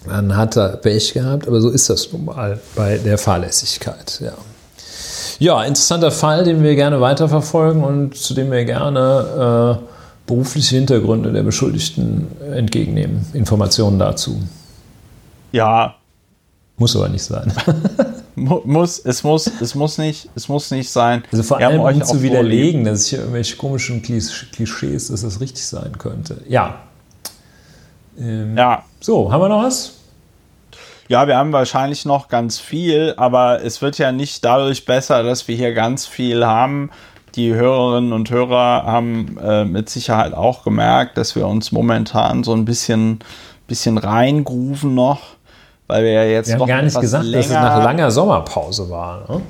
dann hat er Pech gehabt. Aber so ist das nun mal bei der Fahrlässigkeit. Ja. Ja, interessanter Fall, den wir gerne weiterverfolgen und zu dem wir gerne äh, berufliche Hintergründe der Beschuldigten entgegennehmen. Informationen dazu. Ja. Muss aber nicht sein. muss, es, muss, es, muss nicht, es muss nicht sein. Also vor allem, um zu widerlegen, dass es hier irgendwelche komischen Klischees, dass das richtig sein könnte. Ja. Ähm, ja. So, haben wir noch was? Ja, wir haben wahrscheinlich noch ganz viel, aber es wird ja nicht dadurch besser, dass wir hier ganz viel haben. Die Hörerinnen und Hörer haben äh, mit Sicherheit auch gemerkt, dass wir uns momentan so ein bisschen, bisschen reingrufen noch, weil wir ja jetzt wir haben gar nicht gesagt, länger, dass es nach langer Sommerpause war. Ne?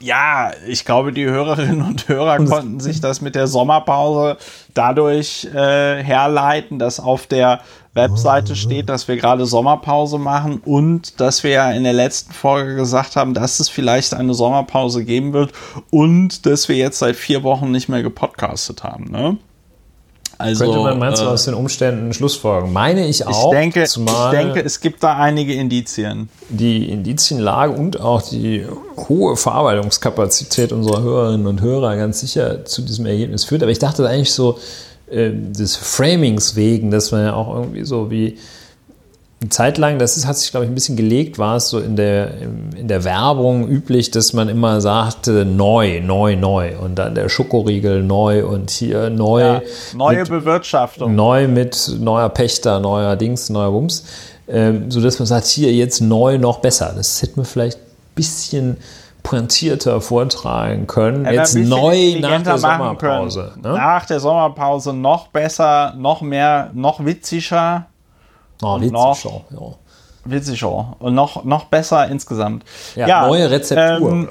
Ja, ich glaube, die Hörerinnen und Hörer konnten sich das mit der Sommerpause dadurch äh, herleiten, dass auf der Webseite steht, dass wir gerade Sommerpause machen und dass wir ja in der letzten Folge gesagt haben, dass es vielleicht eine Sommerpause geben wird und dass wir jetzt seit vier Wochen nicht mehr gepodcastet haben. Ne? Also, Könnte man meinst du äh, aus den Umständen Schlussfolgerung? Meine ich auch. Ich denke, ich denke, es gibt da einige Indizien. Die Indizienlage und auch die hohe Verarbeitungskapazität unserer Hörerinnen und Hörer ganz sicher zu diesem Ergebnis führt. Aber ich dachte eigentlich so, äh, des Framings wegen, dass man ja auch irgendwie so wie eine Zeit lang, das ist, hat sich, glaube ich, ein bisschen gelegt, war es so in der, in der Werbung üblich, dass man immer sagte, neu, neu, neu. Und dann der Schokoriegel neu und hier neu. Ja, neue mit, Bewirtschaftung. Neu mit neuer Pächter, neuer Dings, neuer Wumms. Ähm, sodass man sagt, hier jetzt neu noch besser. Das hätte man vielleicht ein bisschen pointierter vortragen können. Jetzt neu nach der Sommerpause. Ne? Nach der Sommerpause noch besser, noch mehr, noch witziger. Oh, witziger, noch, ja. Witziger. Und noch, noch besser insgesamt. Ja, ja neue Rezeptur. Ähm,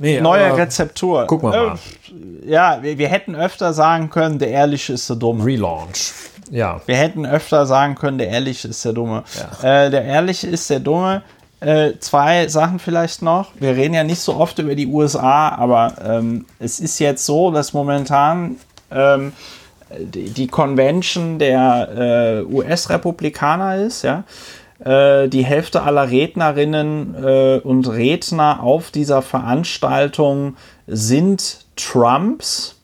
nee, neue Rezeptur. Wir mal. Äh, ja, wir, wir, hätten öfter sagen können, der Ehrliche ist der Dumme. Relaunch. Ja. Wir hätten öfter sagen können, der Ehrliche ist der Dumme. Ja. Äh, der Ehrliche ist der Dumme äh, zwei Sachen vielleicht noch. Wir reden ja nicht so oft über die USA, aber ähm, es ist jetzt so, dass momentan ähm, die, Convention der äh, US-Republikaner ist, ja. Äh, die Hälfte aller Rednerinnen äh, und Redner auf dieser Veranstaltung sind Trumps.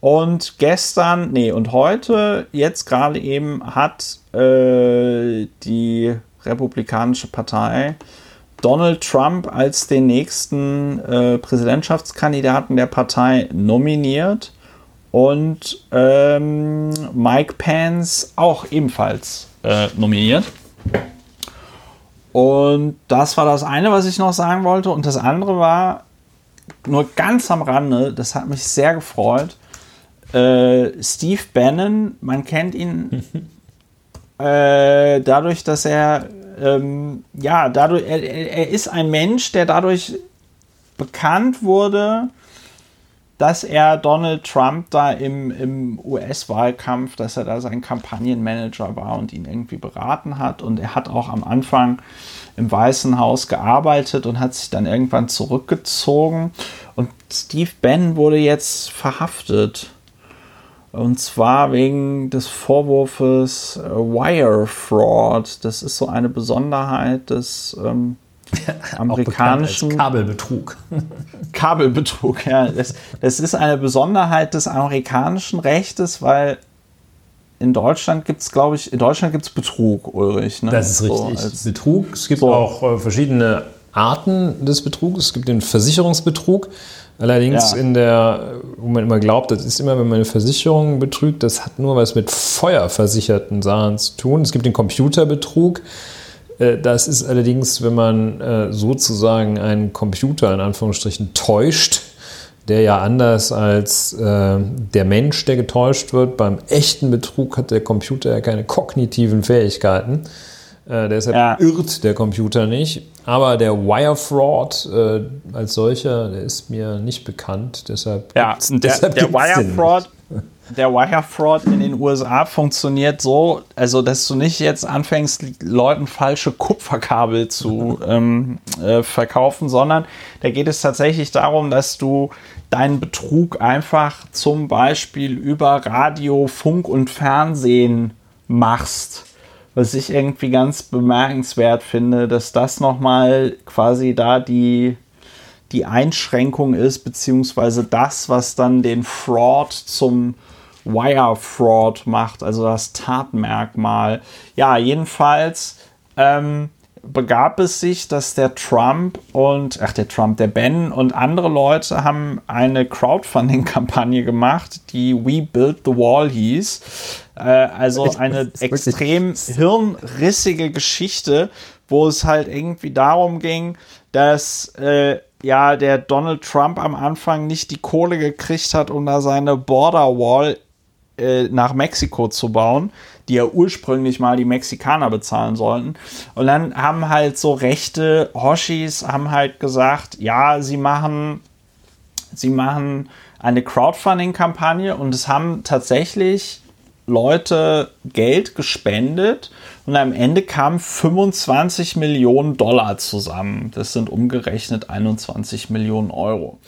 Und gestern, nee, und heute, jetzt gerade eben, hat äh, die Republikanische Partei Donald Trump als den nächsten äh, Präsidentschaftskandidaten der Partei nominiert und ähm, Mike Pence auch ebenfalls äh, nominiert. Und das war das eine, was ich noch sagen wollte. Und das andere war nur ganz am Rande, das hat mich sehr gefreut. Äh, Steve Bannon, man kennt ihn äh, dadurch, dass er ähm, ja, dadurch, er, er ist ein Mensch, der dadurch bekannt wurde, dass er Donald Trump da im, im US-Wahlkampf, dass er da sein Kampagnenmanager war und ihn irgendwie beraten hat. Und er hat auch am Anfang im Weißen Haus gearbeitet und hat sich dann irgendwann zurückgezogen. Und Steve Bannon wurde jetzt verhaftet. Und zwar wegen des Vorwurfs äh, Wire Fraud. Das ist so eine Besonderheit des ähm, amerikanischen Kabelbetrug. Kabelbetrug, ja. Das, das, ist eine Besonderheit des amerikanischen Rechtes, weil in Deutschland gibt es, glaube ich, in Deutschland gibt es Betrug, Ulrich. Ne? Das ist richtig. So Betrug. Es gibt so. auch äh, verschiedene Arten des Betrugs. Es gibt den Versicherungsbetrug. Allerdings ja. in der, wo man immer glaubt, das ist immer, wenn man eine Versicherung betrügt, das hat nur was mit feuerversicherten Sachen zu tun. Es gibt den Computerbetrug. Äh, das ist allerdings, wenn man äh, sozusagen einen Computer in Anführungsstrichen täuscht, der ja anders als äh, der Mensch, der getäuscht wird. Beim echten Betrug hat der Computer ja keine kognitiven Fähigkeiten. Äh, deshalb ja. irrt der Computer nicht. Aber der Wire Fraud äh, als solcher, der ist mir nicht bekannt. Deshalb ja, der, deshalb der Wire Fraud, der Wire Fraud in den USA funktioniert so, also dass du nicht jetzt anfängst, Leuten falsche Kupferkabel zu ähm, äh, verkaufen, sondern da geht es tatsächlich darum, dass du deinen Betrug einfach zum Beispiel über Radio, Funk und Fernsehen machst. Was ich irgendwie ganz bemerkenswert finde, dass das nochmal quasi da die die Einschränkung ist, beziehungsweise das, was dann den Fraud zum Wire Fraud macht, also das Tatmerkmal. Ja, jedenfalls ähm, begab es sich, dass der Trump und, ach, der Trump, der Ben und andere Leute haben eine Crowdfunding-Kampagne gemacht, die We Build the Wall hieß. Äh, also eine extrem hirnrissige Geschichte, wo es halt irgendwie darum ging, dass äh, ja der Donald Trump am Anfang nicht die Kohle gekriegt hat, um da seine Border Wall äh, nach Mexiko zu bauen, die ja ursprünglich mal die Mexikaner bezahlen sollten. Und dann haben halt so rechte Hoshis haben halt gesagt, ja, sie machen, sie machen eine Crowdfunding-Kampagne und es haben tatsächlich Leute Geld gespendet und am Ende kamen 25 Millionen Dollar zusammen. Das sind umgerechnet 21 Millionen Euro.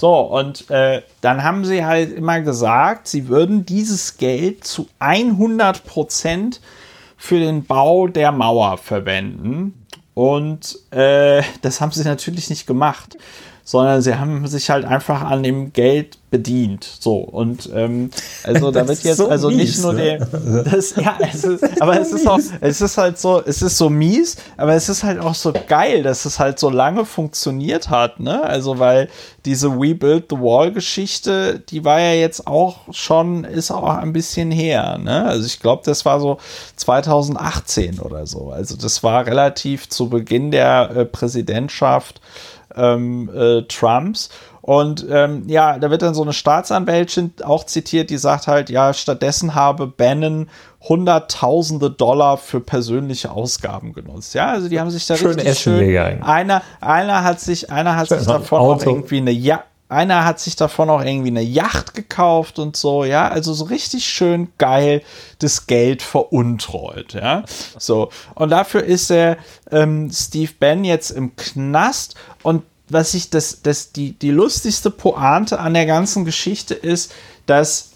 So, und äh, dann haben sie halt immer gesagt, sie würden dieses Geld zu 100 Prozent für den Bau der Mauer verwenden. Und äh, das haben sie natürlich nicht gemacht sondern sie haben sich halt einfach an dem Geld bedient. So und ähm, also da wird jetzt so also mies, nicht nur ne? der, das, ja, es ist, aber es ist auch, es ist halt so, es ist so mies, aber es ist halt auch so geil, dass es halt so lange funktioniert hat, ne? Also weil diese We Build the Wall Geschichte, die war ja jetzt auch schon, ist auch ein bisschen her, ne? Also ich glaube, das war so 2018 oder so. Also das war relativ zu Beginn der äh, Präsidentschaft ähm, äh, Trumps. Und ähm, ja, da wird dann so eine Staatsanwältin auch zitiert, die sagt halt, ja, stattdessen habe Bannon hunderttausende Dollar für persönliche Ausgaben genutzt. Ja, also die haben sich da schön richtig Essen schön. Gegangen. Einer, einer hat sich, einer hat schön sich davon auch irgendwie eine ja einer hat sich davon auch irgendwie eine Yacht gekauft und so, ja, also so richtig schön geil das Geld veruntreut, ja, so. Und dafür ist der ähm, Steve Ben jetzt im Knast. Und was ich das, das die die lustigste Pointe an der ganzen Geschichte ist, dass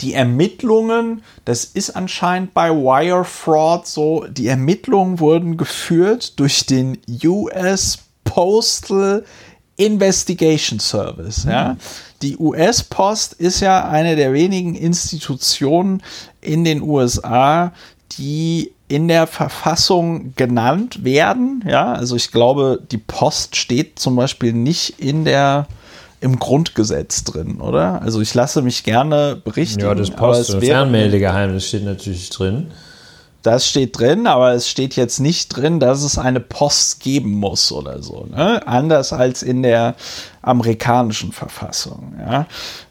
die Ermittlungen, das ist anscheinend bei Wire Fraud so, die Ermittlungen wurden geführt durch den US Postal Investigation Service. Ja. Die US-Post ist ja eine der wenigen Institutionen in den USA, die in der Verfassung genannt werden. Ja, also ich glaube, die Post steht zum Beispiel nicht in der im Grundgesetz drin, oder? Also ich lasse mich gerne berichten. Ja, das Post- und Fernmeldegeheimnis steht natürlich drin. Das steht drin, aber es steht jetzt nicht drin, dass es eine Post geben muss oder so. Ne? Anders als in der amerikanischen Verfassung. Ja?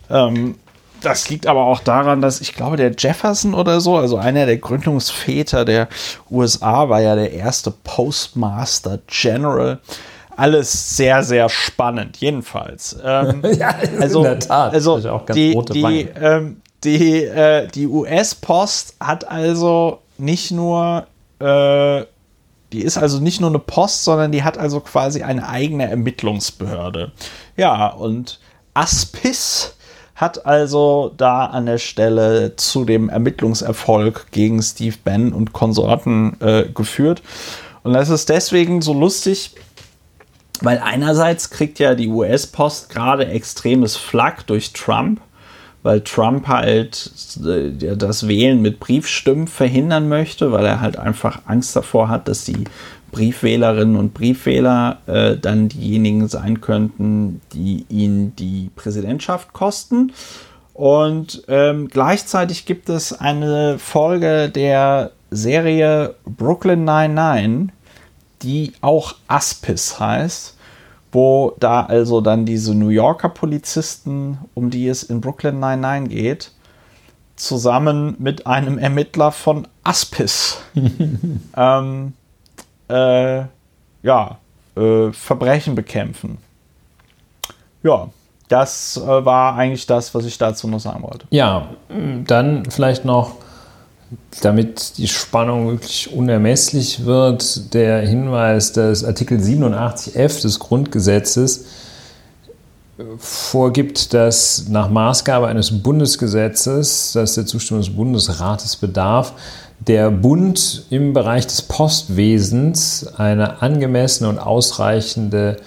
Ähm, das liegt aber auch daran, dass ich glaube, der Jefferson oder so, also einer der Gründungsväter der USA, war ja der erste Postmaster General. Alles sehr, sehr spannend, jedenfalls. Ähm, ja, also, in der Tat. Also, die, die, ähm, die, äh, die US-Post hat also nicht nur, äh, die ist also nicht nur eine Post, sondern die hat also quasi eine eigene Ermittlungsbehörde. Ja, und Aspis hat also da an der Stelle zu dem Ermittlungserfolg gegen Steve Bannon und Konsorten äh, geführt. Und das ist deswegen so lustig, weil einerseits kriegt ja die US-Post gerade extremes Flak durch Trump weil Trump halt äh, das Wählen mit Briefstimmen verhindern möchte, weil er halt einfach Angst davor hat, dass die Briefwählerinnen und Briefwähler äh, dann diejenigen sein könnten, die ihn die Präsidentschaft kosten. Und ähm, gleichzeitig gibt es eine Folge der Serie Brooklyn 99, die auch Aspis heißt wo da also dann diese New Yorker Polizisten, um die es in Brooklyn 99 geht, zusammen mit einem Ermittler von Aspis ähm, äh, ja, äh, Verbrechen bekämpfen. Ja, das äh, war eigentlich das, was ich dazu noch sagen wollte. Ja, dann vielleicht noch, damit die Spannung wirklich unermesslich wird, der Hinweis, dass Artikel 87f des Grundgesetzes vorgibt, dass nach Maßgabe eines Bundesgesetzes, das der Zustimmung des Bundesrates bedarf, der Bund im Bereich des Postwesens eine angemessene und ausreichende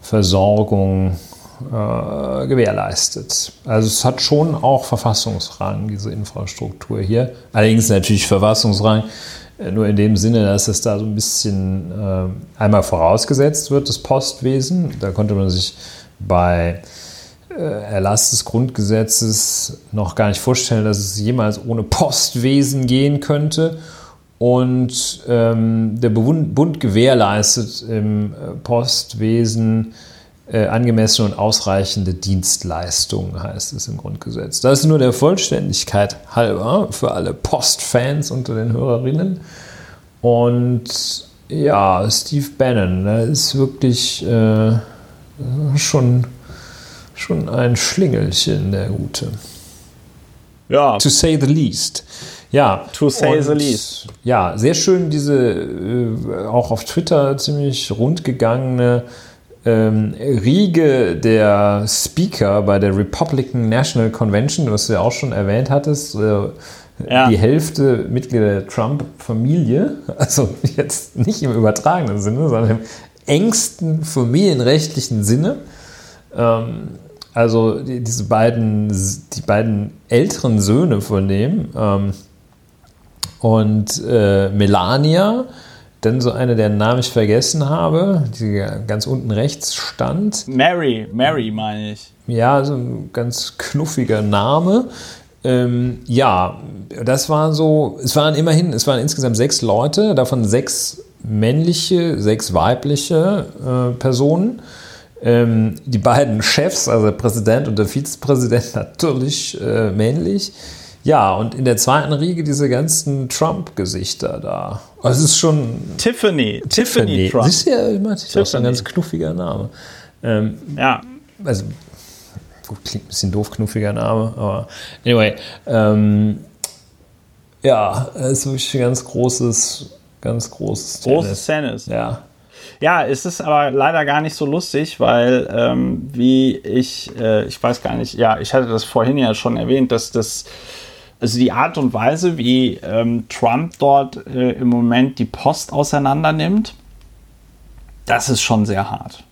Versorgung äh, gewährleistet. Also es hat schon auch Verfassungsrang, diese Infrastruktur hier. Allerdings natürlich Verfassungsrang äh, nur in dem Sinne, dass es da so ein bisschen äh, einmal vorausgesetzt wird, das Postwesen. Da konnte man sich bei äh, Erlass des Grundgesetzes noch gar nicht vorstellen, dass es jemals ohne Postwesen gehen könnte. Und ähm, der Bund gewährleistet im äh, Postwesen äh, angemessene und ausreichende Dienstleistungen, heißt es im Grundgesetz. Das ist nur der Vollständigkeit halber für alle Postfans unter den Hörerinnen. Und ja, Steve Bannon, der ist wirklich äh, schon, schon ein Schlingelchen, der Gute. Ja. To say the least. Ja, to say the least. Ja, sehr schön diese äh, auch auf Twitter ziemlich rundgegangene ähm, Riege der Speaker bei der Republican National Convention, was du ja auch schon erwähnt hattest, äh, ja. die Hälfte Mitglieder der Trump-Familie, also jetzt nicht im übertragenen Sinne, sondern im engsten familienrechtlichen Sinne. Ähm, also die, diese beiden, die beiden älteren Söhne von dem ähm, und äh, Melania, dann so eine, deren Namen ich vergessen habe, die ganz unten rechts stand. Mary, Mary meine ich. Ja, so ein ganz knuffiger Name. Ähm, ja, das war so, es waren immerhin, es waren insgesamt sechs Leute, davon sechs männliche, sechs weibliche äh, Personen. Ähm, die beiden Chefs, also der Präsident und der Vizepräsident, natürlich äh, männlich. Ja, und in der zweiten Riege diese ganzen Trump-Gesichter da. Also es ist schon. Tiffany. Tiffany, Tiffany Trump. Siehst du ja, ich das ist ein ganz knuffiger Name. Ähm, ja. Also, gut, klingt ein bisschen doof, knuffiger Name, aber anyway. Ähm, ja, es ist wirklich ein ganz großes, ganz großes Großes Tennis. Ja. Ja, es ist aber leider gar nicht so lustig, weil ähm, wie ich, äh, ich weiß gar nicht, ja, ich hatte das vorhin ja schon erwähnt, dass das also die Art und Weise, wie ähm, Trump dort äh, im Moment die Post auseinander nimmt, das ist schon sehr hart.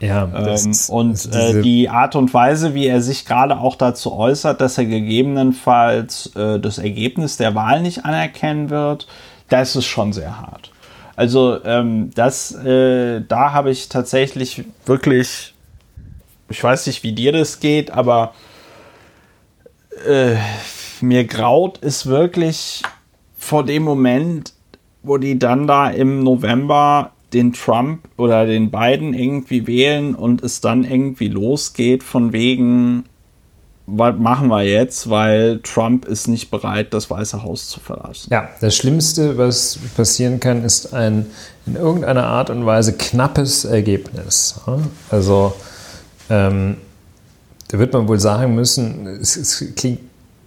Ja, ähm, und äh, die Art und Weise, wie er sich gerade auch dazu äußert, dass er gegebenenfalls äh, das Ergebnis der Wahl nicht anerkennen wird, das ist schon sehr hart. Also ähm, das, äh, da habe ich tatsächlich wirklich, ich weiß nicht, wie dir das geht, aber äh, mir graut ist wirklich vor dem Moment, wo die dann da im November den Trump oder den Biden irgendwie wählen und es dann irgendwie losgeht von wegen, was machen wir jetzt, weil Trump ist nicht bereit, das Weiße Haus zu verlassen. Ja, das Schlimmste, was passieren kann, ist ein in irgendeiner Art und Weise knappes Ergebnis. Also ähm, da wird man wohl sagen müssen, es, es klingt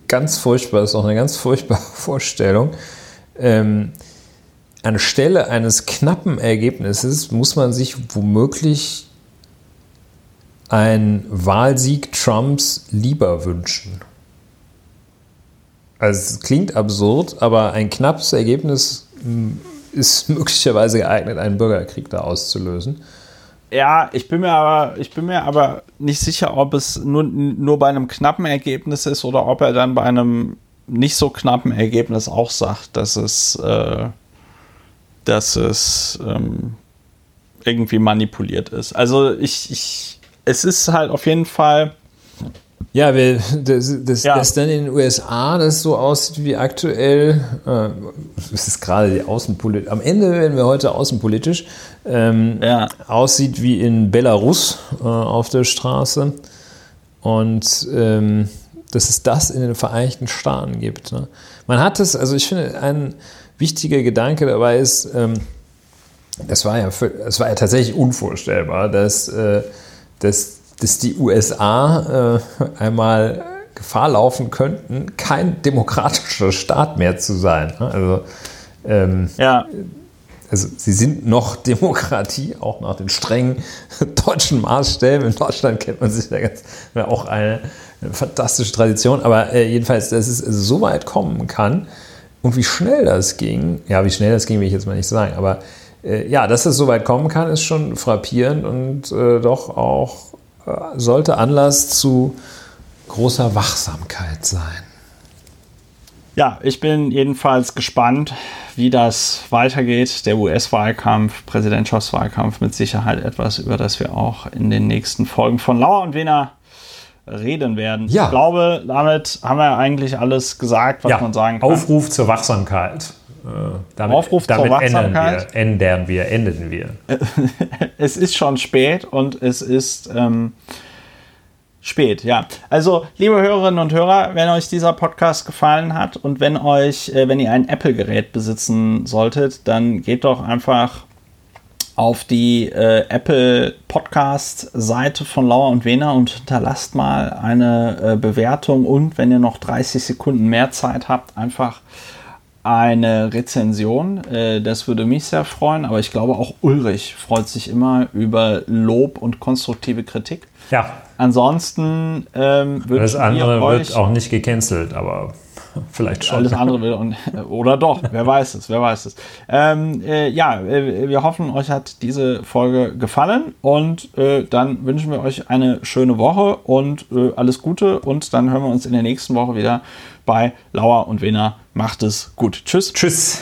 ganz furchtbar, ist auch eine ganz furchtbare Vorstellung. Ähm, anstelle eines knappen Ergebnisses muss man sich womöglich einen Wahlsieg Trumps lieber wünschen. Also es klingt absurd, aber ein knappes Ergebnis hm, ist möglicherweise geeignet, einen Bürgerkrieg da auszulösen. Ja, ich bin mir aber, ich bin mir aber nicht sicher, ob es nur, nur bei einem knappen Ergebnis ist oder ob er dann bei einem nicht so knappen Ergebnis auch sagt, dass es, äh, dass es ähm, irgendwie manipuliert ist. Also ich, ich, es ist halt auf jeden Fall ja, wir, das, das, ja. das dann in den USA das so aussieht wie aktuell, äh, das ist gerade die Außenpolitik, am Ende werden wir heute außenpolitisch, ähm, ja. aussieht wie in Belarus äh, auf der Straße und ähm, dass es das in den Vereinigten Staaten gibt. Ne? Man hat es, also ich finde, ein wichtiger Gedanke dabei ist, ähm, das war ja, das war ja tatsächlich unvorstellbar, dass, äh, dass dass die USA äh, einmal Gefahr laufen könnten, kein demokratischer Staat mehr zu sein. Ne? Also, ähm, ja. also sie sind noch Demokratie, auch nach den strengen deutschen Maßstäben. In Deutschland kennt man sich ja ganz, ja auch eine, eine, fantastische Tradition, aber äh, jedenfalls, dass es so weit kommen kann und wie schnell das ging, ja, wie schnell das ging, will ich jetzt mal nicht sagen, aber äh, ja, dass es so weit kommen kann, ist schon frappierend und äh, doch auch sollte Anlass zu großer Wachsamkeit sein. Ja, ich bin jedenfalls gespannt, wie das weitergeht. Der US-Wahlkampf, Präsidentschaftswahlkampf mit Sicherheit etwas, über das wir auch in den nächsten Folgen von Lauer und Wiener reden werden. Ja. Ich glaube, damit haben wir eigentlich alles gesagt, was ja. man sagen kann. Aufruf zur Wachsamkeit. Äh, damit, Aufruf damit zur Wachsamkeit. Ändern wir, enden wir. es ist schon spät und es ist ähm, spät, ja. Also, liebe Hörerinnen und Hörer, wenn euch dieser Podcast gefallen hat und wenn euch, äh, wenn ihr ein Apple-Gerät besitzen solltet, dann geht doch einfach auf die äh, Apple Podcast Seite von Lauer und Wena und hinterlasst mal eine äh, Bewertung und wenn ihr noch 30 Sekunden mehr Zeit habt, einfach eine Rezension. Äh, das würde mich sehr freuen, aber ich glaube auch Ulrich freut sich immer über Lob und konstruktive Kritik. Ja. Ansonsten ähm, wird das andere wird auch nicht gecancelt, aber vielleicht schon. Alles andere will und, oder doch, wer weiß es, wer weiß es. Ähm, äh, ja, äh, wir hoffen, euch hat diese Folge gefallen und äh, dann wünschen wir euch eine schöne Woche und äh, alles Gute und dann hören wir uns in der nächsten Woche wieder bei Lauer und Wena. Macht es gut. Tschüss. Tschüss.